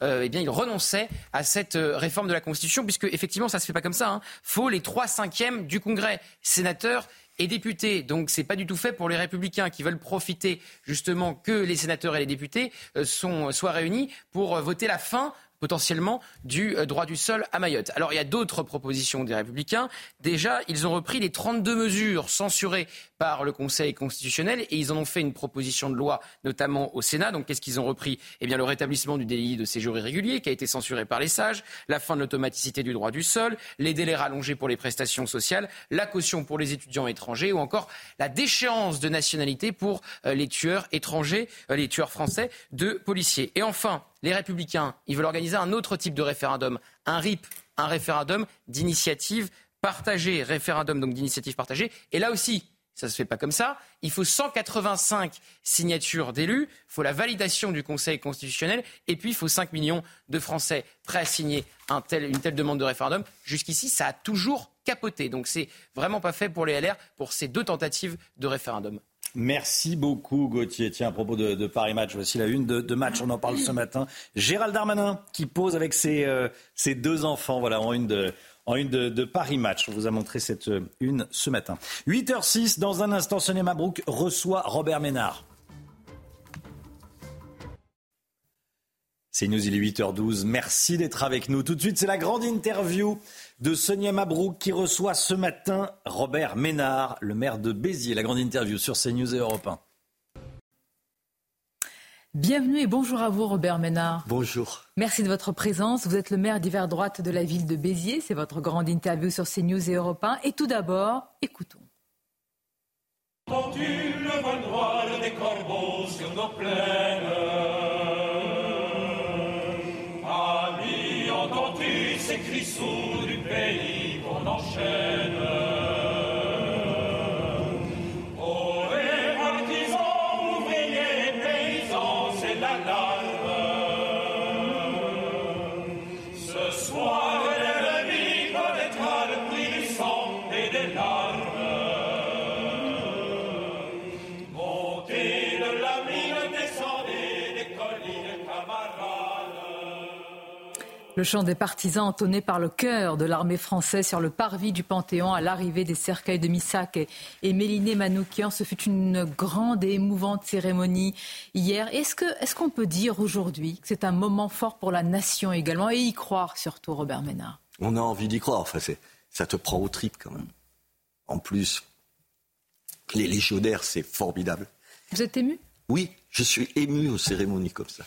eh renonçait à cette réforme de la Constitution puisque effectivement ça se fait pas comme ça. Hein. Faut les trois cinquièmes du Congrès, sénateurs et députés. Donc c'est pas du tout fait pour les républicains qui veulent profiter justement que les sénateurs et les députés soient réunis pour voter la fin potentiellement du euh, droit du sol à Mayotte. Alors il y a d'autres propositions des républicains. Déjà, ils ont repris les 32 mesures censurées par le Conseil constitutionnel et ils en ont fait une proposition de loi, notamment au Sénat. Donc qu'est-ce qu'ils ont repris? Eh bien le rétablissement du délit de séjour irrégulier qui a été censuré par les sages, la fin de l'automaticité du droit du sol, les délais rallongés pour les prestations sociales, la caution pour les étudiants étrangers ou encore la déchéance de nationalité pour euh, les tueurs étrangers, euh, les tueurs français de policiers. Et enfin, les républicains, ils veulent organiser un autre type de référendum, un RIP, un référendum d'initiative partagée, référendum donc d'initiative partagée. Et là aussi, ça ne se fait pas comme ça. Il faut 185 signatures d'élus, il faut la validation du Conseil constitutionnel, et puis il faut 5 millions de Français prêts à signer une telle demande de référendum. Jusqu'ici, ça a toujours capoté. Donc c'est vraiment pas fait pour les LR pour ces deux tentatives de référendum.
Merci beaucoup Gauthier. Tiens, à propos de, Paris Match, voici la une de, match, on en parle ce matin. Gérald Darmanin qui pose avec ses, euh, deux enfants, voilà, en une de, Paris Match. On vous a montré cette euh, une ce matin. 8h06, dans un instant, Sonia Mabrouk reçoit Robert Ménard. C'est News, il est 8h12. Merci d'être avec nous. Tout de suite, c'est la grande interview de Sonia Mabrouk qui reçoit ce matin Robert Ménard, le maire de Béziers. La grande interview sur CNews et Europe 1.
Bienvenue et bonjour à vous, Robert Ménard.
Bonjour.
Merci de votre présence. Vous êtes le maire d'hiver droite de la ville de Béziers. C'est votre grande interview sur CNews et Europe 1. Et tout d'abord, écoutons.
Le vol noir des corbeaux sur nos plaines qu'on
Le chant des partisans entonné par le chœur de l'armée française sur le parvis du Panthéon à l'arrivée des cercueils de Missak et, et Méliné Manoukian. Ce fut une grande et émouvante cérémonie hier. Est-ce qu'on est qu'on peut dire aujourd'hui que c'est un moment fort pour la nation également et y croire surtout, Robert Ménard?
On a envie d'y croire. Enfin, ça te prend au trip quand même. En plus, les légionnaires, c'est formidable.
Vous êtes ému?
Oui, je suis ému aux cérémonies comme ça.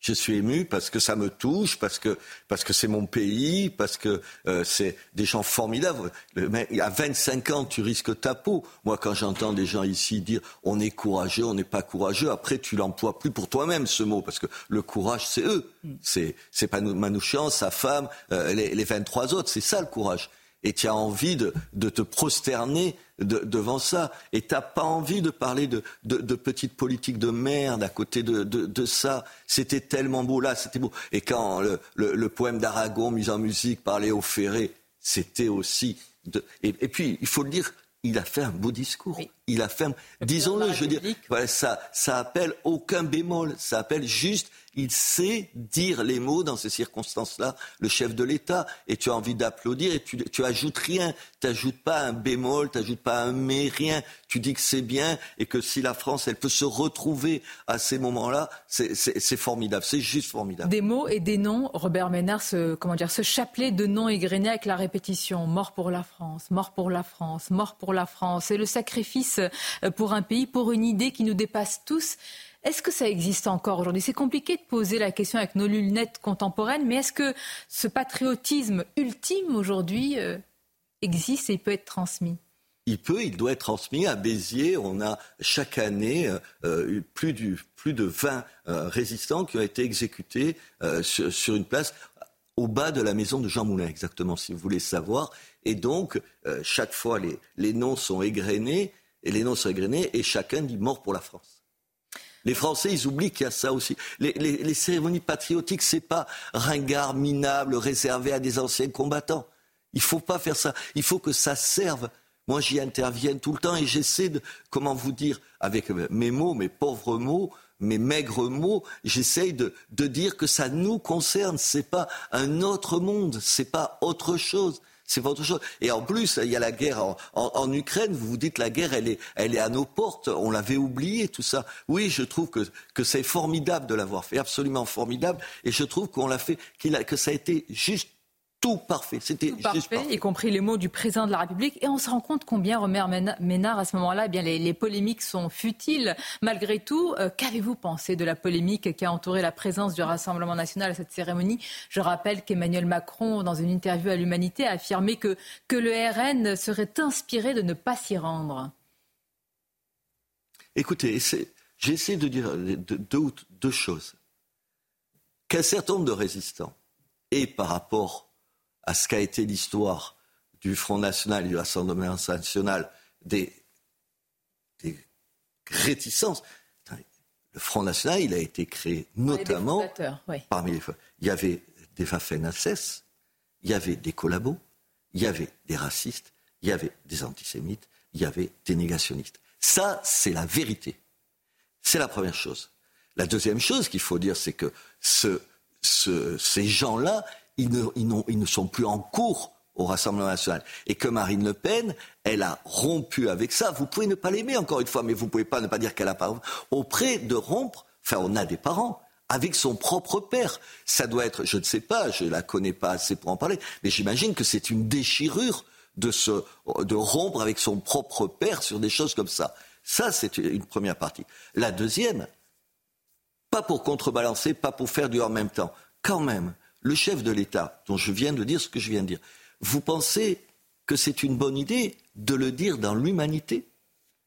Je suis ému parce que ça me touche, parce que parce que c'est mon pays, parce que euh, c'est des gens formidables. à 25 ans, tu risques ta peau. Moi, quand j'entends des gens ici dire on est courageux, on n'est pas courageux, après tu l'emploies plus pour toi-même ce mot, parce que le courage, c'est eux. Mm. C'est c'est Manouchian, sa femme, euh, les, les 23 autres. C'est ça le courage et tu as envie de, te prosterner devant ça. Et tu n'as pas envie de parler de, de, petites politiques de merde à côté de, ça. C'était tellement beau là, c'était beau. Et quand le, poème d'Aragon mis en musique par Léo Ferré, c'était aussi... Et, et, puis, il faut le dire, il a fait un beau discours. Il a fait, disons-le, je veux dire, ça, ça appelle aucun bémol. Ça appelle juste il sait dire les mots dans ces circonstances-là, le chef de l'État, et tu as envie d'applaudir et tu, tu ajoutes rien, tu n'ajoutes pas un bémol, tu n'ajoutes pas un mais, rien. Tu dis que c'est bien et que si la France, elle peut se retrouver à ces moments-là, c'est formidable, c'est juste formidable.
Des mots et des noms, Robert Ménard, ce, comment dire, ce chapelet de noms égrenés avec la répétition, mort pour la France, mort pour la France, mort pour la France, et le sacrifice pour un pays, pour une idée qui nous dépasse tous. Est-ce que ça existe encore aujourd'hui? C'est compliqué de poser la question avec nos lunettes contemporaines, mais est-ce que ce patriotisme ultime aujourd'hui euh, existe et peut être transmis?
Il peut, il doit être transmis. À Béziers, on a chaque année euh, euh, plus, de 20 résistants qui ont été exécutés sur, une place au bas de la maison de Jean Moulin, exactement, si vous voulez savoir. Et donc, chaque fois, les, les noms sont égrenés, et les noms sont égrenés, et chacun dit mort pour la France. Les Français, ils oublient qu'il y a ça aussi. Les, cérémonies patriotiques, c'est pas ringard, minable, réservé à des anciens combattants. Il faut pas faire ça. Il faut que ça serve. Moi, j'y interviens tout le temps et j'essaie de, comment vous dire, avec mes mots, mes pauvres mots, mes maigres mots, j'essaie de, de, dire que ça nous concerne. C'est pas un autre monde, c'est pas autre chose c'est pas autre chose. Et en plus, il y a la guerre en, Ukraine. Vous vous dites la guerre, elle est, elle est à nos portes. On l'avait oublié tout ça. Oui, je trouve que, que c'est formidable de l'avoir fait, absolument formidable. Et je trouve qu'on l'a fait, a, que ça a été juste tout parfait. C'était parfait,
y compris les mots du président de la République. Et on se rend compte combien, Romer Ménard, à ce moment-là, eh bien les, polémiques sont futiles. Malgré tout, euh, qu'avez-vous pensé de la polémique qui a entouré la présence du Rassemblement national à cette cérémonie? Je rappelle qu'Emmanuel Macron, dans une interview à l'Humanité, a affirmé que, que le RN serait inspiré de ne pas s'y rendre.
Écoutez, j'essaie de dire deux, deux choses. Qu'un certain nombre de résistants, et par rapport à ce qu'a été l'histoire du Front National du Rassemblement National, des, réticences. Le Front National, il a été créé notamment parmi les. Il y avait des Waffen-SS, il y avait des collabos, il y avait des racistes, il y avait des antisémites, il y avait des négationnistes. Ça, c'est la vérité. C'est la première chose. La deuxième chose qu'il faut dire, c'est que ce, ces gens-là, ils ne, sont plus en cours au Rassemblement national. Et que Marine Le Pen, elle a rompu avec ça. Vous pouvez ne pas l'aimer, encore une fois, mais vous ne pouvez pas ne pas dire qu'elle a pas auprès de rompre, enfin on a des parents, avec son propre père. Ça doit être, je ne sais pas, je ne la connais pas assez pour en parler, mais j'imagine que c'est une déchirure de, rompre avec son propre père sur des choses comme ça. Ça, c'est une première partie. La deuxième, pas pour contrebalancer, pas pour faire du en même temps. Quand même, le chef de l'État, dont je viens de dire ce que je viens de dire, vous pensez que c'est une bonne idée de le dire dans l'humanité?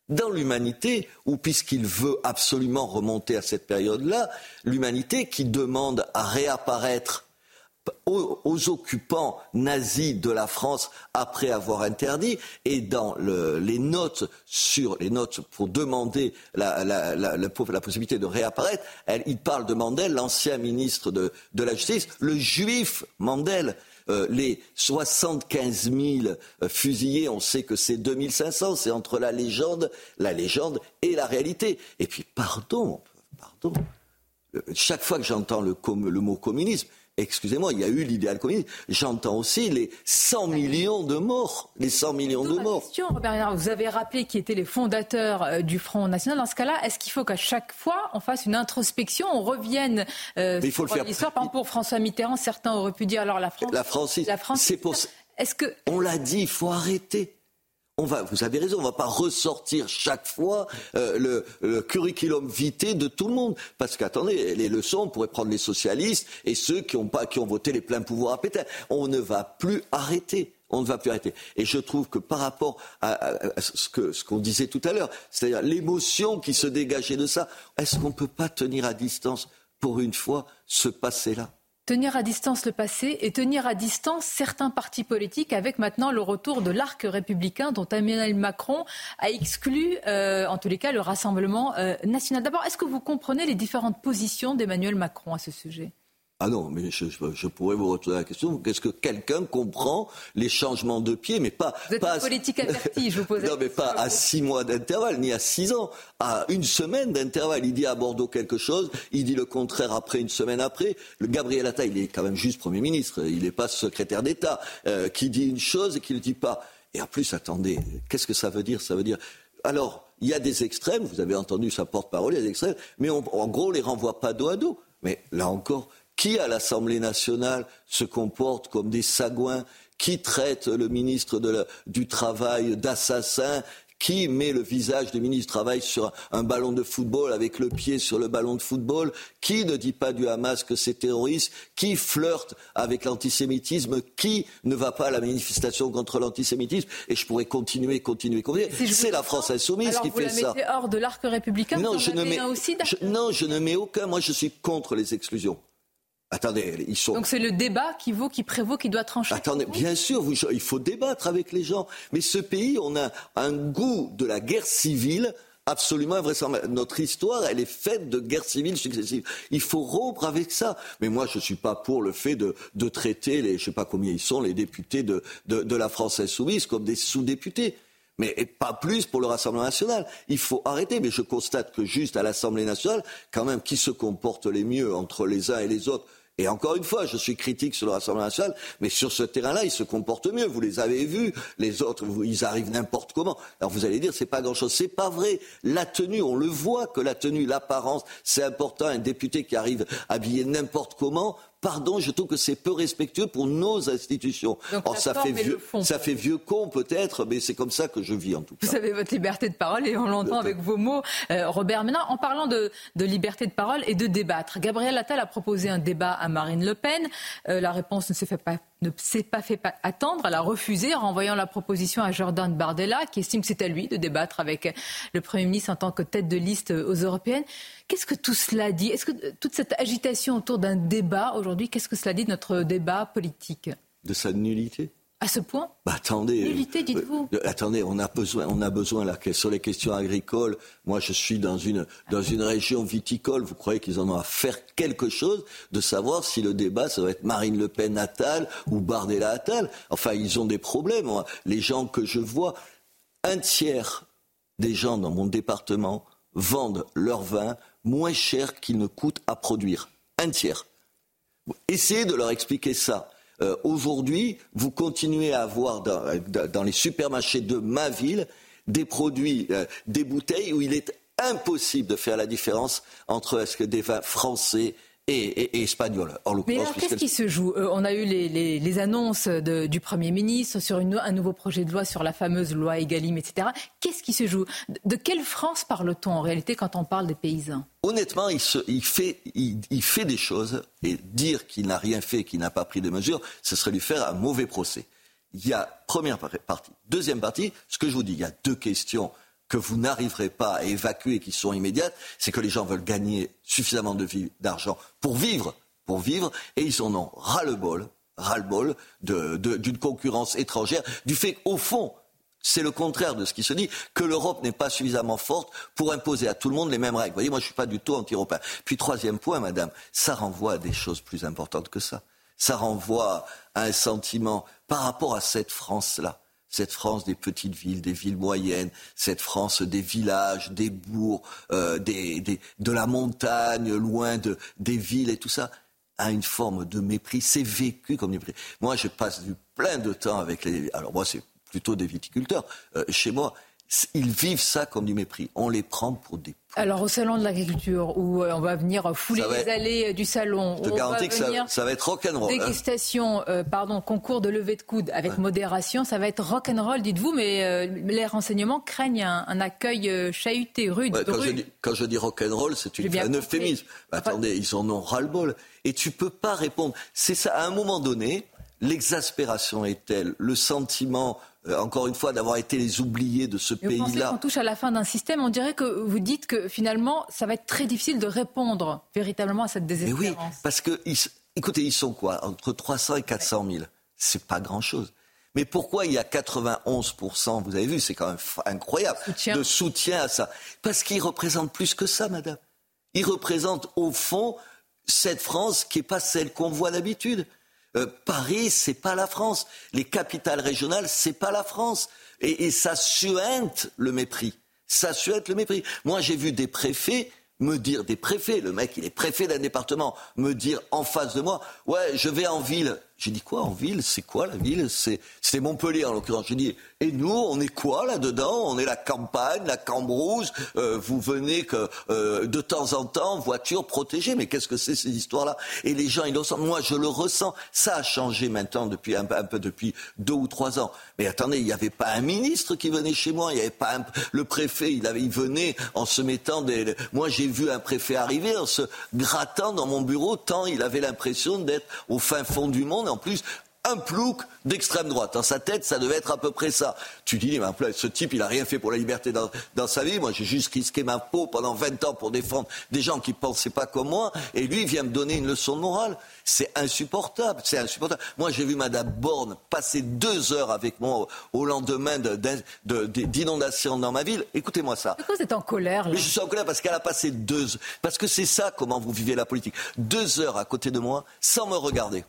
Dans l'humanité, ou puisqu'il veut absolument remonter à cette période-là, l'humanité qui demande à réapparaître aux, occupants nazis de la France après avoir interdit et dans les notes sur les notes pour demander la, possibilité de réapparaître, il parle de Mandel, l'ancien ministre de, la Justice, le juif Mandel. Euh, les 75 000 euh, fusillés, on sait que c'est 2500, c'est entre la légende, la légende et la réalité. Et puis, pardon, pardon, euh, chaque fois que j'entends le, le mot communisme, excusez-moi, il y a eu l'idéal communiste. J'entends aussi les 100 millions de morts. Les 100 millions de morts.
Question, Robert vous avez rappelé qui étaient les fondateurs euh, du Front National. Dans ce cas-là, est-ce qu'il faut qu'à chaque fois, on fasse une introspection, on revienne euh, il faut sur l'histoire? Par exemple, pour François Mitterrand, certains auraient pu dire alors la France.
La France, la France c'est pour. Est-ce que. On l'a dit, il faut arrêter. On va, vous avez raison, on ne va pas ressortir chaque fois euh, le, curriculum vitae de tout le monde. Parce qu'attendez, les leçons, on pourrait prendre les socialistes et ceux qui ont, voté les pleins pouvoirs à Pétain. On ne va plus arrêter. On ne va plus arrêter. Et je trouve que par rapport à, ce qu'on disait tout à l'heure, c'est-à-dire l'émotion qui se dégageait de ça, est-ce qu'on ne peut pas tenir à distance pour une fois ce passé-là?
Tenir à distance le passé et tenir à distance certains partis politiques avec maintenant le retour de l'arc républicain dont Emmanuel Macron a exclu, euh, en tous les cas, le Rassemblement euh, national. D'abord, est-ce que vous comprenez les différentes positions d'Emmanuel Macron à ce sujet?
Ah non, mais je, pourrais vous retourner la question. Qu'est-ce que quelqu'un comprend les changements de pied, mais pas...
Vous êtes
pas
politique averti, je vous pose
Non, mais pas à six mois d'intervalle, ni à six ans. À une semaine d'intervalle. Il dit à Bordeaux quelque chose, il dit le contraire après, une semaine après. Le Gabriel Attal, il est quand même juste Premier ministre, il n'est pas secrétaire d'État, euh, qui dit une chose et qui ne le dit pas. Et en plus, attendez, qu'est-ce que ça veut dire? Ça veut dire... Alors, il y a des extrêmes, vous avez entendu sa porte-parole, il y a des extrêmes, mais en gros, on les renvoie pas dos à dos. Mais là encore, qui à l'Assemblée nationale se comporte comme des sagouins? Qui traite le ministre du Travail d'assassin? Qui met le visage du ministre du Travail sur un ballon de football avec le pied sur le ballon de football, qui ne dit pas du Hamas que c'est terroriste, qui flirte avec l'antisémitisme, qui ne va pas à la manifestation contre l'antisémitisme, et je pourrais continuer, continuer, continuer. c'est la France insoumise qui fait ça.
hors de l'arc républicain.
Non, je ne mets, non, je ne mets aucun. Moi, je suis contre les exclusions. Attendez, ils sont.
Donc c'est le débat qui vaut, qui prévaut, qui doit trancher.
Attendez, bien sûr, il faut débattre avec les gens. Mais ce pays, on a un goût de la guerre civile absolument invraisemblable. Notre histoire, elle est faite de guerres civiles successives. Il faut rompre avec ça. Mais moi, je ne suis pas pour le fait de, traiter les, je ne sais pas combien ils sont, les députés de, de la France insoumise comme des sous-députés. Mais pas plus pour le Rassemblement national. Il faut arrêter. Mais je constate que juste à l'Assemblée nationale, quand même, qui se comporte les mieux entre les uns et les autres et encore une fois, je suis critique sur le Rassemblement national, mais sur ce terrain-là, ils se comportent mieux. Vous les avez vus. Les autres, ils arrivent n'importe comment. Alors vous allez dire, c'est pas grand-chose. C'est pas vrai. La tenue, on le voit que la tenue, l'apparence, c'est important. Un député qui arrive habillé n'importe comment, pardon, je trouve que c'est peu respectueux pour nos institutions.
Or, ça fait,
vieux, ça fait vieux con peut-être, mais c'est comme ça que je vis en tout cas.
Vous avez votre liberté de parole et on l'entend avec vos mots. Euh, Robert, maintenant, en parlant de, liberté de parole et de débattre, Gabriel Attal a proposé un débat à Marine Le Pen. Euh, la réponse ne s'est fait pas ne s'est pas fait attendre. Elle a refusé, renvoyant la proposition à Jordan Bardella, qui estime que c'est à lui de débattre avec le Premier ministre en tant que tête de liste aux européennes. Qu'est-ce que tout cela dit? Est-ce que toute cette agitation autour d'un débat aujourd'hui, qu'est-ce que cela dit de notre débat politique?
De sa nullité?
À ce point
bah, Attendez.
Évitez, dites-vous.
Euh, attendez, on a besoin, on a besoin là, sur les questions agricoles. Moi, je suis dans une, dans une région viticole. Vous croyez qu'ils en ont à faire quelque chose de savoir si le débat, ça va être Marine Le Pen Attal ou Bardella Attal? Enfin, ils ont des problèmes. Les gens que je vois, un tiers des gens dans mon département vendent leur vin moins cher qu'il ne coûte à produire. Un tiers. Essayez de leur expliquer ça. Euh, aujourd'hui, vous continuez à avoir dans, les supermarchés de ma ville des produits, euh, des bouteilles où il est impossible de faire la différence entre est-ce que des vins français et, espagnol.
Mais alors, qu'est-ce qui se joue euh, On a eu les, annonces du Premier ministre sur un nouveau projet de loi sur la fameuse loi Egalim, etc. Qu'est-ce qui se joue De quelle France parle-t-on en réalité quand on parle des paysans?
Honnêtement, il, fait, il, fait des choses et dire qu'il n'a rien fait, qu'il n'a pas pris de mesures, ce serait lui faire un mauvais procès. Il y a première partie. Deuxième partie, ce que je vous dis, il y a deux questions que vous n'arriverez pas à évacuer qui sont immédiates, c'est que les gens veulent gagner suffisamment d'argent pour vivre, pour vivre, et ils en ont ras-le-bol, ras-le-bol d'une concurrence étrangère, du fait qu'au fond, c'est le contraire de ce qui se dit, que l'Europe n'est pas suffisamment forte pour imposer à tout le monde les mêmes règles. Vous voyez, moi je ne suis pas du tout anti-européen. Puis troisième point, madame, ça renvoie à des choses plus importantes que ça. Ça renvoie à un sentiment par rapport à cette France-là cette France des petites villes, des villes moyennes, cette France des villages, des bourgs, euh, de la montagne, loin de, des villes et tout ça. à une forme de mépris. C'est vécu comme mépris. Moi, je passe plein de temps avec les. Alors moi, c'est plutôt des viticulteurs. Euh, chez moi, ils vivent ça comme du mépris. On les prend pour des.
Alors au salon de l'agriculture, où euh, on va venir fouler les allées euh, du salon,
je te garantis que ça, va être rock'n'roll.
Hein. Dégustation, pardon, concours de levée de coude avec modération, ça va être rock'n'roll, dites-vous, mais les renseignements craignent un, accueil chahuté, rude.
quand, je dis, quand, je dis, rock'n'roll, c'est un euphémisme. Attendez, ils en ont ras-le-bol. Et tu peux pas répondre. C'est ça, à un moment donné, l'exaspération est telle, le sentiment euh, encore une fois, d'avoir été les oubliés de ce pays-là.
On touche à la fin d'un système. On dirait que vous dites que finalement, ça va être très difficile de répondre véritablement à cette désespérance.
Mais oui, parce que, écoutez, ils sont quoi? Entre 300 et 400 000. C'est pas grand-chose. Mais pourquoi il y a 91%, vous avez vu, c'est quand même incroyable, de soutien à ça Parce qu'ils représentent plus que ça, madame. Ils représentent, au fond, cette France qui n'est pas celle qu'on voit d'habitude. Euh, Paris, c'est pas la France. Les capitales régionales, c'est pas la France. Et, ça suinte le mépris. Ça suinte le mépris. Moi, j'ai vu des préfets me dire, des préfets, le mec, il est préfet d'un département, me dire en face de moi, ouais, je vais en ville. J'ai dit quoi en ville? C'est quoi la ville? C'est Montpellier en l'occurrence. Et nous on est quoi là-dedans? On est la campagne, la Cambrousse. Euh, vous venez que euh, de temps en temps voiture protégée. Mais qu'est-ce que c'est ces histoires-là? Et les gens innocents. Moi je le ressens. Ça a changé maintenant depuis un, peu depuis deux ou trois ans. Mais attendez, il n'y avait pas un ministre qui venait chez moi. Il n'y avait pas le préfet. Il avait il venait en se mettant des. Moi j'ai vu un préfet arriver en se grattant dans mon bureau tant il avait l'impression d'être au fin fond du monde en plus un plouc d'extrême droite. Dans sa tête, ça devait être à peu près ça. Tu dis, mais ce type, il n'a rien fait pour la liberté dans, sa vie. Moi, j'ai juste risqué ma peau pendant 20 ans pour défendre des gens qui ne pensaient pas comme moi. Et lui, il vient me donner une leçon de morale. C'est insupportable. C'est insupportable. Moi, j'ai vu Madame Borne passer deux heures avec moi au lendemain d'inondations dans ma ville. Écoutez-moi ça.
Pourquoi vous êtes en colère
là Mais Je suis en colère parce qu'elle a passé deux Parce que c'est ça comment vous vivez la politique. Deux heures à côté de moi sans me regarder.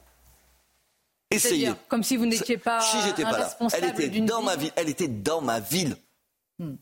Essayez.
Comme si vous n'étiez pas, si j'étais pas là.
Elle était dans ma ville. Elle était dans ma ville.
Hmm.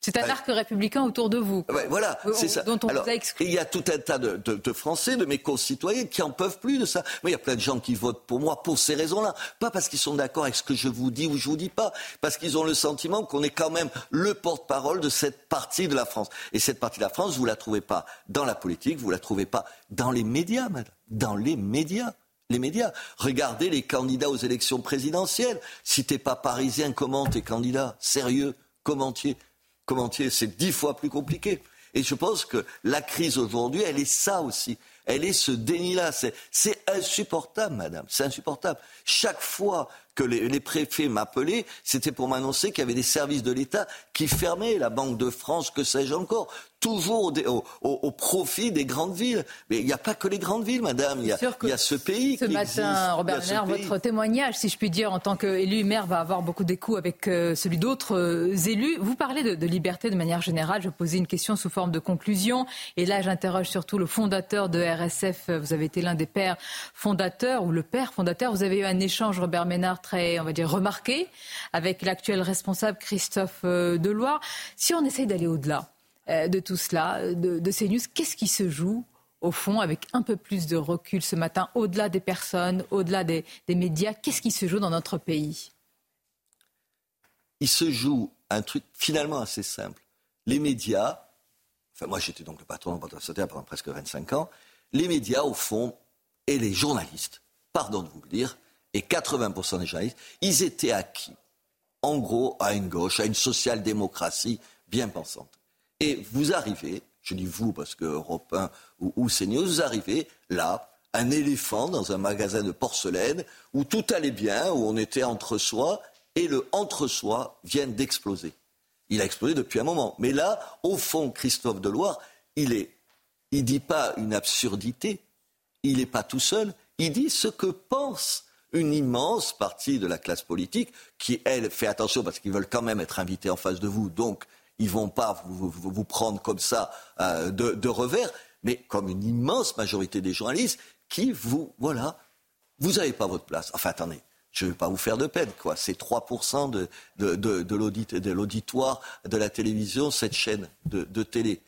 C'est un arc républicain autour de vous.
voilà, c'est ça. Dont on vous a exclu. Il y a tout un tas de, Français, de mes concitoyens, qui en peuvent plus de ça. Mais il y a plein de gens qui votent pour moi pour ces raisons-là. Pas parce qu'ils sont d'accord avec ce que je vous dis ou je vous dis pas. Parce qu'ils ont le sentiment qu'on est quand même le porte-parole de cette partie de la France. Et cette partie de la France, vous la trouvez pas dans la politique, vous la trouvez pas dans les médias, madame. Dans les médias les médias. Regardez les candidats aux élections présidentielles. Si t'es pas parisien, comment t'es candidat? Sérieux? Commentier Commentier, c'est dix fois plus compliqué. Et je pense que la crise aujourd'hui, elle est ça aussi. Elle est ce déni-là. C'est insupportable, madame. C'est insupportable. Chaque fois que les, les préfets m'appelaient, c'était pour m'annoncer qu'il y avait des services de l'État qui fermaient, la Banque de France, que sais-je encore toujours au, profit des grandes villes. Mais il n'y a pas que les grandes villes, madame. Il y a, ce pays
ce matin, Robert Ménard, votre témoignage, si je puis dire, en tant qu'élu maire, va avoir beaucoup d'écho avec euh, celui d'autres euh, élus. Vous parlez de, liberté de manière générale. Je posais une question sous forme de conclusion. Et là, j'interroge surtout le fondateur de RSF. Vous avez été l'un des pères fondateurs, ou le père fondateur. Vous avez eu un échange, Robert Ménard, très, on va dire, remarqué avec l'actuel responsable Christophe euh, Deloire. Si on essaye d'aller au-delà, euh, de tout cela, de, ces news. Qu'est-ce qui se joue au fond, avec un peu plus de recul ce matin, au-delà des personnes, au-delà des, médias, qu'est-ce qui se joue dans notre pays?
Il se joue un truc finalement assez simple. Les médias, enfin moi j'étais donc le patron de pendant presque 25 ans, les médias au fond, et les journalistes, pardon de vous le dire, et 80% des journalistes, ils étaient acquis, en gros, à une gauche, à une social-démocratie bien pensante. Et vous arrivez, je dis vous parce que Europe 1 ou, ou CNews, vous arrivez là, un éléphant dans un magasin de porcelaine où tout allait bien, où on était entre soi, et le entre-soi vient d'exploser. Il a explosé depuis un moment. Mais là, au fond, Christophe Deloire, il est, il dit pas une absurdité, il n'est pas tout seul, il dit ce que pense une immense partie de la classe politique qui, elle, fait attention parce qu'ils veulent quand même être invités en face de vous, donc ils vont pas vous, prendre comme ça euh, de, revers, mais comme une immense majorité des journalistes qui vous, voilà, vous n'avez pas votre place. Enfin, attendez, je ne vais pas vous faire de peine, quoi. C'est 3% de, de, de l'auditoire de la télévision, cette chaîne de, télé.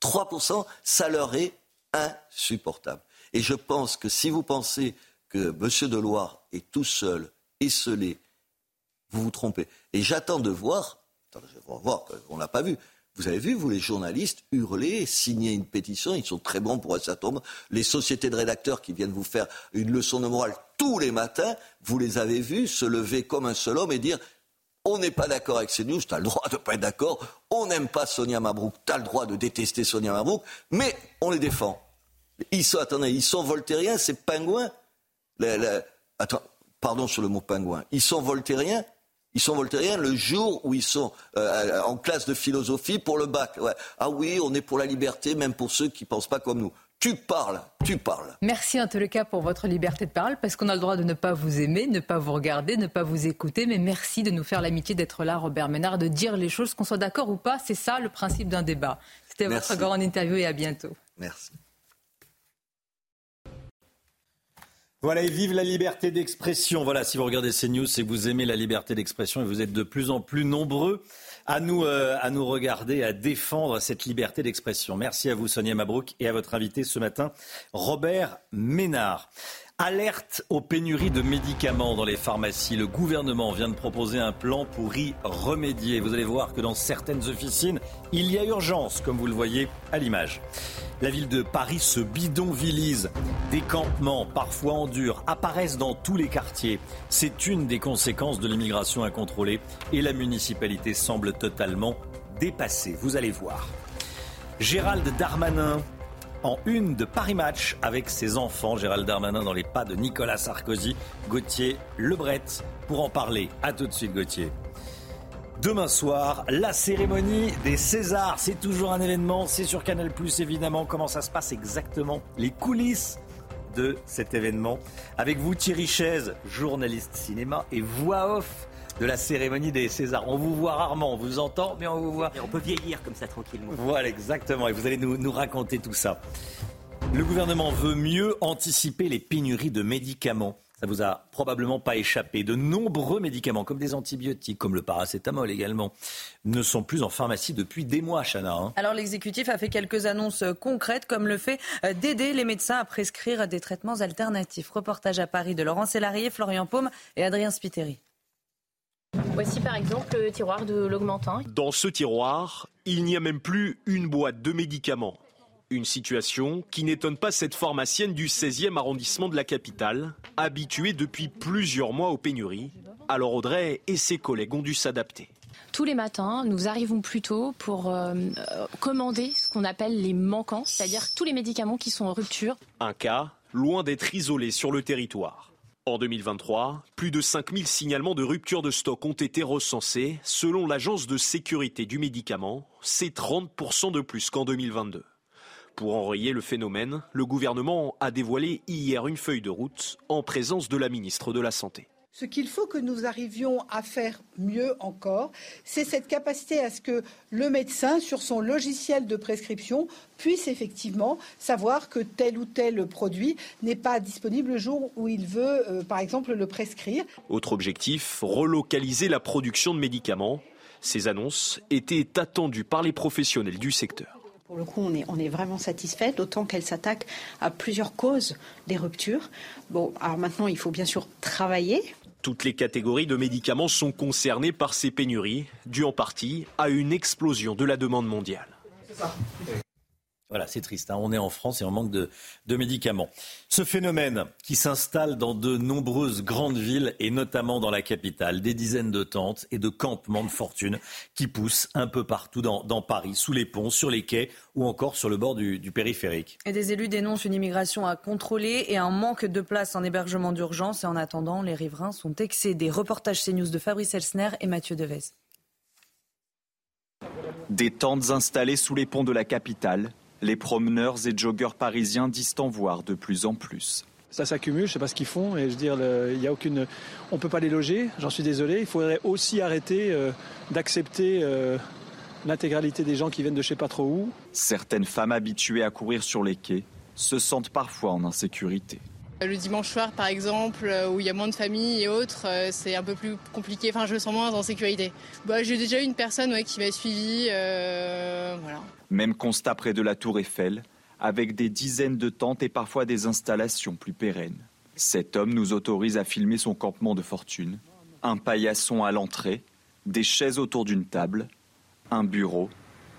3%, ça leur est insupportable. Et je pense que si vous pensez que M. Deloire est tout seul, esselé, vous vous trompez. Et j'attends de voir, on l'a pas vu. Vous avez vu, vous les journalistes, hurler, signer une pétition, ils sont très bons pour ça tombe. Les sociétés de rédacteurs qui viennent vous faire une leçon de morale tous les matins, vous les avez vus se lever comme un seul homme et dire on n'est pas d'accord avec ces news, tu as le droit de ne pas être d'accord, on n'aime pas Sonia Mabrouk, tu as le droit de détester Sonia Mabrouk, mais on les défend. Ils sont, attendez, ils sont voltairiens, ces pingouins. Attends, pardon sur le mot pingouin. Ils sont voltairiens? Ils sont voltairiens le jour où ils sont euh, en classe de philosophie pour le bac. Ah oui, on est pour la liberté, même pour ceux qui ne pensent pas comme nous. Tu parles, tu parles.
Merci en tous les cas pour votre liberté de parole, parce qu'on a le droit de ne pas vous aimer, ne pas vous regarder, ne pas vous écouter, mais merci de nous faire l'amitié d'être là, Robert Ménard, de dire les choses, qu'on soit d'accord ou pas, c'est ça le principe d'un débat. C'était votre grande interview et à bientôt.
Merci.
Voilà, et vive la liberté d'expression. Voilà, si vous regardez ces news, c'est que vous aimez la liberté d'expression et vous êtes de plus en plus nombreux à nous, euh, à nous regarder, à défendre cette liberté d'expression. Merci à vous, Sonia Mabrouk, et à votre invité ce matin, Robert Ménard. Alerte aux pénuries de médicaments dans les pharmacies. Le gouvernement vient de proposer un plan pour y remédier. Vous allez voir que dans certaines officines, il y a urgence, comme vous le voyez à l'image. La ville de Paris se bidonvillise. Des campements, parfois en dur, apparaissent dans tous les quartiers. C'est une des conséquences de l'immigration incontrôlée et la municipalité semble totalement dépassée. Vous allez voir. Gérald Darmanin en une de Paris Match avec ses enfants. Gérald Darmanin dans les pas de Nicolas Sarkozy, Gauthier Lebret pour en parler. A tout de suite Gauthier. Demain soir, la cérémonie des Césars. C'est toujours un événement. C'est sur Canal Plus évidemment. Comment ça se passe exactement? Les coulisses de cet événement. Avec vous Thierry Chaise, journaliste cinéma et voix off de la cérémonie des Césars. On vous voit rarement, on vous entend, mais on vous voit.
Et on peut vieillir comme ça tranquillement.
Voilà, exactement. Et vous allez nous, nous raconter tout ça. Le gouvernement veut mieux anticiper les pénuries de médicaments. Ça vous a probablement pas échappé. De nombreux médicaments, comme des antibiotiques, comme le paracétamol également, ne sont plus en pharmacie depuis des mois, Chana. Hein.
Alors l'exécutif a fait quelques annonces concrètes, comme le fait euh, d'aider les médecins à prescrire des traitements alternatifs. Reportage à Paris de Laurent Sélarié, Florian Paume et Adrien Spiteri.
Voici par exemple le tiroir de l'augmentin.
Dans ce tiroir, il n'y a même plus une boîte de médicaments. Une situation qui n'étonne pas cette pharmacienne du 16e arrondissement de la capitale, habituée depuis plusieurs mois aux pénuries. Alors Audrey et ses collègues ont dû s'adapter.
Tous les matins, nous arrivons plus tôt pour euh, euh, commander ce qu'on appelle les manquants, c'est-à-dire tous les médicaments qui sont en rupture.
Un cas loin d'être isolé sur le territoire. En 2023, plus de 5000 signalements de rupture de stock ont été recensés. Selon l'Agence de sécurité du médicament, c'est 30% de plus qu'en 2022. Pour enrayer le phénomène, le gouvernement a dévoilé hier une feuille de route en présence de la ministre de la Santé.
Ce qu'il faut que nous arrivions à faire mieux encore, c'est cette capacité à ce que le médecin, sur son logiciel de prescription, puisse effectivement savoir que tel ou tel produit n'est pas disponible le jour où il veut, euh, par exemple, le prescrire.
Autre objectif, relocaliser la production de médicaments. Ces annonces étaient attendues par les professionnels du secteur.
Pour le coup, on est, on est vraiment satisfait, d'autant qu'elle s'attaque à plusieurs causes des ruptures. Bon, alors maintenant, il faut bien sûr travailler
toutes les catégories de médicaments sont concernées par ces pénuries, dues en partie à une explosion de la demande mondiale.
Voilà, c'est triste. Hein. On est en France et on manque de, médicaments. Ce phénomène qui s'installe dans de nombreuses grandes villes et notamment dans la capitale, des dizaines de tentes et de campements de fortune qui poussent un peu partout dans, Paris, sous les ponts, sur les quais ou encore sur le bord du, du, périphérique.
Et des élus dénoncent une immigration à contrôler et un manque de place en hébergement d'urgence. Et en attendant, les riverains sont excédés. Reportage CNews de Fabrice Elsner et Mathieu Devez.
Des tentes installées sous les ponts de la capitale les promeneurs et joggeurs parisiens disent en voir de plus en plus.
Ça s'accumule, je ne sais pas ce qu'ils font, et je veux dire, il y a aucune, on ne peut pas les loger, j'en suis désolé. Il faudrait aussi arrêter euh, d'accepter euh, l'intégralité des gens qui viennent de je sais pas trop où.
Certaines femmes habituées à courir sur les quais se sentent parfois en insécurité.
Le dimanche soir, par exemple, euh, où il y a moins de familles et autres, c'est un peu plus compliqué. Enfin, je me sens moins en sécurité. Bah, j'ai déjà eu une personne qui m'a suivi.
Même constat près de la Tour Eiffel. avec des dizaines de tentes et parfois des installations plus pérennes. Cet homme nous autorise à filmer son campement de fortune. Un paillasson à l'entrée, des chaises autour d'une table, un bureau,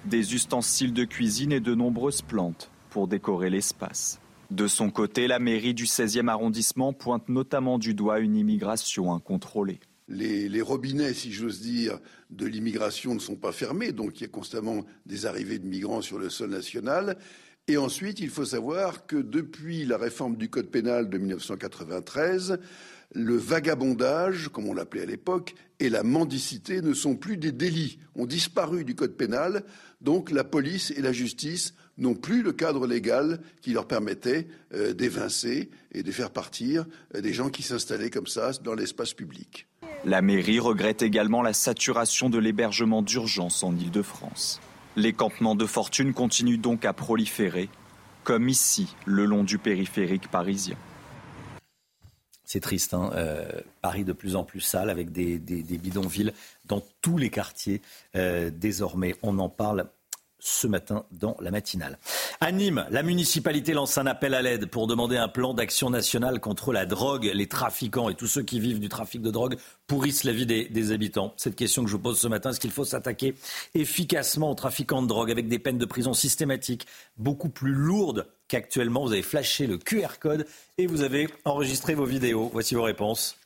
des ustensiles de cuisine et de nombreuses plantes pour décorer l'espace. De son côté, la mairie du 16e arrondissement pointe notamment du doigt une immigration incontrôlée.
Les, robinets, si j'ose dire, de l'immigration ne sont pas fermés, donc il y a constamment des arrivées de migrants sur le sol national. Et ensuite, il faut savoir que depuis la réforme du Code pénal de 1993, le vagabondage, comme on l'appelait à l'époque, et la mendicité ne sont plus des délits, ont disparu du Code pénal, donc la police et la justice n'ont plus le cadre légal qui leur permettait euh, d'évincer et de faire partir euh, des gens qui s'installaient comme ça dans l'espace public.
La mairie regrette également la saturation de l'hébergement d'urgence en Île-de-France. Les campements de fortune continuent donc à proliférer, comme ici, le long du périphérique parisien.
C'est triste, hein euh, Paris de plus en plus sale avec des, bidonvilles dans tous les quartiers. Euh, désormais, on en parle ce matin dans la matinale. À Nîmes, la municipalité lance un appel à l'aide pour demander un plan d'action national contre la drogue. Les trafiquants et tous ceux qui vivent du trafic de drogue pourrissent la vie des, des habitants. Cette question que je vous pose ce matin, est-ce qu'il faut s'attaquer efficacement aux trafiquants de drogue avec des peines de prison systématiques beaucoup plus lourdes qu'actuellement Vous avez flashé le QR code et vous avez enregistré vos vidéos. Voici vos réponses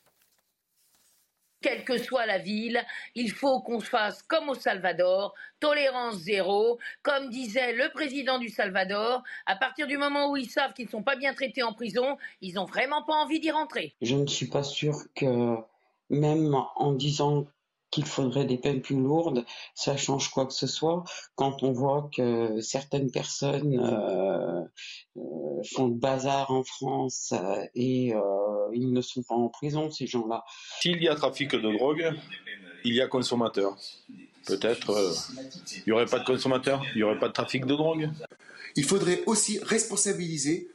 quelle que soit la ville, il faut qu'on fasse comme au Salvador, tolérance zéro. Comme disait le président du Salvador, à partir du moment où ils savent qu'ils ne sont pas bien traités en prison, ils n'ont vraiment pas envie d'y rentrer.
Je ne suis pas sûre que même en disant qu'il faudrait des peines plus lourdes, ça change quoi que ce soit quand on voit que certaines personnes euh, euh, font le bazar en France euh, et euh, ils ne sont pas en prison, ces gens-là.
S'il y a trafic de drogue, il y a consommateur. Peut-être euh, il n'y aurait pas de consommateur, il n'y aurait pas de trafic de drogue.
Il faudrait aussi responsabiliser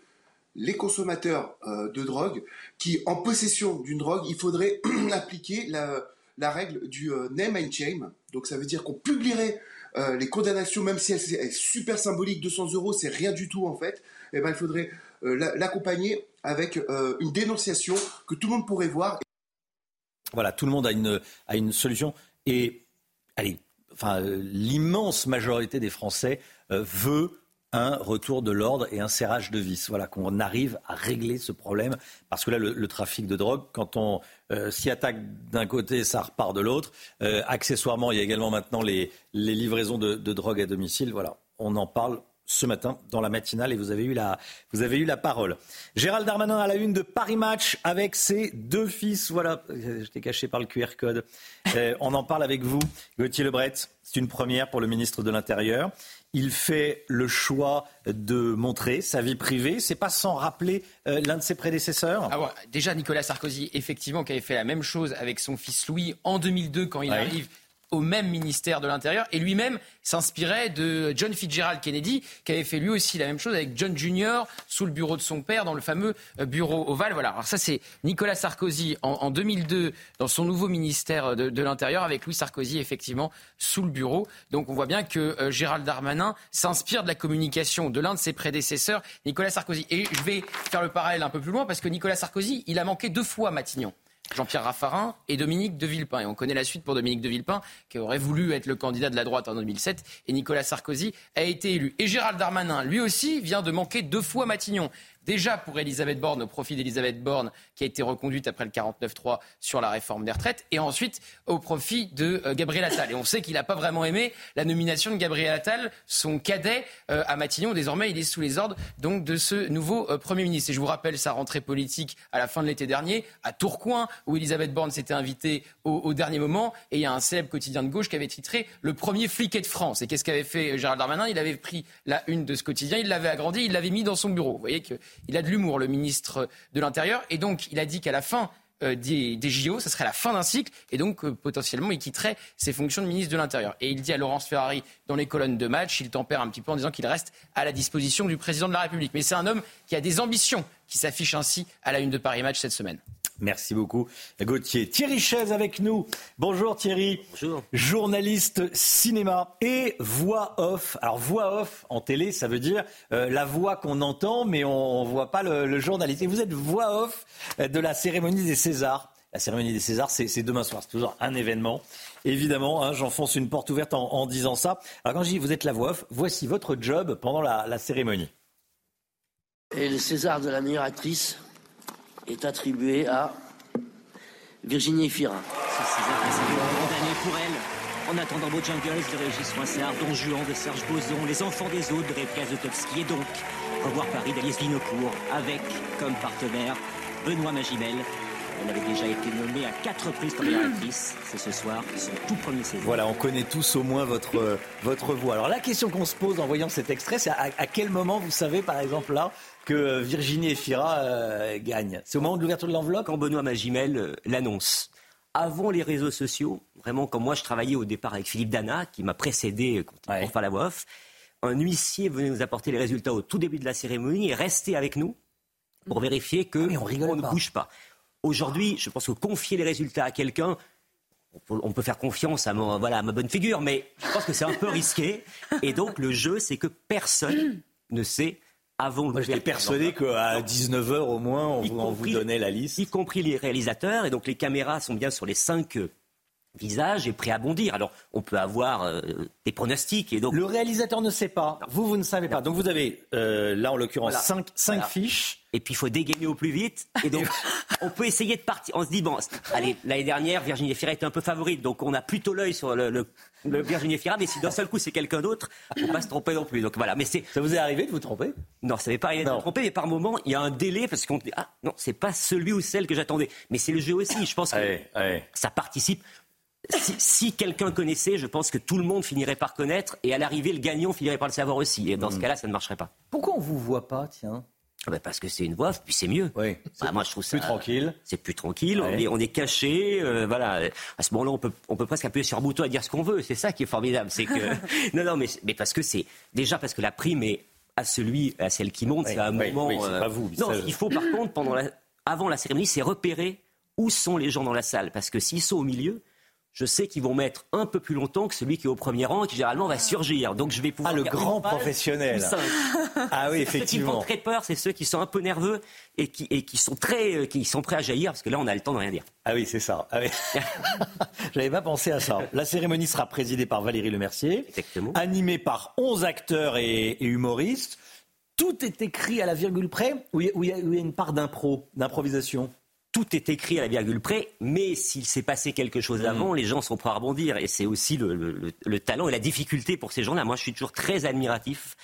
les consommateurs euh, de drogue qui, en possession d'une drogue, il faudrait appliquer la, la règle du euh, name and shame. Donc ça veut dire qu'on publierait euh, les condamnations, même si elle est super symbolique, 200 euros, c'est rien du tout en fait. Et eh ben il faudrait euh, l'accompagner avec une dénonciation que tout le monde pourrait voir.
Voilà, tout le monde a une, a une solution. Et allez, enfin, l'immense majorité des Français veut un retour de l'ordre et un serrage de vis. Voilà, qu'on arrive à régler ce problème. Parce que là, le, trafic de drogue, quand on euh, s'y attaque d'un côté, ça repart de l'autre. Euh, accessoirement, il y a également maintenant les, livraisons de, drogue à domicile. Voilà, on en parle ce matin dans la matinale et vous avez eu la, vous avez eu la parole. Gérald Darmanin à la une de Paris Match avec ses deux fils. Voilà, j'étais caché par le QR code. Euh, on en parle avec vous, Gauthier Lebret. C'est une première pour le ministre de l'Intérieur. Il fait le choix de montrer sa vie privée. C'est pas sans rappeler euh, l'un de ses prédécesseurs.
Ah déjà Nicolas Sarkozy, effectivement, qui avait fait la même chose avec son fils Louis en 2002 quand il
Ouais.
arrive au même ministère de l'Intérieur et lui-même s'inspirait de John Fitzgerald Kennedy qui avait fait lui aussi la même chose avec John Jr. sous le bureau de son père dans le fameux euh, bureau ovale. Voilà. Alors ça c'est Nicolas Sarkozy en, en 2002 dans son nouveau ministère de, de l'Intérieur avec Louis Sarkozy effectivement sous le bureau. Donc on voit bien que euh, Gérald Darmanin s'inspire de la communication de l'un de ses prédécesseurs, Nicolas Sarkozy. Et je vais faire le parallèle un peu plus loin parce que Nicolas Sarkozy, il a manqué deux fois Matignon. Jean-Pierre Raffarin et Dominique de Villepin. Et on connaît la suite pour Dominique de Villepin, qui aurait voulu être le candidat de la droite en 2007. Et Nicolas Sarkozy a été élu. Et Gérald Darmanin, lui aussi, vient de manquer deux fois Matignon. Déjà pour Elisabeth Borne, au profit d'Elisabeth Borne, qui a été reconduite après le 49-3 sur la réforme des retraites, et ensuite au profit de euh, Gabriel Attal. Et on sait qu'il n'a pas vraiment aimé la nomination de Gabriel Attal, son cadet euh, à Matignon. Désormais, il est sous les ordres donc de ce nouveau euh, Premier ministre. Et je vous rappelle sa rentrée politique à la fin de l'été dernier, à Tourcoing, où Elisabeth Borne s'était invitée au, au dernier moment. Et il y a un célèbre quotidien de gauche qui avait titré Le premier fliquet de France. Et qu'est-ce qu'avait fait Gérald Darmanin? Il avait pris la une de ce quotidien, il l'avait agrandi, il l'avait mis dans son bureau. Vous voyez qu'il a de l'humour, le ministre de l'Intérieur. Et donc, il a dit qu'à la fin euh, des, JO, ce serait la fin d'un cycle, et donc euh, potentiellement il quitterait ses fonctions de ministre de l'Intérieur. Et il dit à Laurence Ferrari dans les colonnes de match, il tempère un petit peu en disant qu'il reste à la disposition du président de la République. Mais c'est un homme qui a des ambitions, qui s'affiche ainsi à la une de Paris Match cette semaine.
Merci beaucoup, Gauthier. Thierry Chaise avec nous. Bonjour Thierry.
Bonjour.
Journaliste cinéma et voix off. Alors voix off en télé, ça veut dire euh, la voix qu'on entend, mais on ne voit pas le, journaliste. Et vous êtes voix off de la cérémonie des Césars. La cérémonie des Césars, c'est demain soir. C'est toujours un événement. Évidemment, hein, j'enfonce une porte ouverte en, disant ça. Alors quand je dis vous êtes la voix off, voici votre job pendant la, la cérémonie.
Et le César de la meilleure actrice est attribué à Virginie Fira.
Pour elle. En attendant Bojangles de Régis Moissard, Don Juan de Serge Boson, Les Enfants des Autres de Réplias Zotowski et donc Revoir Paris d'Alice Vinocourt avec comme partenaire Benoît Magimel. Elle avait déjà été nommée à quatre reprises comme actrice. C'est ce soir son tout premier César.
Voilà, on connaît tous au moins votre, votre voix. Alors la question qu'on se pose en voyant cet extrait, c'est à, à, quel moment vous savez, par exemple là, que Virginie Efira euh, gagne C'est au moment de l'ouverture de l'enveloppe
Quand Benoît Magimel euh, l'annonce. Avant les réseaux sociaux, vraiment comme moi je travaillais au départ avec Philippe Dana, qui m'a précédé pour faire la voix off, un huissier venait nous apporter les résultats au tout début de la cérémonie et restait avec nous pour vérifier que
ah on,
ne bouge pas. Aujourd'hui, je pense que confier les résultats à quelqu'un, on peut faire confiance à, voilà, à ma bonne figure, mais je pense que c'est un peu risqué. Et donc le jeu, c'est que personne ne sait avant
Moi, j'étais persuadé qu'à 19h au moins, on, vous donnait la liste.
Y compris les réalisateurs. Et donc, les caméras sont bien sur les cinq euh, visages et prêts à bondir. Alors, on peut avoir euh, des pronostics. Et donc...
Le réalisateur ne sait pas. Vous, vous ne savez pas. Donc, vous avez, euh, là, en l'occurrence, cinq, fiches.
Et puis, il faut dégainer au plus vite. Et donc, on peut essayer de partir. On se dit, bon, allez, l'année dernière, Virginie Fira était un peu favorite. Donc, on a plutôt l'œil sur le le Virginie Fira, mais si d'un seul coup c'est quelqu'un d'autre, faut pas se tromper non plus. Donc voilà, mais c'est.
Ça vous est arrivé de vous tromper?
Non, ça n'est pas arrivé de me tromper, mais par moment il y a un délai parce qu'on dit ah non, c'est pas celui ou celle que j'attendais. Mais c'est le jeu aussi. Je pense que ça participe. Si, quelqu'un connaissait, je pense que tout le monde finirait par connaître, et à l'arrivée, le gagnant finirait par le savoir aussi. Et dans ce hmm. cas-là, ça ne marcherait pas.
Pourquoi on vous voit pas, tiens?
Bah parce que c'est une voix, puis c'est mieux.
Oui.
Bah, moi, je trouve
ça plus tranquille.
C'est plus tranquille. On, est, on est caché. Euh, voilà. À ce moment-là, on peut, on peut presque appuyer sur un bouton et dire ce qu'on veut. C'est ça qui est formidable. C'est que non, non, mais, mais parce que c'est déjà parce que la prime est à celui, à celle qui monte. c'est un moment.
Oui, euh, pas vous.
Non, il faut par contre pendant la, avant la cérémonie, c'est repérer où sont les gens dans la salle, parce que s'ils sont au milieu, je sais qu'ils vont mettre un peu plus longtemps que celui qui est au premier rang et qui généralement va surgir. Donc je vais pouvoir.
Ah, le grand professionnel. Ah oui, effectivement.
Ceux qui font très peur, c'est ceux qui sont un peu nerveux et qui, et qui sont très, euh, qui sont prêts à jaillir parce que là, on a le temps de rien dire.
Ah oui, c'est ça. Ah oui. J'avais pas pensé à ça. La cérémonie sera présidée par Valérie Lemercier,
Exactement.
animée par 11 acteurs et, humoristes. Tout est écrit à la virgule près, ou il y, a une part d'impro, d'improvisation?
Tout est écrit à la virgule près, mais s'il s'est passé quelque chose avant, mm. les gens sont prêts à rebondir. Et c'est aussi le, talent et la difficulté pour ces gens-là. Moi, je suis toujours très admiratif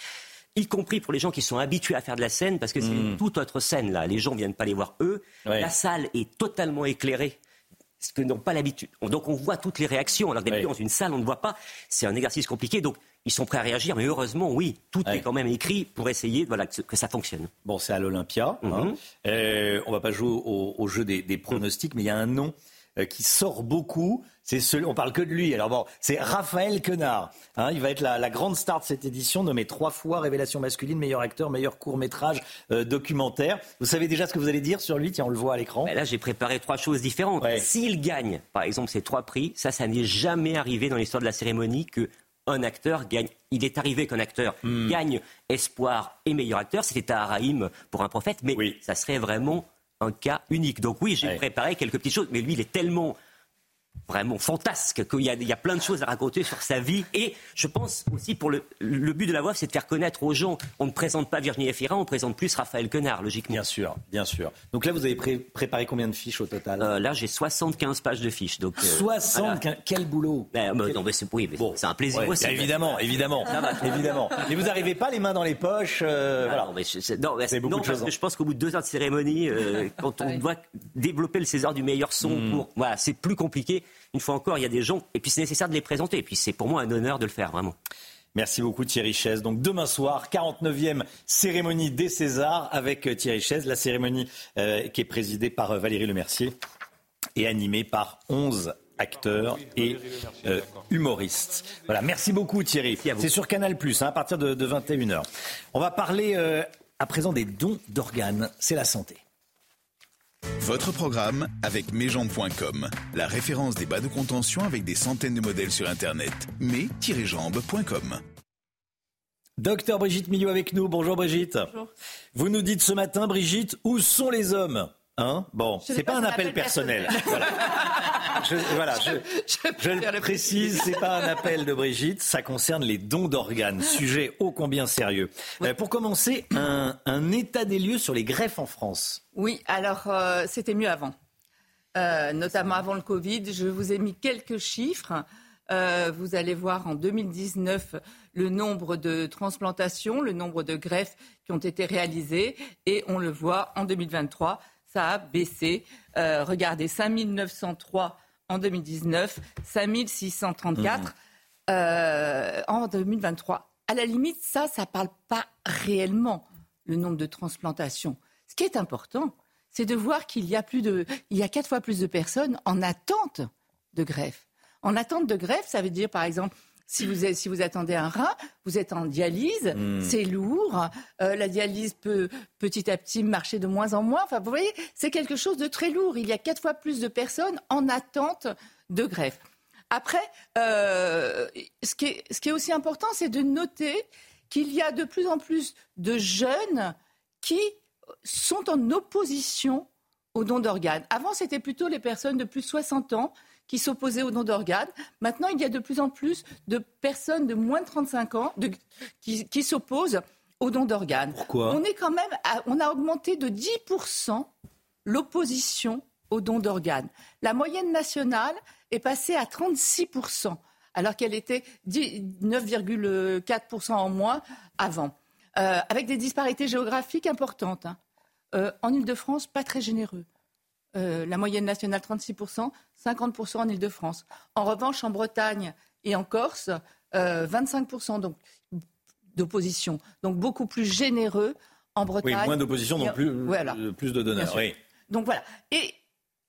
y compris pour les gens qui sont habitués à faire de la scène, parce que c'est mm. toute autre scène là. Les gens viennent pas les voir eux. La salle est totalement éclairée ce que n'ont pas l'habitude. Donc on voit toutes les réactions. Alors d'habitude, dans une salle, on ne voit pas. C'est un exercice compliqué. Donc ils sont prêts à réagir, mais heureusement, oui, tout est quand même écrit pour essayer voilà, que, ça fonctionne.
Bon, c'est à l'Olympia. On hein. mhm. euh, on va pas jouer au, jeu des, pronostics, mais il y a un nom euh, qui sort beaucoup. C'est celui, on parle que de lui. Alors bon, c'est Raphaël Quenard. Hein, il va être la, grande star de cette édition, nommé trois fois révélation masculine, meilleur acteur, meilleur court métrage euh, documentaire. Vous savez déjà ce que vous allez dire sur lui? Tiens, on le voit à l'écran.
là, j'ai préparé trois choses différentes. S'il gagne, par exemple, ces trois prix, ça, ça n'est jamais arrivé dans l'histoire de la cérémonie que un acteur gagne. Il est arrivé qu'un acteur hmm. gagne espoir et meilleur acteur. C'était à Araïm pour un prophète, mais ça serait vraiment un cas unique. Donc oui, j'ai préparé quelques petites choses, mais lui, il est tellement vraiment fantasque, qu'il y, y, a plein de choses à raconter sur sa vie. Et je pense aussi pour le, le but de la voix, c'est de faire connaître aux gens. On ne présente pas Virginie Efira, on présente plus Raphaël Quenard, logiquement.
Bien sûr, bien sûr. Donc là, vous avez préparé combien de fiches au total?
Euh, Là, j'ai 75 pages de fiches. Donc,
75 euh, Quel boulot
ben, Non, mais c'est oui, bon. un plaisir aussi.
Évidemment, évidemment. évidemment. Mais vous n'arrivez pas les mains dans les poches euh,
voilà. Non, mais je, non, parce que je pense qu'au bout de deux heures de cérémonie, quand on doit développer le César du meilleur son, hmm. pour, voilà, c'est plus compliqué une fois encore, il y a des gens, et puis c'est nécessaire de les présenter, et puis c'est pour moi un honneur de le faire, vraiment.
Merci beaucoup Thierry Chaise. Donc demain soir, 49e cérémonie des Césars avec euh, Thierry Chaise, la cérémonie euh, qui est présidée par euh, Valérie Lemercier et animée par 11 acteurs et humoristes. Voilà, merci beaucoup Thierry. C'est sur Canal Plus hein, à partir de, 21h. On va parler à présent des dons d'organes. C'est la santé.
Votre programme avec mesjambes.com, la référence des bas de contention avec des centaines de modèles sur Internet. mes-jambes.com.
Docteur Brigitte Millot avec nous. Bonjour Brigitte. Bonjour. Vous nous dites ce matin, Brigitte, où sont les hommes? Hein? Bon, c'est pas, pas, un appel, personnel. voilà. Je, voilà, je, je, le précise, c'est pas un appel de Brigitte, ça concerne les dons d'organes, sujet ô combien sérieux. Euh, pour commencer, un, un, état des lieux sur les greffes en France.
Oui, alors euh, c'était mieux avant, euh, notamment avant le Covid. Je vous ai mis quelques chiffres. Vous allez voir en 2019 le nombre de transplantations, le nombre de greffes qui ont été réalisées, et on le voit en 2023 ça a baissé. Euh, regardez, 5903 en 2019, 5634 mmh. euh, en 2023. À la limite, ça, ça ne parle pas réellement le nombre de transplantations. Ce qui est important, c'est de voir qu'il y a plus de, il y a quatre fois plus de personnes en attente de greffe. En attente de greffe, ça veut dire, par exemple, si vous, si vous attendez un rein, vous êtes en dialyse, hmm. c'est lourd. Euh, la dialyse peut petit à petit marcher de moins en moins. Enfin, vous voyez, c'est quelque chose de très lourd. Il y a quatre fois plus de personnes en attente de greffe. Après, euh, ce, qui est, ce qui est aussi important, c'est de noter qu'il y a de plus en plus de jeunes qui sont en opposition au don d'organes. Avant, c'était plutôt les personnes de plus de 60 ans qui s'opposaient au don d'organes. Maintenant, il y a de plus en plus de personnes de moins de 35 ans qui, s'opposent au don d'organes.
Pourquoi?
On est quand même, on a augmenté de 10% l'opposition au don d'organes. La moyenne nationale est passée à 36%, alors qu'elle était 9,4% en moins avant, euh, avec des disparités géographiques importantes. Hein. Euh, en Ile-de-France, pas très généreux. Euh, la moyenne nationale 36%, 50% en Ile-de-France. En revanche, en Bretagne et en Corse, 25% euh, d'opposition. Donc beaucoup plus généreux en Bretagne.
Oui, moins d'opposition, donc plus, plus de donneurs.
Donc voilà. Et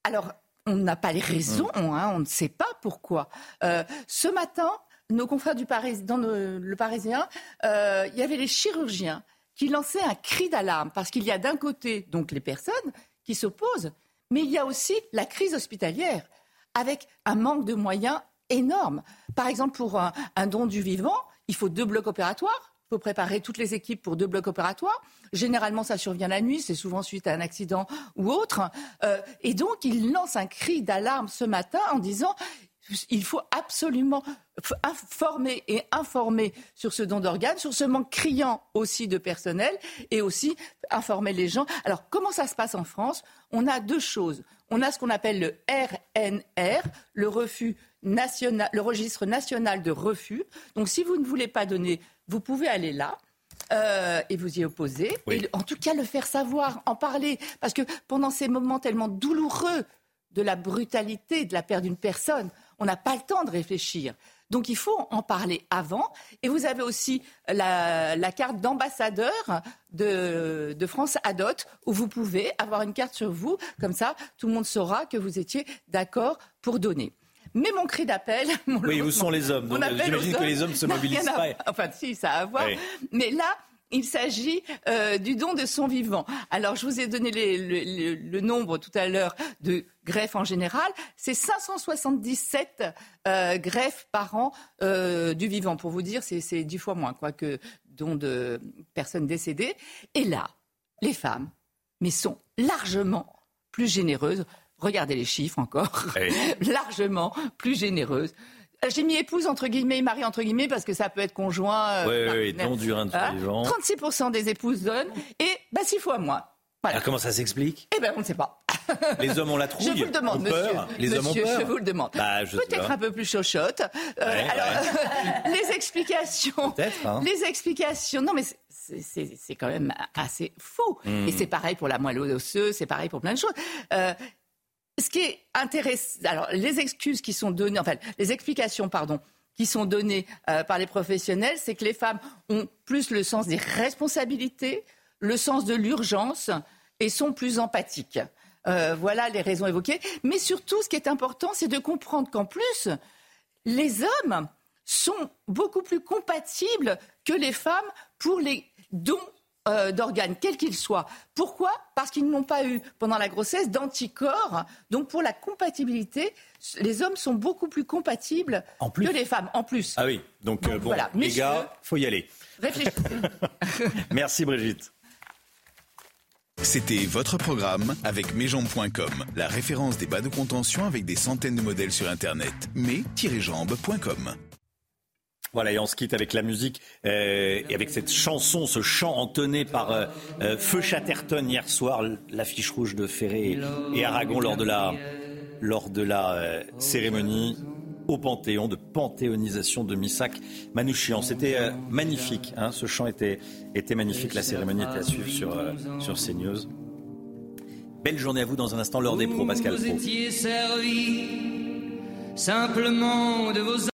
alors, on n'a pas les raisons, mm. hein, on ne sait pas pourquoi. ce matin, nos confrères du Paris, dans le, Parisien, il y avait les chirurgiens qui lançaient un cri d'alarme parce qu'il y a d'un côté donc les personnes qui s'opposent mais il y a aussi la crise hospitalière, avec un manque de moyens énorme. Par exemple, pour un, don du vivant, il faut deux blocs opératoires. Il faut préparer toutes les équipes pour deux blocs opératoires. Généralement, ça survient la nuit, c'est souvent suite à un accident ou autre. Euh, et donc, il lance un cri d'alarme ce matin en disant il faut absolument informer et informer sur ce don d'organes, sur ce manque criant aussi de personnel et aussi informer les gens. Alors, comment ça se passe en France? On a deux choses. On a ce qu'on appelle le RNR, le refus national, le registre national de refus. Donc, si vous ne voulez pas donner, vous pouvez aller là. Euh, et vous y opposer. Et en tout cas, le faire savoir, en parler. Parce que pendant ces moments tellement douloureux de la brutalité, de la perte d'une personne, on n'a pas le temps de réfléchir. Donc il faut en parler avant. Et vous avez aussi la, carte d'ambassadeur de, France Adot, où vous pouvez avoir une carte sur vous. Comme ça, tout le monde saura que vous étiez d'accord pour donner. Mais mon cri d'appel.
Oui, où sont les hommes J'imagine que les hommes ne se mobilisent pas.
Enfin, si, ça a à voir. Mais là, il s'agit euh, du don de son vivant. Alors, je vous ai donné le, nombre tout à l'heure de greffes en général. C'est 577 euh, greffes par an euh, du vivant. Pour vous dire, c'est dix fois moins quoi, que don de personnes décédées. Et là, les femmes, mais sont largement plus généreuses. Regardez les chiffres encore. largement plus généreuses. Euh, j'ai mis épouse entre guillemets et mari entre guillemets parce que ça peut être conjoint.
oui, oui, don du rein de
36% des épouses donnent et bah, six fois moins.
Alors comment ça s'explique
Eh bien, on ne sait pas.
Les hommes ont la trouille.
Je vous le demande, monsieur. Les hommes ont peur. Je vous le demande. Bah, Peut-être un peu plus chochotte. Euh, alors, les explications. Hein. Les explications. Non, mais c'est quand même assez faux. Hmm. Et c'est pareil pour la moelle osseuse, c'est pareil pour plein de choses. Euh, ce qui est intéressant, alors les excuses qui sont données, les explications, qui sont données euh, par les professionnels, c'est que les femmes ont plus le sens des responsabilités, le sens de l'urgence et sont plus empathiques. Euh, voilà les raisons évoquées. Mais surtout, ce qui est important, c'est de comprendre qu'en plus, les hommes sont beaucoup plus compatibles que les femmes pour les dons euh, d'organes, quels qu'ils soient. Pourquoi? Parce qu'ils n'ont pas eu, pendant la grossesse, d'anticorps. Donc pour la compatibilité, les hommes sont beaucoup plus compatibles que les femmes, en plus.
Ah oui, donc, euh, bon, les gars, faut y aller.
Réfléchissez.
Merci Brigitte.
C'était votre programme avec mesjambes.com, la référence des bas de contention avec des centaines de modèles sur Internet. mais-jambes.com.
Voilà, et on se quitte avec la musique euh, et avec cette chanson, ce chant entonné par euh, euh, Feu Chatterton hier soir, l'affiche rouge de Ferré et, Aragon lors de la, lors de la cérémonie au Panthéon de panthéonisation de Missak Manouchian. C'était magnifique, hein, ce chant était, était magnifique, la cérémonie était à suivre sur, sur CNews. Belle journée à vous dans un instant, l'heure des pros, Pascal Pro.
simplement de vos